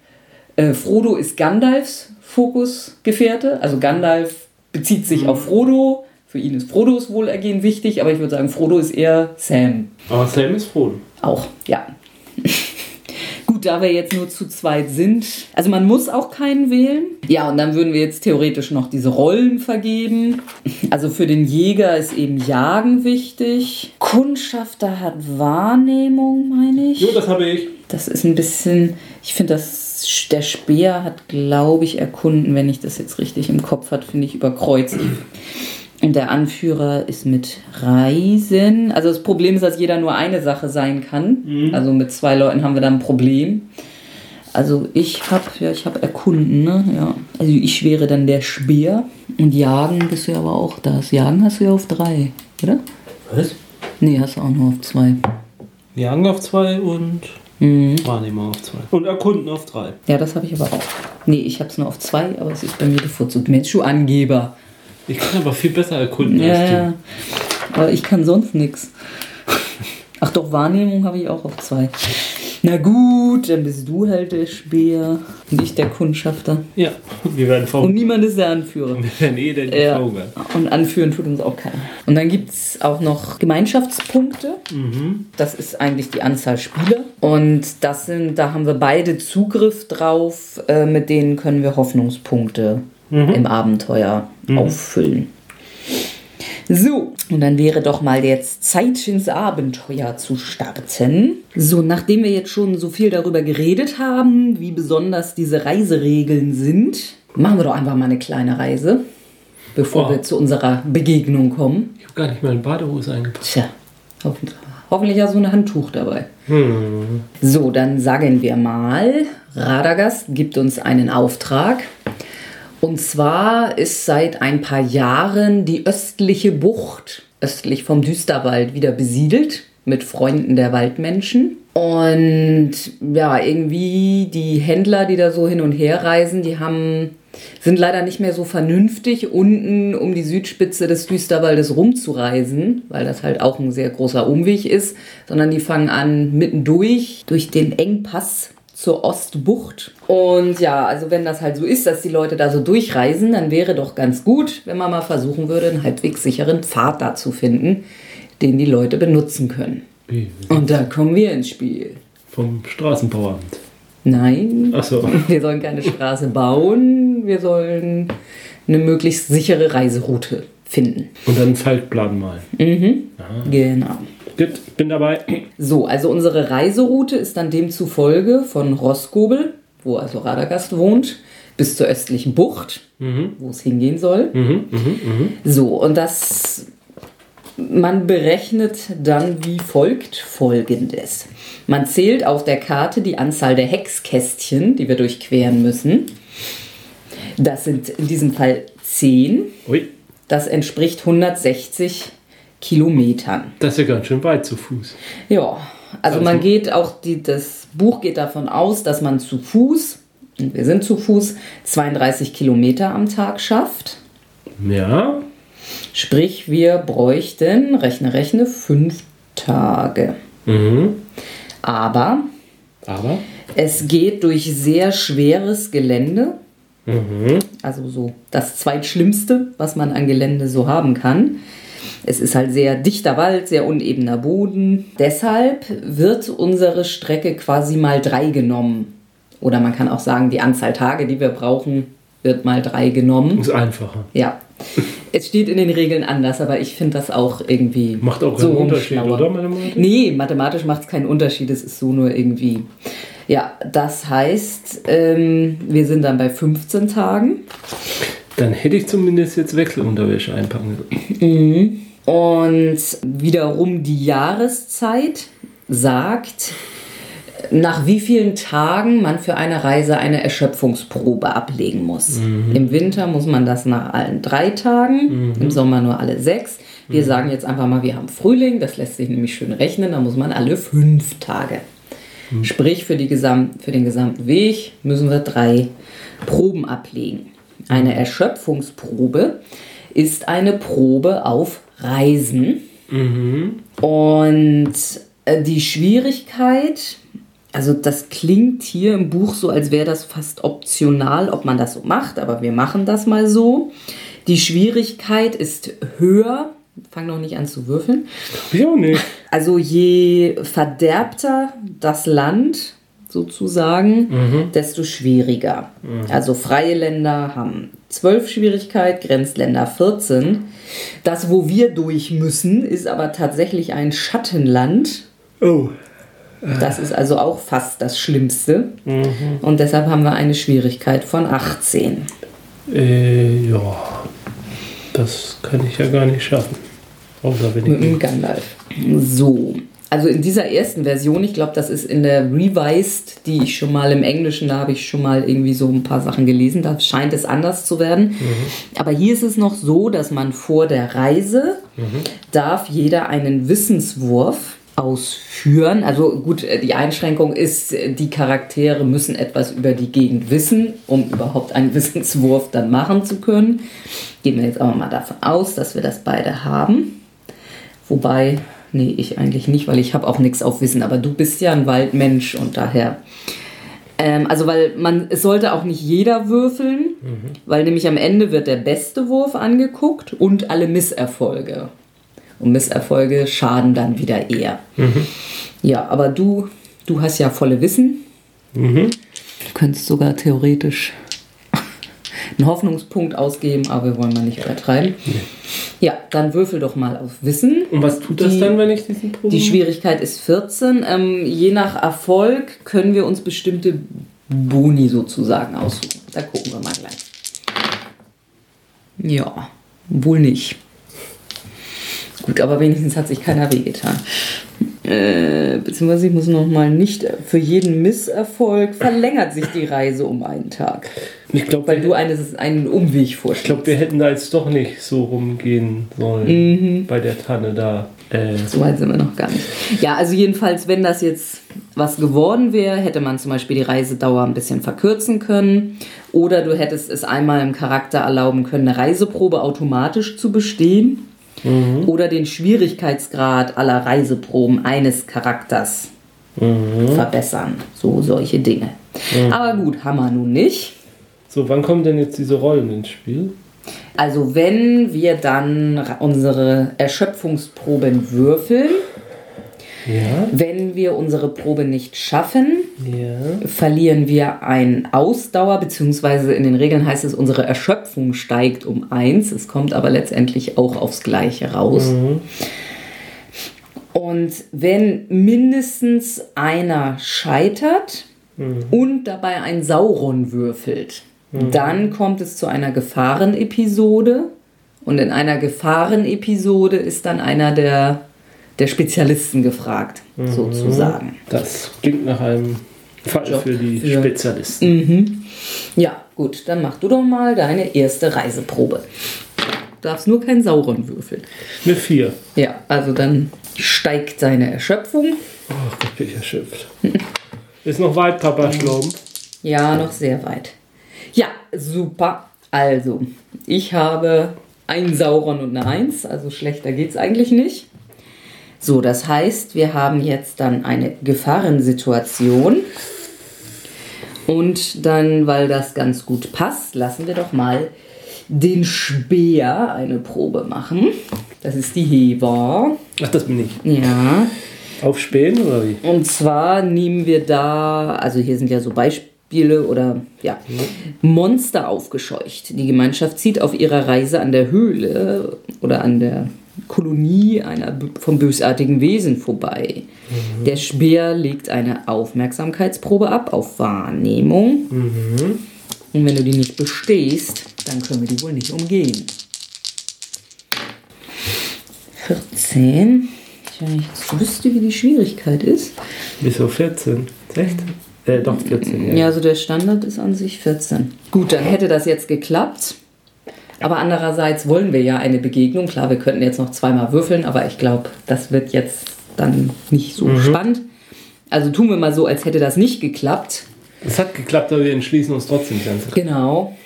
[SPEAKER 1] äh, Frodo ist Gandalfs Fokusgefährte. Also Gandalf bezieht sich mhm. auf Frodo für ihn ist Frodos Wohlergehen wichtig, aber ich würde sagen, Frodo ist eher Sam.
[SPEAKER 2] Aber Sam ist Frodo.
[SPEAKER 1] Auch, ja. [laughs] Gut, da wir jetzt nur zu zweit sind. Also man muss auch keinen wählen. Ja, und dann würden wir jetzt theoretisch noch diese Rollen vergeben. Also für den Jäger ist eben Jagen wichtig. Kundschafter hat Wahrnehmung, meine ich.
[SPEAKER 2] Jo, das habe ich.
[SPEAKER 1] Das ist ein bisschen, ich finde das der Speer hat, glaube ich, erkunden, wenn ich das jetzt richtig im Kopf habe, finde ich über Kreuz. Und der Anführer ist mit Reisen. Also das Problem ist, dass jeder nur eine Sache sein kann. Mhm. Also mit zwei Leuten haben wir dann ein Problem. Also ich habe ja, ich habe erkunden, ne? Ja. Also ich wäre dann der Speer und Jagen bist du ja aber auch das. Jagen hast du ja auf drei, oder?
[SPEAKER 2] Was?
[SPEAKER 1] Nee, hast du auch nur auf zwei.
[SPEAKER 2] Jagen auf zwei und mhm. Wahrnehmer auf zwei. Und Erkunden auf drei.
[SPEAKER 1] Ja, das habe ich aber auch. Nee, ich habe es nur auf zwei, aber es ist bei mir bevorzugt. Mensch, du Angeber.
[SPEAKER 2] Ich kann aber viel besser erkunden
[SPEAKER 1] ja,
[SPEAKER 2] als du.
[SPEAKER 1] Ja. Aber ich kann sonst nichts. Ach doch, Wahrnehmung habe ich auch auf zwei. Na gut, dann bist du halt der Speer und ich der Kundschafter.
[SPEAKER 2] Ja, wir werden
[SPEAKER 1] vom Und niemand ist der Anführer.
[SPEAKER 2] Wir werden eh der
[SPEAKER 1] ja. Und anführen tut uns auch keiner. Und dann gibt es auch noch Gemeinschaftspunkte.
[SPEAKER 2] Mhm.
[SPEAKER 1] Das ist eigentlich die Anzahl Spieler. Und das sind, da haben wir beide Zugriff drauf. Äh, mit denen können wir Hoffnungspunkte mhm. im Abenteuer mhm. auffüllen. So, und dann wäre doch mal jetzt Zeit ins Abenteuer zu starten. So, nachdem wir jetzt schon so viel darüber geredet haben, wie besonders diese Reiseregeln sind, machen wir doch einfach mal eine kleine Reise, bevor oh. wir zu unserer Begegnung kommen.
[SPEAKER 2] Ich habe gar nicht mal eine Badehose eingepackt.
[SPEAKER 1] Tja, hoffentlich. Hoffentlich hast du ein Handtuch dabei.
[SPEAKER 2] Hm.
[SPEAKER 1] So, dann sagen wir mal, Radagast gibt uns einen Auftrag. Und zwar ist seit ein paar Jahren die östliche Bucht, östlich vom Düsterwald, wieder besiedelt mit Freunden der Waldmenschen. Und ja, irgendwie die Händler, die da so hin und her reisen, die haben, sind leider nicht mehr so vernünftig, unten um die Südspitze des Düsterwaldes rumzureisen, weil das halt auch ein sehr großer Umweg ist, sondern die fangen an mittendurch durch den Engpass zur Ostbucht. Und ja, also wenn das halt so ist, dass die Leute da so durchreisen, dann wäre doch ganz gut, wenn man mal versuchen würde, einen halbwegs sicheren Pfad da zu finden, den die Leute benutzen können. Und da kommen wir ins Spiel.
[SPEAKER 2] Vom Straßenbauamt.
[SPEAKER 1] Nein.
[SPEAKER 2] Ach so. [laughs]
[SPEAKER 1] Wir sollen keine Straße bauen, wir sollen eine möglichst sichere Reiseroute finden.
[SPEAKER 2] Und dann einen Faltplan malen.
[SPEAKER 1] Mhm. Aha. Genau.
[SPEAKER 2] Gut, bin dabei.
[SPEAKER 1] So, also unsere Reiseroute ist dann demzufolge von Roskobel, wo also Radagast wohnt, bis zur östlichen Bucht,
[SPEAKER 2] mhm.
[SPEAKER 1] wo es hingehen soll.
[SPEAKER 2] Mhm, mh, mh.
[SPEAKER 1] So, und das man berechnet dann wie folgt folgendes. Man zählt auf der Karte die Anzahl der Hexkästchen, die wir durchqueren müssen. Das sind in diesem Fall 10.
[SPEAKER 2] Ui.
[SPEAKER 1] Das entspricht 160 Kilometern.
[SPEAKER 2] Das ist ja ganz schön weit zu Fuß.
[SPEAKER 1] Ja, also, also man geht auch, die, das Buch geht davon aus, dass man zu Fuß, und wir sind zu Fuß, 32 Kilometer am Tag schafft.
[SPEAKER 2] Ja.
[SPEAKER 1] Sprich, wir bräuchten, rechne, rechne, fünf Tage.
[SPEAKER 2] Mhm.
[SPEAKER 1] Aber,
[SPEAKER 2] Aber
[SPEAKER 1] es geht durch sehr schweres Gelände.
[SPEAKER 2] Mhm.
[SPEAKER 1] Also so das zweitschlimmste, was man an Gelände so haben kann. Es ist halt sehr dichter Wald, sehr unebener Boden. Deshalb wird unsere Strecke quasi mal drei genommen. Oder man kann auch sagen, die Anzahl Tage, die wir brauchen, wird mal drei genommen.
[SPEAKER 2] Ist einfacher.
[SPEAKER 1] Ja. Es steht in den Regeln anders, aber ich finde das auch irgendwie.
[SPEAKER 2] Macht auch
[SPEAKER 1] so
[SPEAKER 2] einen Unterschied, schlauer. oder? Mathematisch?
[SPEAKER 1] Nee, mathematisch macht es keinen Unterschied. Es ist so nur irgendwie. Ja, das heißt, ähm, wir sind dann bei 15 Tagen.
[SPEAKER 2] Dann hätte ich zumindest jetzt Wechselunterwäsche einpacken
[SPEAKER 1] Mhm. Und wiederum die Jahreszeit sagt, nach wie vielen Tagen man für eine Reise eine Erschöpfungsprobe ablegen muss.
[SPEAKER 2] Mhm.
[SPEAKER 1] Im Winter muss man das nach allen drei Tagen, mhm. im Sommer nur alle sechs. Wir mhm. sagen jetzt einfach mal, wir haben Frühling, das lässt sich nämlich schön rechnen, da muss man alle fünf Tage. Mhm. Sprich, für, die Gesam für den gesamten Weg müssen wir drei Proben ablegen. Eine Erschöpfungsprobe ist eine Probe auf Reisen.
[SPEAKER 2] Mhm.
[SPEAKER 1] Und äh, die Schwierigkeit, also das klingt hier im Buch so, als wäre das fast optional, ob man das so macht, aber wir machen das mal so. Die Schwierigkeit ist höher. Fang noch nicht an zu würfeln.
[SPEAKER 2] Ich auch nicht.
[SPEAKER 1] Also je verderbter das Land, sozusagen,
[SPEAKER 2] mhm.
[SPEAKER 1] desto schwieriger.
[SPEAKER 2] Mhm.
[SPEAKER 1] Also freie Länder haben 12 Schwierigkeit, Grenzländer 14. Das, wo wir durch müssen, ist aber tatsächlich ein Schattenland.
[SPEAKER 2] Oh.
[SPEAKER 1] Das ist also auch fast das Schlimmste.
[SPEAKER 2] Mhm.
[SPEAKER 1] Und deshalb haben wir eine Schwierigkeit von 18.
[SPEAKER 2] Äh, ja. Das kann ich ja gar nicht schaffen. Außer wenn ich.
[SPEAKER 1] Mit dem Gandalf. So. Also in dieser ersten Version, ich glaube, das ist in der Revised, die ich schon mal im Englischen, da habe ich schon mal irgendwie so ein paar Sachen gelesen, da scheint es anders zu werden. Mhm. Aber hier ist es noch so, dass man vor der Reise mhm. darf jeder einen Wissenswurf ausführen. Also gut, die Einschränkung ist, die Charaktere müssen etwas über die Gegend wissen, um überhaupt einen [laughs] Wissenswurf dann machen zu können. Gehen wir jetzt aber mal davon aus, dass wir das beide haben. Wobei Nee, ich eigentlich nicht, weil ich habe auch nichts auf Wissen. Aber du bist ja ein Waldmensch und daher. Ähm, also, weil man, es sollte auch nicht jeder würfeln, mhm. weil nämlich am Ende wird der beste Wurf angeguckt und alle Misserfolge. Und Misserfolge schaden dann wieder eher. Mhm. Ja, aber du, du hast ja volle Wissen. Mhm. Du könntest sogar theoretisch einen Hoffnungspunkt ausgeben, aber wir wollen mal nicht übertreiben. Nee. Ja, dann würfel doch mal auf Wissen.
[SPEAKER 2] Und was tut das die, dann, wenn ich diesen
[SPEAKER 1] Proben? Die Schwierigkeit ist 14. Ähm, je nach Erfolg können wir uns bestimmte Boni sozusagen aussuchen. Da gucken wir mal gleich. Ja, wohl nicht. Gut, aber wenigstens hat sich keiner wehgetan. Äh, beziehungsweise ich muss noch mal nicht, für jeden Misserfolg verlängert sich die Reise um einen Tag. Ich glaube, weil du eines, einen Umweg vorstellst.
[SPEAKER 2] Ich glaube, wir hätten da jetzt doch nicht so rumgehen sollen mhm. bei der Tanne da.
[SPEAKER 1] Äh. So weit sind wir noch gar nicht. Ja, also jedenfalls, wenn das jetzt was geworden wäre, hätte man zum Beispiel die Reisedauer ein bisschen verkürzen können. Oder du hättest es einmal im Charakter erlauben können, eine Reiseprobe automatisch zu bestehen mhm. oder den Schwierigkeitsgrad aller Reiseproben eines Charakters mhm. verbessern. So solche Dinge. Mhm. Aber gut, haben wir nun nicht.
[SPEAKER 2] So, wann kommen denn jetzt diese Rollen ins Spiel?
[SPEAKER 1] Also wenn wir dann unsere Erschöpfungsproben würfeln, ja. Wenn wir unsere Probe nicht schaffen, ja. verlieren wir ein Ausdauer, beziehungsweise in den Regeln heißt es, unsere Erschöpfung steigt um eins. Es kommt aber letztendlich auch aufs Gleiche raus. Mhm. Und wenn mindestens einer scheitert mhm. und dabei ein Sauron würfelt, mhm. dann kommt es zu einer Gefahrenepisode. Und in einer Gefahrenepisode ist dann einer der der Spezialisten gefragt, mhm. sozusagen.
[SPEAKER 2] Das klingt nach einem Fall Job für die für Spezialisten.
[SPEAKER 1] Mhm. Ja, gut, dann mach du doch mal deine erste Reiseprobe. Du darfst nur keinen sauren würfeln.
[SPEAKER 2] Eine vier.
[SPEAKER 1] Ja, also dann steigt deine Erschöpfung.
[SPEAKER 2] Ach, Gott, bin ich erschöpft. [laughs] Ist noch weit, Papa Schlump.
[SPEAKER 1] Ja, noch sehr weit. Ja, super. Also, ich habe einen Sauron und eine Eins, also schlechter geht es eigentlich nicht. So, das heißt, wir haben jetzt dann eine Gefahrensituation. Und dann, weil das ganz gut passt, lassen wir doch mal den Speer eine Probe machen. Das ist die Heber.
[SPEAKER 2] Ach, das bin ich.
[SPEAKER 1] Ja.
[SPEAKER 2] Auf Spähen oder wie?
[SPEAKER 1] Und zwar nehmen wir da, also hier sind ja so Beispiele oder ja, Monster aufgescheucht. Die Gemeinschaft zieht auf ihrer Reise an der Höhle oder an der Kolonie einer vom bösartigen Wesen vorbei. Mhm. Der Speer legt eine Aufmerksamkeitsprobe ab auf Wahrnehmung. Mhm. Und wenn du die nicht bestehst, dann können wir die wohl nicht umgehen. 14. Tja, ich jetzt wüsste, wie die Schwierigkeit ist.
[SPEAKER 2] Wieso 14? Echt? Äh, doch 14.
[SPEAKER 1] Ja. ja, also der Standard ist an sich 14. Gut, dann hätte das jetzt geklappt. Aber andererseits wollen wir ja eine Begegnung. Klar, wir könnten jetzt noch zweimal würfeln, aber ich glaube, das wird jetzt dann nicht so mhm. spannend. Also tun wir mal so, als hätte das nicht geklappt.
[SPEAKER 2] Es hat geklappt, aber wir entschließen uns trotzdem ganz.
[SPEAKER 1] Genau,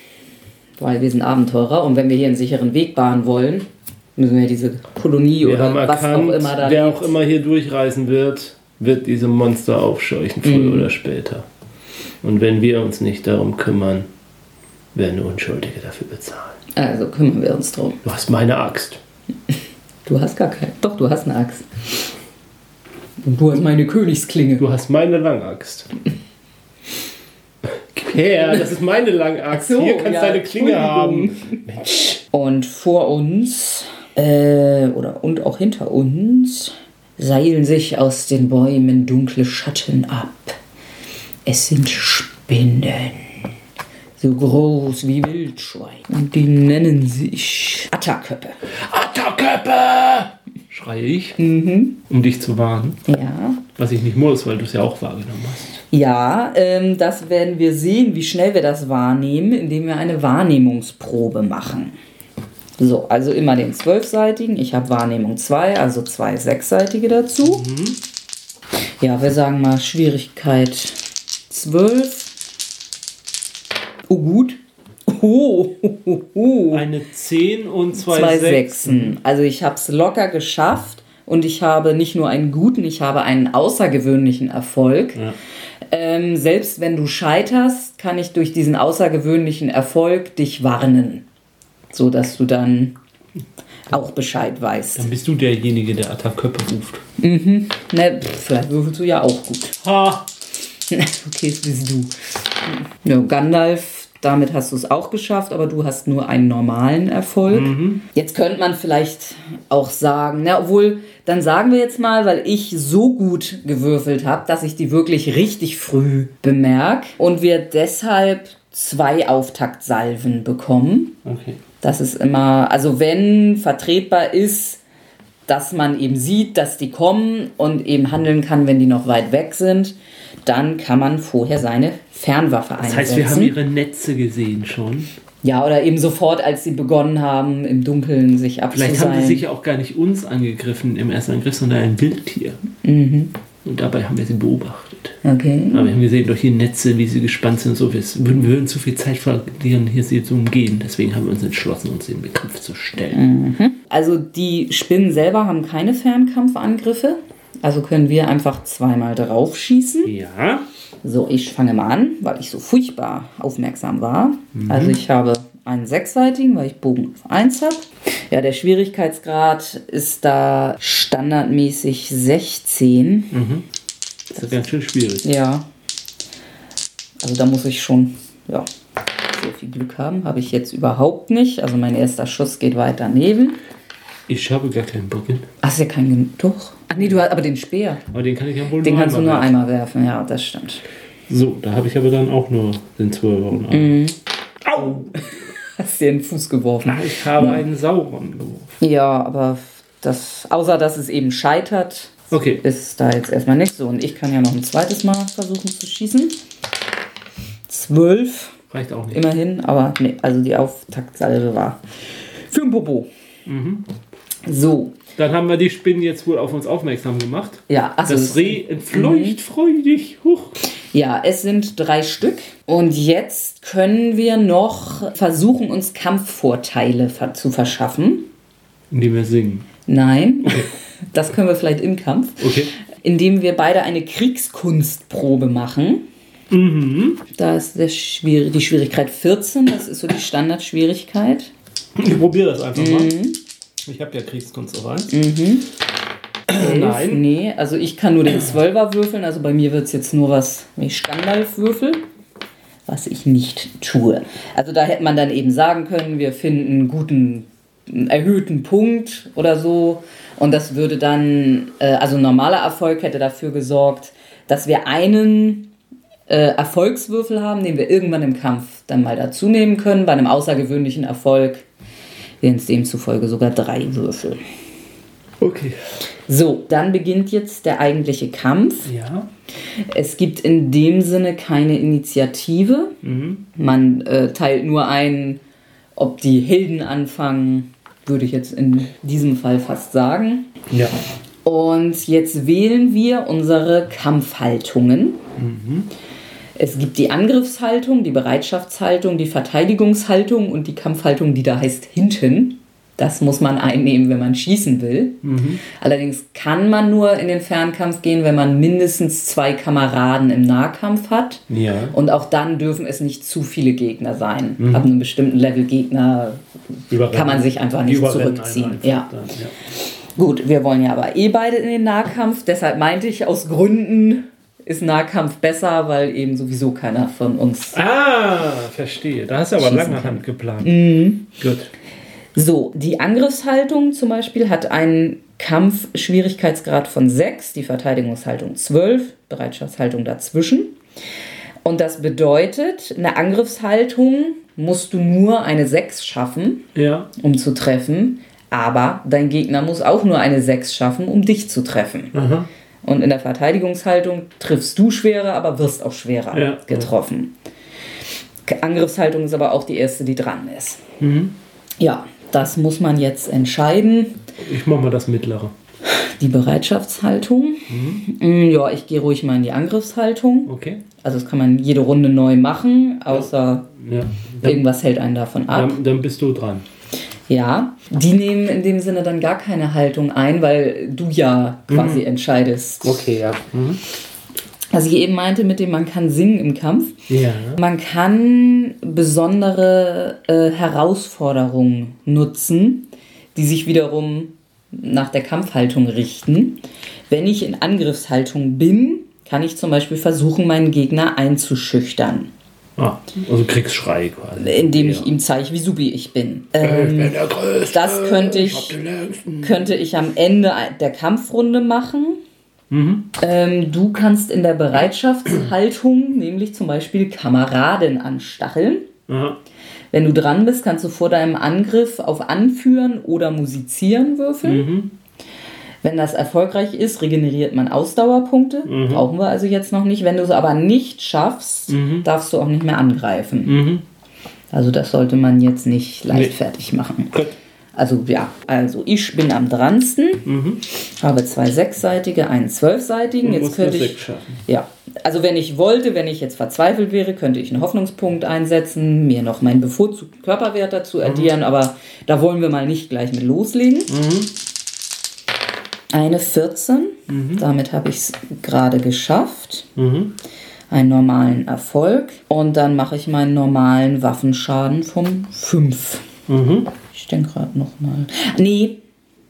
[SPEAKER 1] weil wir sind Abenteurer und wenn wir hier einen sicheren Weg bahnen wollen, müssen wir diese Kolonie wir oder was erkannt, auch immer
[SPEAKER 2] da Wer auch immer hier durchreisen wird, wird diese Monster aufscheuchen, früher mhm. oder später. Und wenn wir uns nicht darum kümmern, werden Unschuldige dafür bezahlen.
[SPEAKER 1] Also kümmern wir uns drum.
[SPEAKER 2] Du hast meine Axt.
[SPEAKER 1] Du hast gar keine. Doch, du hast eine Axt. Und du hast meine Königsklinge.
[SPEAKER 2] Du hast meine Langaxt. her, das ist meine Langaxt. So, Hier kannst du ja, deine Klinge haben.
[SPEAKER 1] Mensch. Und vor uns, äh, oder und auch hinter uns, seilen sich aus den Bäumen dunkle Schatten ab. Es sind Spinnen so groß wie Wildschwein. Und die nennen sich Atterköppe.
[SPEAKER 2] Atterköppe! schreie ich, mhm. um dich zu warnen.
[SPEAKER 1] Ja.
[SPEAKER 2] Was ich nicht muss, weil du es ja auch wahrgenommen hast.
[SPEAKER 1] Ja, ähm, das werden wir sehen, wie schnell wir das wahrnehmen, indem wir eine Wahrnehmungsprobe machen. So, also immer den zwölfseitigen. Ich habe Wahrnehmung 2, also zwei sechsseitige dazu. Mhm. Ja, wir sagen mal Schwierigkeit 12. Oh, gut. Oh,
[SPEAKER 2] oh, oh. Eine 10 und zwei, zwei Sechsen. Sechsen.
[SPEAKER 1] Also ich habe es locker geschafft und ich habe nicht nur einen guten, ich habe einen außergewöhnlichen Erfolg. Ja. Ähm, selbst wenn du scheiterst, kann ich durch diesen außergewöhnlichen Erfolg dich warnen, so dass du dann auch Bescheid weißt.
[SPEAKER 2] Dann bist du derjenige, der Attaköppe ruft.
[SPEAKER 1] Mhm. Ne, vielleicht würfelst du ja auch gut. Ha! [laughs] okay, das bist du. Ja, Gandalf, damit hast du es auch geschafft, aber du hast nur einen normalen Erfolg. Mhm. Jetzt könnte man vielleicht auch sagen, na, obwohl, dann sagen wir jetzt mal, weil ich so gut gewürfelt habe, dass ich die wirklich richtig früh bemerke und wir deshalb zwei Auftaktsalven bekommen.
[SPEAKER 2] Okay.
[SPEAKER 1] Das ist immer, also wenn vertretbar ist, dass man eben sieht, dass die kommen und eben handeln kann, wenn die noch weit weg sind, dann kann man vorher seine Fernwaffe einsetzen. Das heißt,
[SPEAKER 2] wir haben ihre Netze gesehen schon.
[SPEAKER 1] Ja, oder eben sofort, als sie begonnen haben, im Dunkeln sich abzuseilen.
[SPEAKER 2] Vielleicht haben sie sich auch gar nicht uns angegriffen im ersten Angriff, sondern ein Wildtier. Mhm. Und dabei haben wir sie beobachtet.
[SPEAKER 1] Okay.
[SPEAKER 2] Aber wir haben gesehen, durch die Netze, wie sie gespannt sind, so wir würden, wir würden zu viel Zeit verlieren, hier sie zu umgehen. Deswegen haben wir uns entschlossen, uns dem Kampf zu stellen.
[SPEAKER 1] Mhm. Also die Spinnen selber haben keine Fernkampfangriffe. Also können wir einfach zweimal drauf schießen.
[SPEAKER 2] Ja.
[SPEAKER 1] So, ich fange mal an, weil ich so furchtbar aufmerksam war. Mhm. Also ich habe einen sechsseitigen, weil ich Bogen auf 1 habe. Ja, der Schwierigkeitsgrad ist da standardmäßig 16.
[SPEAKER 2] Mhm. Das ist ganz schön schwierig.
[SPEAKER 1] Ja. Also da muss ich schon ja, sehr viel Glück haben. Habe ich jetzt überhaupt nicht. Also mein erster Schuss geht weit daneben.
[SPEAKER 2] Ich habe gar keinen Bogen.
[SPEAKER 1] Hast du ja keinen Doch. Ach nee, du hast aber den Speer.
[SPEAKER 2] Aber den kann ich ja wohl
[SPEAKER 1] den nur kannst du nur werfen. einmal werfen, ja, das stimmt.
[SPEAKER 2] So, da habe ich aber dann auch nur den Zwölfer und
[SPEAKER 1] mhm. Au! [laughs] Hast dir den Fuß geworfen.
[SPEAKER 2] Nein, ich habe einen Sauron geworfen.
[SPEAKER 1] Ja, aber das, außer dass es eben scheitert,
[SPEAKER 2] okay.
[SPEAKER 1] ist da jetzt erstmal nicht so. Und ich kann ja noch ein zweites Mal versuchen zu schießen. Zwölf.
[SPEAKER 2] Reicht auch nicht.
[SPEAKER 1] Immerhin, aber nee, also die Auftaktsalve war für ein Popo.
[SPEAKER 2] Mhm.
[SPEAKER 1] So.
[SPEAKER 2] Dann haben wir die Spinnen jetzt wohl auf uns aufmerksam gemacht.
[SPEAKER 1] Ja, also.
[SPEAKER 2] Das Reh entfleucht mhm. freudig. Huch.
[SPEAKER 1] Ja, es sind drei Stück. Und jetzt können wir noch versuchen, uns Kampfvorteile zu verschaffen.
[SPEAKER 2] Indem wir singen.
[SPEAKER 1] Nein, okay. [laughs] das können wir vielleicht im Kampf.
[SPEAKER 2] Okay.
[SPEAKER 1] Indem wir beide eine Kriegskunstprobe machen.
[SPEAKER 2] Mhm.
[SPEAKER 1] Da ist der Schwier die Schwierigkeit 14, das ist so die Standardschwierigkeit.
[SPEAKER 2] Ich probiere das einfach mal. Mhm. Ich habe ja Kriegskunst auf 1.
[SPEAKER 1] Mhm.
[SPEAKER 2] Nein.
[SPEAKER 1] Nee, also ich kann nur den Zwölfer würfeln, also bei mir wird es jetzt nur was wie Standalf-Würfel, was ich nicht tue. Also da hätte man dann eben sagen können, wir finden einen guten, einen erhöhten Punkt oder so und das würde dann, äh, also normaler Erfolg hätte dafür gesorgt, dass wir einen äh, Erfolgswürfel haben, den wir irgendwann im Kampf dann mal dazu nehmen können. Bei einem außergewöhnlichen Erfolg es demzufolge sogar drei Würfel.
[SPEAKER 2] Okay.
[SPEAKER 1] So, dann beginnt jetzt der eigentliche Kampf.
[SPEAKER 2] Ja.
[SPEAKER 1] Es gibt in dem Sinne keine Initiative.
[SPEAKER 2] Mhm.
[SPEAKER 1] Man äh, teilt nur ein, ob die Helden anfangen, würde ich jetzt in diesem Fall fast sagen.
[SPEAKER 2] Ja.
[SPEAKER 1] Und jetzt wählen wir unsere Kampfhaltungen.
[SPEAKER 2] Mhm.
[SPEAKER 1] Es gibt die Angriffshaltung, die Bereitschaftshaltung, die Verteidigungshaltung und die Kampfhaltung, die da heißt hinten. Das muss man einnehmen, wenn man schießen will.
[SPEAKER 2] Mhm.
[SPEAKER 1] Allerdings kann man nur in den Fernkampf gehen, wenn man mindestens zwei Kameraden im Nahkampf hat.
[SPEAKER 2] Ja.
[SPEAKER 1] Und auch dann dürfen es nicht zu viele Gegner sein. Mhm. Ab einem bestimmten Level Gegner Überrennen. kann man sich einfach nicht zurückziehen. Einfach ja. Dann, ja. Gut, wir wollen ja aber eh beide in den Nahkampf. Deshalb meinte ich aus Gründen ist Nahkampf besser, weil eben sowieso keiner von uns.
[SPEAKER 2] Ah, verstehe. Da hast du aber lange Hand geplant.
[SPEAKER 1] Mhm.
[SPEAKER 2] Gut.
[SPEAKER 1] So, die Angriffshaltung zum Beispiel hat einen Kampfschwierigkeitsgrad von 6, die Verteidigungshaltung 12, Bereitschaftshaltung dazwischen. Und das bedeutet, eine Angriffshaltung musst du nur eine 6 schaffen,
[SPEAKER 2] ja.
[SPEAKER 1] um zu treffen. Aber dein Gegner muss auch nur eine 6 schaffen, um dich zu treffen. Aha. Und in der Verteidigungshaltung triffst du schwerer, aber wirst auch schwerer ja. getroffen. Angriffshaltung ist aber auch die erste, die dran ist. Mhm. Ja, das muss man jetzt entscheiden.
[SPEAKER 2] Ich mache mal das mittlere.
[SPEAKER 1] Die Bereitschaftshaltung. Mhm. Mm, ja, ich gehe ruhig mal in die Angriffshaltung. Okay. Also das kann man jede Runde neu machen, außer ja. Ja. irgendwas hält einen davon ab.
[SPEAKER 2] Dann, dann bist du dran.
[SPEAKER 1] Ja, die nehmen in dem Sinne dann gar keine Haltung ein, weil du ja quasi mhm. entscheidest.
[SPEAKER 2] Okay, ja. Mhm.
[SPEAKER 1] Was ich eben meinte mit dem, man kann singen im Kampf. Ja. Man kann besondere äh, Herausforderungen nutzen, die sich wiederum nach der Kampfhaltung richten. Wenn ich in Angriffshaltung bin, kann ich zum Beispiel versuchen, meinen Gegner einzuschüchtern.
[SPEAKER 2] Ah, also Kriegsschrei quasi.
[SPEAKER 1] Indem ich ja. ihm zeige, wie subi ich bin. Ähm, ich bin der Größte. Das könnte ich, ich könnte ich am Ende der Kampfrunde machen. Mhm. Ähm, du kannst in der Bereitschaftshaltung nämlich zum Beispiel Kameraden anstacheln. Aha. Wenn du dran bist, kannst du vor deinem Angriff auf Anführen oder Musizieren würfeln. Mhm. Wenn das erfolgreich ist, regeneriert man Ausdauerpunkte. Mhm. Brauchen wir also jetzt noch nicht. Wenn du es aber nicht schaffst, mhm. darfst du auch nicht mehr angreifen. Mhm. Also das sollte man jetzt nicht leichtfertig nee. machen. Gut. Also ja, also ich bin am dransten, mhm. habe zwei sechsseitige, einen zwölfseitigen. Jetzt könnte ich ja, also wenn ich wollte, wenn ich jetzt verzweifelt wäre, könnte ich einen Hoffnungspunkt einsetzen, mir noch meinen bevorzugten Körperwert dazu addieren, mhm. aber da wollen wir mal nicht gleich mit loslegen. Mhm eine 14. Mhm. Damit habe ich es gerade geschafft. Mhm. Einen normalen Erfolg. Und dann mache ich meinen normalen Waffenschaden vom 5. Mhm. Ich denke gerade nochmal. Nee.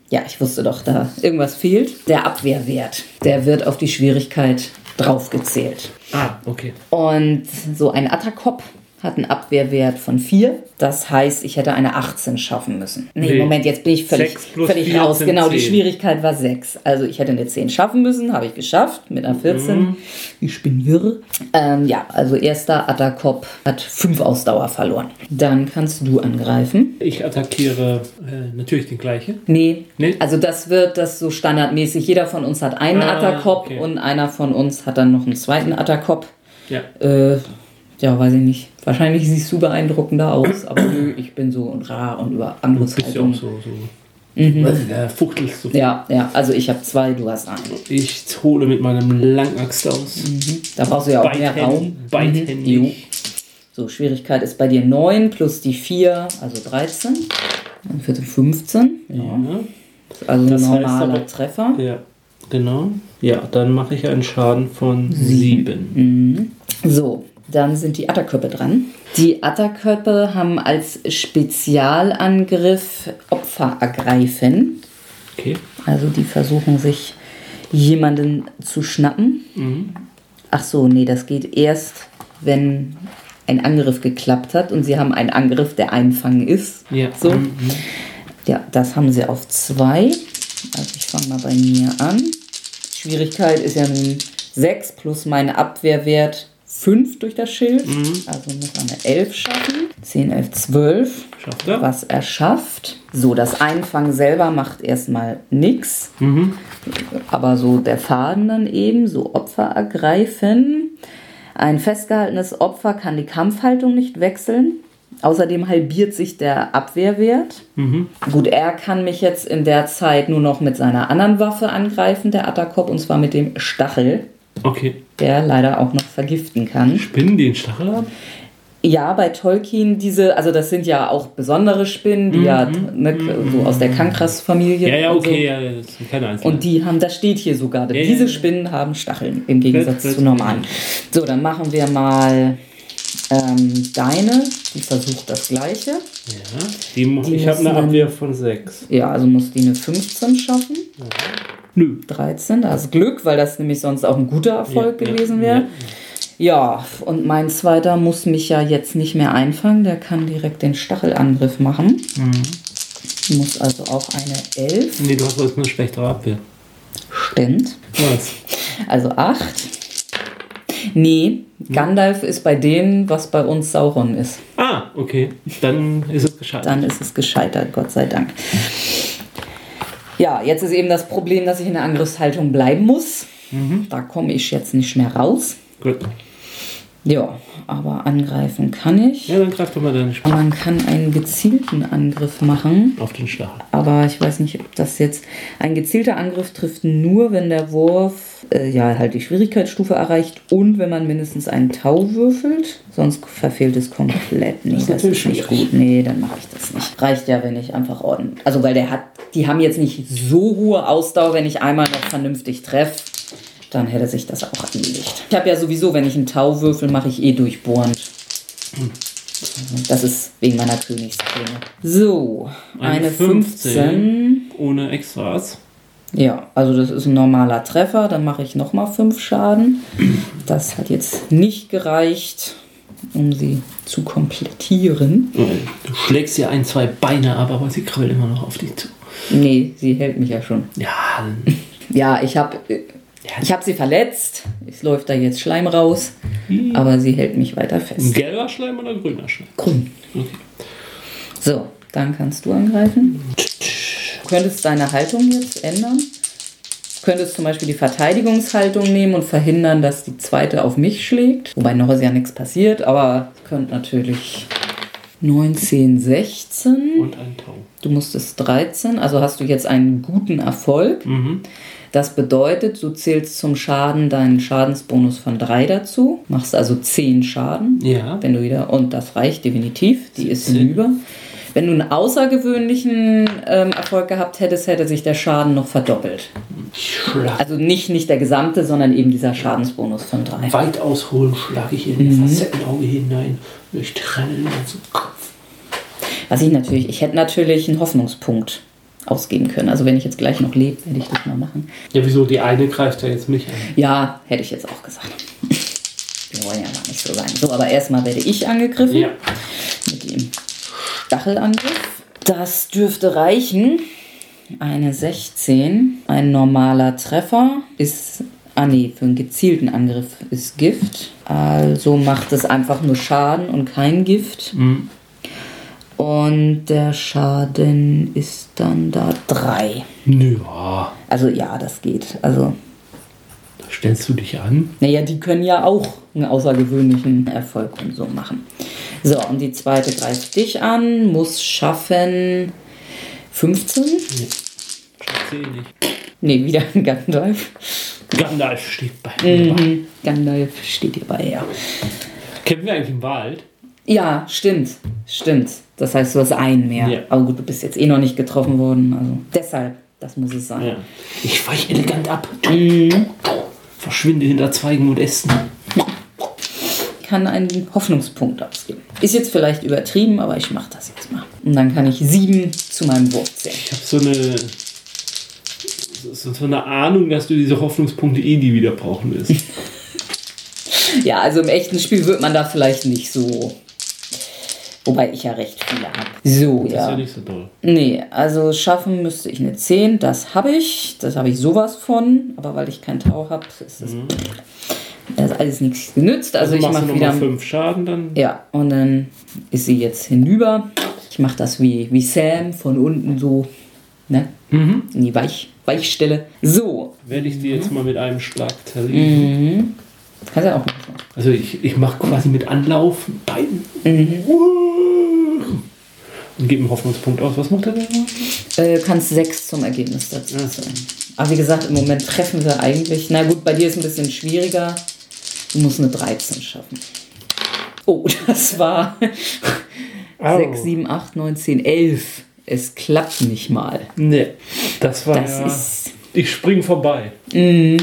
[SPEAKER 1] Ja, ich wusste doch, da irgendwas fehlt. Der Abwehrwert. Der wird auf die Schwierigkeit draufgezählt.
[SPEAKER 2] Ah, okay.
[SPEAKER 1] Und so ein Attakop hat einen Abwehrwert von 4. Das heißt, ich hätte eine 18 schaffen müssen. Nee, nee. Moment, jetzt bin ich völlig, völlig raus. Genau, 10. die Schwierigkeit war 6. Also ich hätte eine 10 schaffen müssen, habe ich geschafft mit einer 14. Mhm. Ich bin wirr. Ähm, ja, also erster Attakop hat 5 Ausdauer verloren. Dann kannst du angreifen.
[SPEAKER 2] Ich attackiere äh, natürlich den gleichen.
[SPEAKER 1] Nee. nee, also das wird das so standardmäßig. Jeder von uns hat einen ah, Attakop okay. und einer von uns hat dann noch einen zweiten Attakop. Ja. Äh, ja, weiß ich nicht. Wahrscheinlich siehst du beeindruckender aus, aber nö, ich bin so und rar und über Angriffshaltung.
[SPEAKER 2] Du bist ja auch so, so mhm. was der fuchtelst
[SPEAKER 1] so. Ja, ja, also ich habe zwei, du hast einen.
[SPEAKER 2] Ich hole mit meinem Langaxt aus.
[SPEAKER 1] Mhm. Da brauchst du ja auch Beidhänd, mehr Raum. Beidhändig. Mhm. So, Schwierigkeit ist bei dir 9 plus die 4, also 13. Dann vierte 15. Ja. ja. Also das ein normaler aber, Treffer.
[SPEAKER 2] Ja, genau. Ja, dann mache ich einen Schaden von 7. Mhm.
[SPEAKER 1] So, dann sind die Atterköpfe dran. Die Atterköpfe haben als Spezialangriff Opfer ergreifen. Okay. Also die versuchen sich jemanden zu schnappen. Mhm. Ach so, nee, das geht erst, wenn ein Angriff geklappt hat und sie haben einen Angriff, der einfangen ist. Ja. So. Mhm. Ja, das haben sie auf zwei. Also ich fange mal bei mir an. Schwierigkeit ist ja nun 6 plus mein Abwehrwert 5 durch das Schild. Mhm. Also muss er eine 11 schaffen. 10, 11, 12. Schafft er. Was er schafft. So, das Einfangen selber macht erstmal nichts. Mhm. Aber so der Faden dann eben, so Opfer ergreifen. Ein festgehaltenes Opfer kann die Kampfhaltung nicht wechseln. Außerdem halbiert sich der Abwehrwert. Mhm. Gut, er kann mich jetzt in der Zeit nur noch mit seiner anderen Waffe angreifen, der Attakop, und zwar mit dem Stachel.
[SPEAKER 2] Okay.
[SPEAKER 1] Der leider auch noch vergiften kann.
[SPEAKER 2] Spinnen die einen Stachel haben?
[SPEAKER 1] Ja, bei Tolkien diese, also das sind ja auch besondere Spinnen, die mhm. ja ne, mhm. so aus der Kankras-Familie.
[SPEAKER 2] Ja, ja, okay, so. ja, das sind keine
[SPEAKER 1] einzelnen. Und die haben, das steht hier sogar, ja, diese ja, Spinnen haben Stacheln im Gegensatz das, das zu normalen. So, dann machen wir mal ähm, deine, die versucht das gleiche.
[SPEAKER 2] Ja, die, die ich habe eine Abwehr von 6.
[SPEAKER 1] Ja, also muss die eine 15 schaffen. Ja. Nö. 13, da ist Glück, weil das nämlich sonst auch ein guter Erfolg ja, gewesen wäre. Ja, ja, und mein zweiter muss mich ja jetzt nicht mehr einfangen, der kann direkt den Stachelangriff machen. Mhm. Muss also auch eine 11.
[SPEAKER 2] Nee, du hast jetzt eine schlechtere Abwehr.
[SPEAKER 1] Stimmt. Was? Also 8. Nee, Gandalf ist bei denen, was bei uns Sauron ist.
[SPEAKER 2] Ah, okay. Dann ist es gescheitert.
[SPEAKER 1] Dann ist es gescheitert, Gott sei Dank. Ja, jetzt ist eben das Problem, dass ich in der Angriffshaltung bleiben muss. Mhm. Da komme ich jetzt nicht mehr raus. Gut. Ja, aber angreifen kann ich.
[SPEAKER 2] Ja, dann greif doch mal deine
[SPEAKER 1] Spiel. Man kann einen gezielten Angriff machen.
[SPEAKER 2] Auf den Stachel.
[SPEAKER 1] Aber ich weiß nicht, ob das jetzt. Ein gezielter Angriff trifft nur, wenn der Wurf äh, ja halt die Schwierigkeitsstufe erreicht und wenn man mindestens einen Tau würfelt. Sonst verfehlt es komplett. Nee, das, das ist nicht gut. Nee, dann mache ich das nicht. Reicht ja, wenn ich einfach ordentlich. Also weil der hat. Die haben jetzt nicht so hohe Ausdauer, wenn ich einmal noch vernünftig treffe dann hätte sich das auch erledigt. Ich habe ja sowieso, wenn ich einen Tau würfel, mache ich eh durchbohrend. Das ist wegen meiner Königsklinge. So, eine, eine 15, 15.
[SPEAKER 2] Ohne Extras.
[SPEAKER 1] Ja, also das ist ein normaler Treffer. Dann mache ich nochmal 5 Schaden. Das hat jetzt nicht gereicht, um sie zu komplettieren.
[SPEAKER 2] Du schlägst ihr ein, zwei Beine ab, aber sie krabbelt immer noch auf dich zu.
[SPEAKER 1] Nee, sie hält mich ja schon.
[SPEAKER 2] Ja.
[SPEAKER 1] Ja, ich habe ich habe sie verletzt. Es läuft da jetzt Schleim raus. Hm. Aber sie hält mich weiter fest.
[SPEAKER 2] Gelber Schleim oder grüner Schleim?
[SPEAKER 1] Grün. Okay. So, dann kannst du angreifen. Du könntest deine Haltung jetzt ändern. Du könntest zum Beispiel die Verteidigungshaltung nehmen und verhindern, dass die zweite auf mich schlägt. Wobei noch ist ja nichts passiert, aber könnte natürlich 19, 16.
[SPEAKER 2] Und ein Tau.
[SPEAKER 1] Du musstest 13, also hast du jetzt einen guten Erfolg. Mhm. Das bedeutet, du zählst zum Schaden deinen Schadensbonus von 3 dazu, machst also 10 Schaden.
[SPEAKER 2] Ja.
[SPEAKER 1] Wenn du wieder, und das reicht definitiv, die 17. ist hinüber. Wenn du einen außergewöhnlichen ähm, Erfolg gehabt hättest, hätte sich der Schaden noch verdoppelt. Schlag. Also nicht, nicht der gesamte, sondern eben dieser Schadensbonus von 3.
[SPEAKER 2] Weit ausholen schlage ich in mhm. Facettenauge hinein, ich trenne den ganzen Kopf.
[SPEAKER 1] Was ich natürlich, ich hätte natürlich einen Hoffnungspunkt ausgeben können. Also wenn ich jetzt gleich noch lebe, werde ich das mal machen.
[SPEAKER 2] Ja, wieso? Die eine greift ja jetzt mich an.
[SPEAKER 1] Ja, hätte ich jetzt auch gesagt. Wir wollen ja gar nicht so sein. So, aber erstmal werde ich angegriffen. Ja. Mit dem Stachelangriff. Das dürfte reichen. Eine 16. Ein normaler Treffer ist. Ah nee, für einen gezielten Angriff ist Gift. Also macht es einfach nur Schaden und kein Gift. Mhm. Und der Schaden ist dann da 3.
[SPEAKER 2] Ja.
[SPEAKER 1] Also ja, das geht. Also.
[SPEAKER 2] Stellst du dich an?
[SPEAKER 1] Naja, die können ja auch einen außergewöhnlichen Erfolg und so machen. So, und die zweite greift dich an, muss schaffen 15. Nee,
[SPEAKER 2] schafft nicht.
[SPEAKER 1] Nee, wieder ein [laughs] Gandalf.
[SPEAKER 2] Gandalf steht bei mir.
[SPEAKER 1] Mhm. Gandalf steht dir bei, ja.
[SPEAKER 2] Kennen wir eigentlich im Wald?
[SPEAKER 1] Ja, stimmt. Stimmt. Das heißt, du hast einen mehr. Ja. Aber gut, du bist jetzt eh noch nicht getroffen worden. Also deshalb, das muss es sein. Ja.
[SPEAKER 2] Ich weiche elegant ab. Mhm. Verschwinde hinter Zweigen und Ästen.
[SPEAKER 1] Kann einen Hoffnungspunkt ausgeben. Ist jetzt vielleicht übertrieben, aber ich mache das jetzt mal. Und dann kann ich sieben zu meinem Wurf zählen.
[SPEAKER 2] Ich habe so eine, so eine Ahnung, dass du diese Hoffnungspunkte eh nie wieder brauchen wirst. [laughs]
[SPEAKER 1] ja, also im echten Spiel wird man da vielleicht nicht so Wobei ich ja recht viele habe. So,
[SPEAKER 2] das
[SPEAKER 1] ja.
[SPEAKER 2] ist ja nicht so toll.
[SPEAKER 1] Nee, also schaffen müsste ich eine 10. Das habe ich. Das habe ich sowas von. Aber weil ich keinen Tau habe, ist das. Mhm. Das ist alles nichts genützt. Also, also ich mache wieder.
[SPEAKER 2] 5 Schaden dann.
[SPEAKER 1] Ja, und dann ist sie jetzt hinüber. Ich mache das wie, wie Sam von unten so. Ne? Mhm. In die Weich, Weichstelle. So.
[SPEAKER 2] Werde ich die jetzt mal mit einem Schlag zerlegen.
[SPEAKER 1] Mhm. Kannst du auch machen.
[SPEAKER 2] Also ich, ich mache quasi mit Anlauf beiden. Mhm. Und gebe einen Hoffnungspunkt aus. Was macht er denn?
[SPEAKER 1] Äh, kannst sechs zum Ergebnis dazu ja. sein. Aber wie gesagt, im Moment treffen wir eigentlich. Na gut, bei dir ist ein bisschen schwieriger. Du musst eine 13 schaffen. Oh, [laughs] das war oh. 6, 7, 8, 9, 10, 11. Es klappt nicht mal.
[SPEAKER 2] Nee, das war. Das ja, ist. Ich spring vorbei.
[SPEAKER 1] Mhm.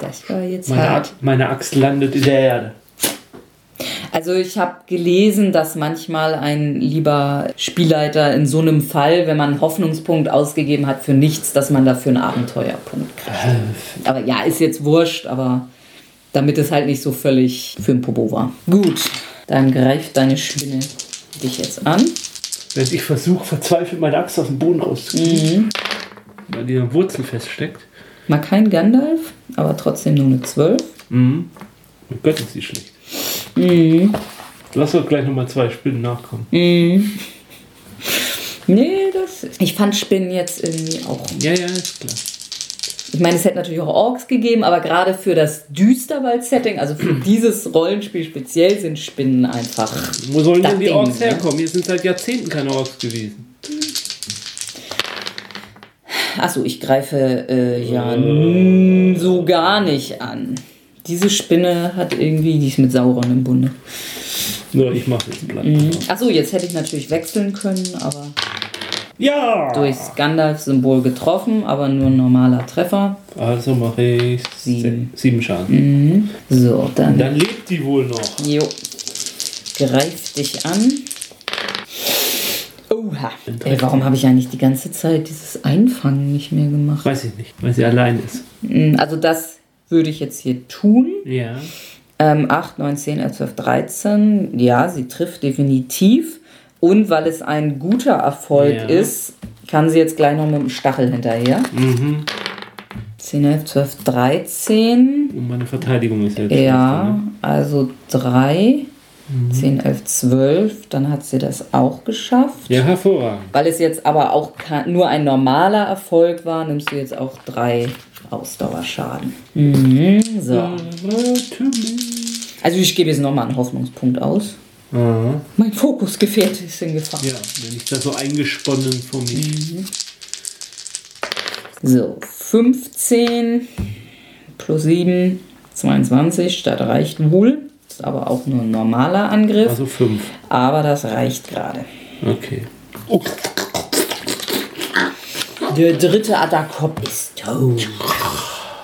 [SPEAKER 1] Das war jetzt
[SPEAKER 2] meine,
[SPEAKER 1] hart.
[SPEAKER 2] meine Axt landet in der Erde.
[SPEAKER 1] Also ich habe gelesen, dass manchmal ein lieber Spielleiter in so einem Fall, wenn man einen Hoffnungspunkt ausgegeben hat für nichts, dass man dafür einen Abenteuerpunkt kriegt. Aber ja, ist jetzt wurscht, aber damit es halt nicht so völlig für ein Popo war. Gut, dann greift deine Spinne dich jetzt an.
[SPEAKER 2] Wenn ich versuche, verzweifelt meine Axt aus dem Boden rauszukriegen, mhm. weil die Wurzel feststeckt.
[SPEAKER 1] Mal kein Gandalf, aber trotzdem nur eine 12.
[SPEAKER 2] Mhm. Oh Gott, ist die schlecht. Mhm. Lass doch gleich nochmal zwei Spinnen nachkommen.
[SPEAKER 1] Mhm. Nee, das Ich fand Spinnen jetzt irgendwie auch.
[SPEAKER 2] Ja, ja, ist klar.
[SPEAKER 1] Ich meine, es hätte natürlich auch Orks gegeben, aber gerade für das Düsterwald-Setting, also für [clears throat] dieses Rollenspiel speziell, sind Spinnen einfach.
[SPEAKER 2] Wo sollen denn die Orks ne? herkommen? Hier sind seit Jahrzehnten keine Orks gewesen.
[SPEAKER 1] Achso, ich greife äh, ja äh. so gar nicht an. Diese Spinne hat irgendwie, die ist mit Sauron im Bunde.
[SPEAKER 2] Ja, ich mache jetzt platt.
[SPEAKER 1] Mhm. Achso, jetzt hätte ich natürlich wechseln können, aber.
[SPEAKER 2] Ja!
[SPEAKER 1] Durchs Gandalf-Symbol getroffen, aber nur ein normaler Treffer.
[SPEAKER 2] Also mache ich sieben, sieben Schaden.
[SPEAKER 1] Mhm. So, dann.
[SPEAKER 2] Dann lebt die wohl noch.
[SPEAKER 1] Jo. Greif dich an. Oha. Ey, warum habe ich eigentlich die ganze Zeit dieses Einfangen nicht mehr gemacht?
[SPEAKER 2] Weiß ich nicht, weil sie allein ist.
[SPEAKER 1] Mhm, also das würde ich jetzt hier tun.
[SPEAKER 2] Ja.
[SPEAKER 1] Ähm, 8, 9, 10, 11, 12, 13. Ja, sie trifft definitiv. Und weil es ein guter Erfolg ja. ist, kann sie jetzt gleich noch mit dem Stachel hinterher.
[SPEAKER 2] Mhm.
[SPEAKER 1] 10, 11, 12, 13.
[SPEAKER 2] Und meine Verteidigung ist jetzt.
[SPEAKER 1] Ja, ne? also 3. Mhm. 10, 11, 12, dann hat sie das auch geschafft.
[SPEAKER 2] Ja, hervorragend.
[SPEAKER 1] Weil es jetzt aber auch nur ein normaler Erfolg war, nimmst du jetzt auch drei Ausdauerschaden. Mhm, so. Also ich gebe jetzt nochmal einen Hoffnungspunkt aus.
[SPEAKER 2] Aha.
[SPEAKER 1] Mein Fokusgefährte ist in Gefahr.
[SPEAKER 2] Ja, wenn ich da so eingesponnen vor mich.
[SPEAKER 1] Mhm. So, 15 plus 7, 22, das reicht wohl. Ist aber auch nur ein normaler Angriff.
[SPEAKER 2] Also 5.
[SPEAKER 1] Aber das reicht gerade.
[SPEAKER 2] Okay. Oh.
[SPEAKER 1] Der dritte Adakop ist tot.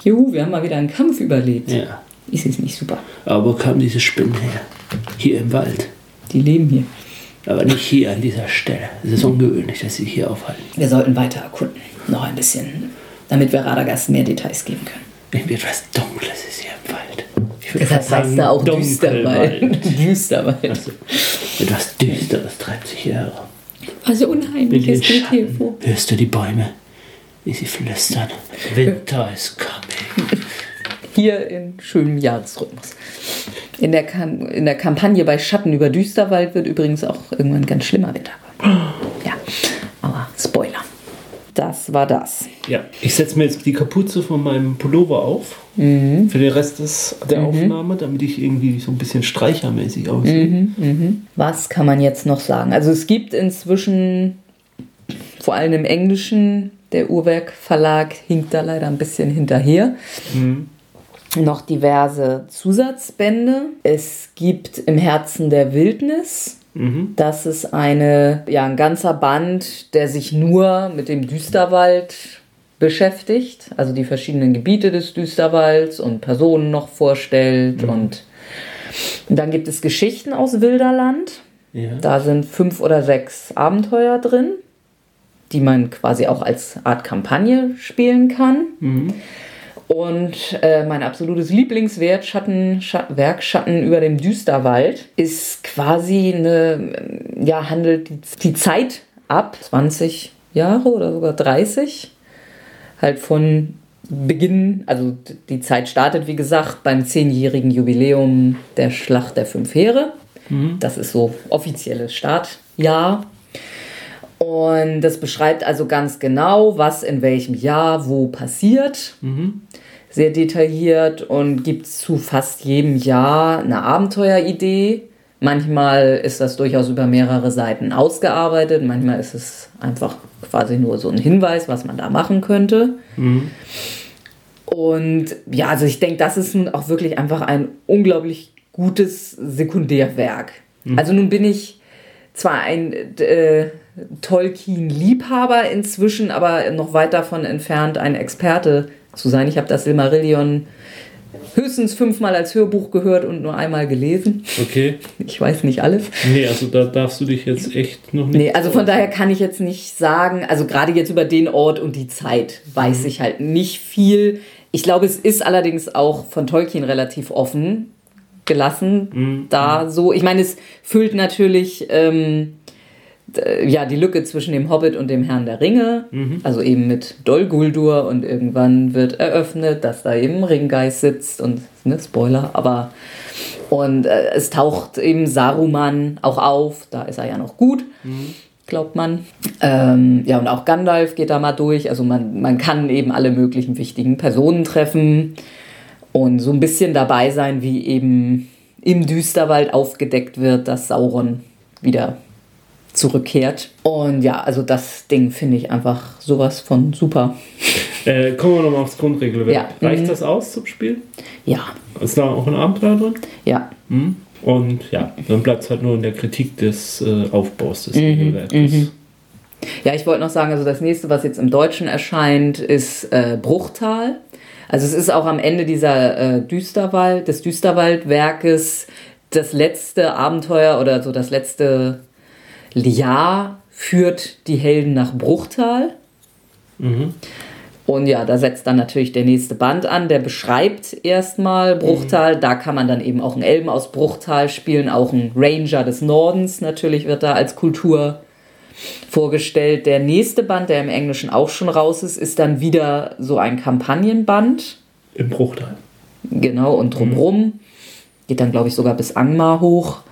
[SPEAKER 1] Juhu, wir haben mal wieder einen Kampf überlebt.
[SPEAKER 2] Ja.
[SPEAKER 1] Ist es nicht super?
[SPEAKER 2] Aber wo kamen diese Spinnen her? Hier im Wald.
[SPEAKER 1] Die leben hier.
[SPEAKER 2] Aber nicht hier an dieser Stelle. Es ist ungewöhnlich, dass sie hier aufhalten.
[SPEAKER 1] Wir sollten weiter erkunden. Noch ein bisschen. Damit wir Radagast mehr Details geben können.
[SPEAKER 2] Irgendwie etwas Dunkles ist hier im Wald.
[SPEAKER 1] Deshalb heißt da auch Düsterwald. [laughs] Düsterwald. Also,
[SPEAKER 2] etwas Düsteres treibt sich hier herum.
[SPEAKER 1] Was unheimlich ist hier vor.
[SPEAKER 2] Hörst du die Bäume, wie sie flüstern? Winter is coming.
[SPEAKER 1] Hier in schönem Jahresrhythmus. In der, Kam in der Kampagne bei Schatten über Düsterwald wird übrigens auch irgendwann ganz schlimmer Wetter. Ja, aber Spoiler. Das war das.
[SPEAKER 2] Ja, ich setze mir jetzt die Kapuze von meinem Pullover auf.
[SPEAKER 1] Mhm.
[SPEAKER 2] Für den Rest des, der mhm. Aufnahme, damit ich irgendwie so ein bisschen streichermäßig aussehe.
[SPEAKER 1] Mhm, mhm. Was kann man jetzt noch sagen? Also es gibt inzwischen, vor allem im Englischen, der Uhrwerk Verlag hinkt da leider ein bisschen hinterher.
[SPEAKER 2] Mhm
[SPEAKER 1] noch diverse Zusatzbände. Es gibt im Herzen der Wildnis.
[SPEAKER 2] Mhm.
[SPEAKER 1] Das ist eine, ja, ein ganzer Band, der sich nur mit dem Düsterwald beschäftigt, also die verschiedenen Gebiete des Düsterwalds und Personen noch vorstellt. Mhm. Und dann gibt es Geschichten aus Wilderland.
[SPEAKER 2] Ja.
[SPEAKER 1] Da sind fünf oder sechs Abenteuer drin, die man quasi auch als Art Kampagne spielen kann.
[SPEAKER 2] Mhm.
[SPEAKER 1] Und äh, mein absolutes Lieblingswerk, Schatten, Werk Schatten über dem Düsterwald, ist quasi eine, ja, handelt die, die Zeit ab 20 Jahre oder sogar 30. Halt von Beginn, also die Zeit startet, wie gesagt, beim zehnjährigen Jubiläum der Schlacht der Fünf Heere.
[SPEAKER 2] Mhm.
[SPEAKER 1] Das ist so offizielles Startjahr. Und das beschreibt also ganz genau, was in welchem Jahr wo passiert.
[SPEAKER 2] Mhm.
[SPEAKER 1] Sehr detailliert und gibt zu fast jedem Jahr eine Abenteueridee. Manchmal ist das durchaus über mehrere Seiten ausgearbeitet, manchmal ist es einfach quasi nur so ein Hinweis, was man da machen könnte.
[SPEAKER 2] Mhm.
[SPEAKER 1] Und ja, also ich denke, das ist auch wirklich einfach ein unglaublich gutes Sekundärwerk. Mhm. Also nun bin ich zwar ein äh, Tolkien-Liebhaber inzwischen, aber noch weit davon entfernt, ein Experte zu sein. Ich habe das Silmarillion höchstens fünfmal als Hörbuch gehört und nur einmal gelesen.
[SPEAKER 2] Okay.
[SPEAKER 1] Ich weiß nicht alles.
[SPEAKER 2] Nee, also da darfst du dich jetzt echt noch nicht.
[SPEAKER 1] Nee, also von daher kann ich jetzt nicht sagen, also gerade jetzt über den Ort und die Zeit weiß mhm. ich halt nicht viel. Ich glaube, es ist allerdings auch von Tolkien relativ offen gelassen.
[SPEAKER 2] Mhm.
[SPEAKER 1] Da so, ich meine, es füllt natürlich ähm, ja, die Lücke zwischen dem Hobbit und dem Herrn der Ringe,
[SPEAKER 2] mhm.
[SPEAKER 1] also eben mit Dol Guldur und irgendwann wird eröffnet, dass da eben Ringgeist sitzt und, ne, Spoiler, aber und äh, es taucht eben Saruman auch auf, da ist er ja noch gut.
[SPEAKER 2] Mhm.
[SPEAKER 1] glaubt man. Ähm, ja, und auch Gandalf geht da mal durch. Also man, man kann eben alle möglichen wichtigen Personen treffen und so ein bisschen dabei sein, wie eben im Düsterwald aufgedeckt wird, dass Sauron wieder zurückkehrt. Und ja, also das Ding finde ich einfach sowas von super.
[SPEAKER 2] Äh, kommen wir nochmal aufs Grundregelwerk. Ja. Reicht mhm. das aus zum Spiel?
[SPEAKER 1] Ja.
[SPEAKER 2] Ist da auch ein Abenteuer drin?
[SPEAKER 1] Ja.
[SPEAKER 2] Mhm. Und ja, dann bleibt es halt nur in der Kritik des äh, Aufbaus des mhm. Regelwerkes. Mhm.
[SPEAKER 1] Ja, ich wollte noch sagen, also das nächste, was jetzt im Deutschen erscheint, ist äh, Bruchtal. Also es ist auch am Ende dieser äh, Düsterwald, des Düsterwaldwerkes das letzte Abenteuer oder so das letzte Jahr führt die Helden nach Bruchtal. Mhm. Und ja, da setzt dann natürlich der nächste Band an, der beschreibt erstmal Bruchtal. Mhm. Da kann man dann eben auch einen Elben aus Bruchtal spielen, auch ein Ranger des Nordens natürlich wird da als Kultur vorgestellt. Der nächste Band, der im Englischen auch schon raus ist, ist dann wieder so ein Kampagnenband.
[SPEAKER 2] Im Bruchtal.
[SPEAKER 1] Genau, und drumrum. Mhm. Geht dann, glaube ich, sogar bis Angmar hoch.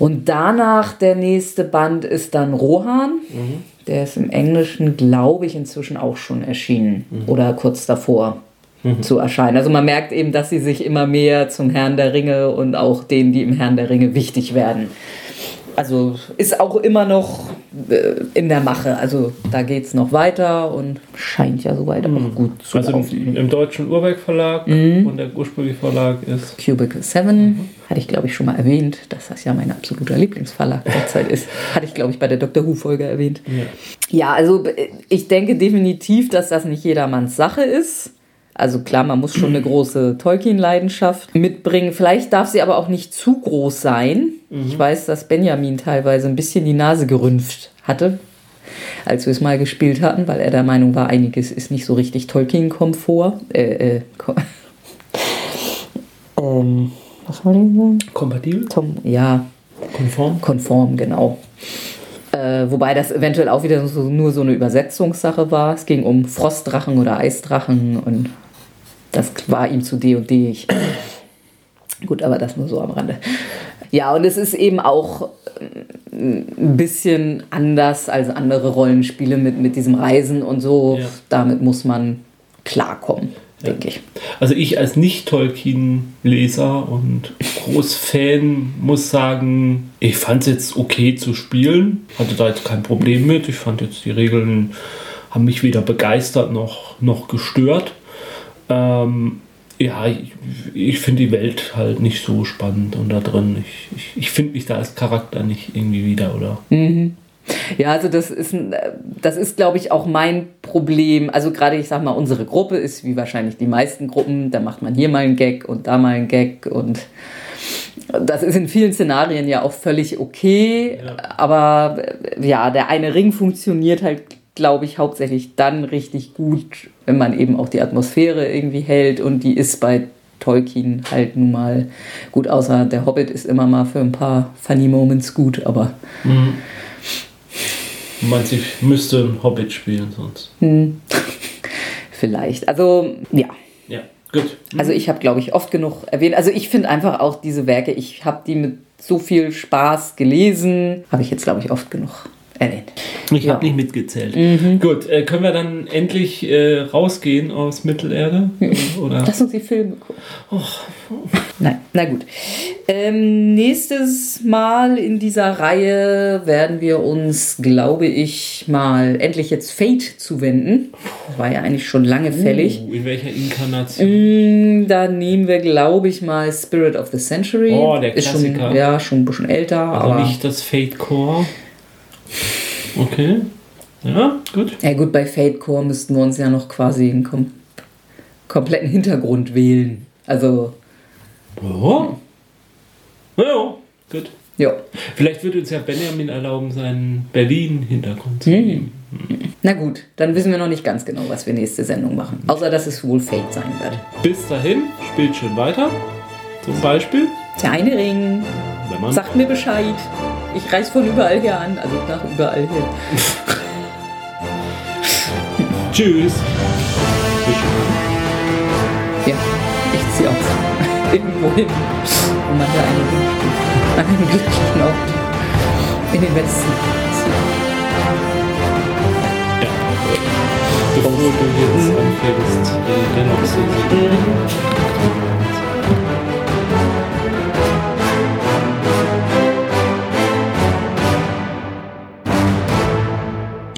[SPEAKER 1] Und danach der nächste Band ist dann Rohan. Mhm. Der ist im Englischen, glaube ich, inzwischen auch schon erschienen mhm. oder kurz davor mhm. zu erscheinen. Also man merkt eben, dass sie sich immer mehr zum Herrn der Ringe und auch denen, die im Herrn der Ringe wichtig werden also ist auch immer noch äh, in der Mache. Also da geht es noch weiter und scheint ja soweit mhm. auch gut
[SPEAKER 2] zu Also im, im, deutschen Urwerk Verlag mhm. und der ursprüngliche Verlag ist
[SPEAKER 1] Cubicle 7. Mhm. Hatte ich glaube ich schon mal erwähnt, dass das ja mein absoluter Lieblingsverlag derzeit ist. [laughs] Hatte ich glaube ich bei der Dr. Who-Folge erwähnt. Ja. ja, also äh, ich denke definitiv, dass das nicht jedermanns Sache ist. Also klar, man muss schon eine große Tolkien-Leidenschaft mitbringen. Vielleicht darf sie aber auch nicht zu groß sein. Mhm. Ich weiß, dass Benjamin teilweise ein bisschen die Nase gerümpft hatte, als wir es mal gespielt hatten, weil er der Meinung war, einiges ist nicht so richtig Tolkien-Komfort. Äh, äh, ko [laughs] ähm, was soll ich sagen?
[SPEAKER 2] Kompatibel?
[SPEAKER 1] Tom, ja.
[SPEAKER 2] Konform?
[SPEAKER 1] Konform, genau. Äh, wobei das eventuell auch wieder so, nur so eine Übersetzungssache war. Es ging um Frostdrachen oder Eisdrachen und das war ihm zu D und D. Gut, aber das nur so am Rande. Ja, und es ist eben auch äh, ein bisschen anders als andere Rollenspiele mit, mit diesem Reisen und so. Ja. Damit muss man klarkommen denke ich.
[SPEAKER 2] Also ich als Nicht-Tolkien-Leser und Großfan muss sagen, ich fand es jetzt okay zu spielen, hatte da jetzt kein Problem mit. Ich fand jetzt die Regeln haben mich weder begeistert noch, noch gestört. Ähm, ja, ich, ich finde die Welt halt nicht so spannend und da drin. Ich, ich, ich finde mich da als Charakter nicht irgendwie wieder, oder?
[SPEAKER 1] Mhm. Ja, also das ist, das ist, glaube ich, auch mein Problem. Also gerade, ich sag mal, unsere Gruppe ist wie wahrscheinlich die meisten Gruppen. Da macht man hier mal einen Gag und da mal einen Gag und das ist in vielen Szenarien ja auch völlig okay. Ja. Aber ja, der eine Ring funktioniert halt, glaube ich, hauptsächlich dann richtig gut, wenn man eben auch die Atmosphäre irgendwie hält und die ist bei Tolkien halt nun mal gut, außer der Hobbit ist immer mal für ein paar Funny Moments gut, aber mhm.
[SPEAKER 2] Man sich müsste ein Hobbit spielen sonst.
[SPEAKER 1] Hm. [laughs] Vielleicht. Also, ja.
[SPEAKER 2] Ja, gut.
[SPEAKER 1] Mhm. Also ich habe, glaube ich, oft genug erwähnt. Also ich finde einfach auch diese Werke, ich habe die mit so viel Spaß gelesen. Habe ich jetzt, glaube ich, oft genug erwähnt.
[SPEAKER 2] Ich ja. habe nicht mitgezählt. Mhm. Gut, äh, können wir dann endlich äh, rausgehen aus Mittelerde? [laughs]
[SPEAKER 1] Oder? Lass uns die Filme gucken. Oh. Nein, na gut. Ähm, nächstes Mal in dieser Reihe werden wir uns, glaube ich, mal endlich jetzt Fate zuwenden. Das war ja eigentlich schon lange fällig.
[SPEAKER 2] Uh, in welcher Inkarnation?
[SPEAKER 1] Mm, da nehmen wir, glaube ich, mal Spirit of the Century.
[SPEAKER 2] Oh, der Klassiker.
[SPEAKER 1] Ist schon, ja, schon ein bisschen älter.
[SPEAKER 2] Also aber nicht das Fate Core. Okay. Ja, gut.
[SPEAKER 1] Ja, gut, bei Fate Core müssten wir uns ja noch quasi einen kom kompletten Hintergrund wählen. Also.
[SPEAKER 2] Oh. Ja, gut.
[SPEAKER 1] Ja.
[SPEAKER 2] Vielleicht wird uns ja Benjamin erlauben, seinen Berlin-Hintergrund zu.
[SPEAKER 1] Hm. Na gut, dann wissen wir noch nicht ganz genau, was wir nächste Sendung machen. Außer, dass es wohl Fate sein wird.
[SPEAKER 2] Bis dahin, spielt schön weiter. Zum Beispiel.
[SPEAKER 1] Der eine Ring. Sagt mir Bescheid. Ich reise von überall her an, also nach überall her. [laughs]
[SPEAKER 2] Tschüss.
[SPEAKER 1] Ja, ich ziehe auch [laughs] irgendwo hin, wo man da einen An einem glücklichen Ort in den Westen zieht.
[SPEAKER 2] Ja. Bevor du jetzt anfängst, äh, dennoch zu singen.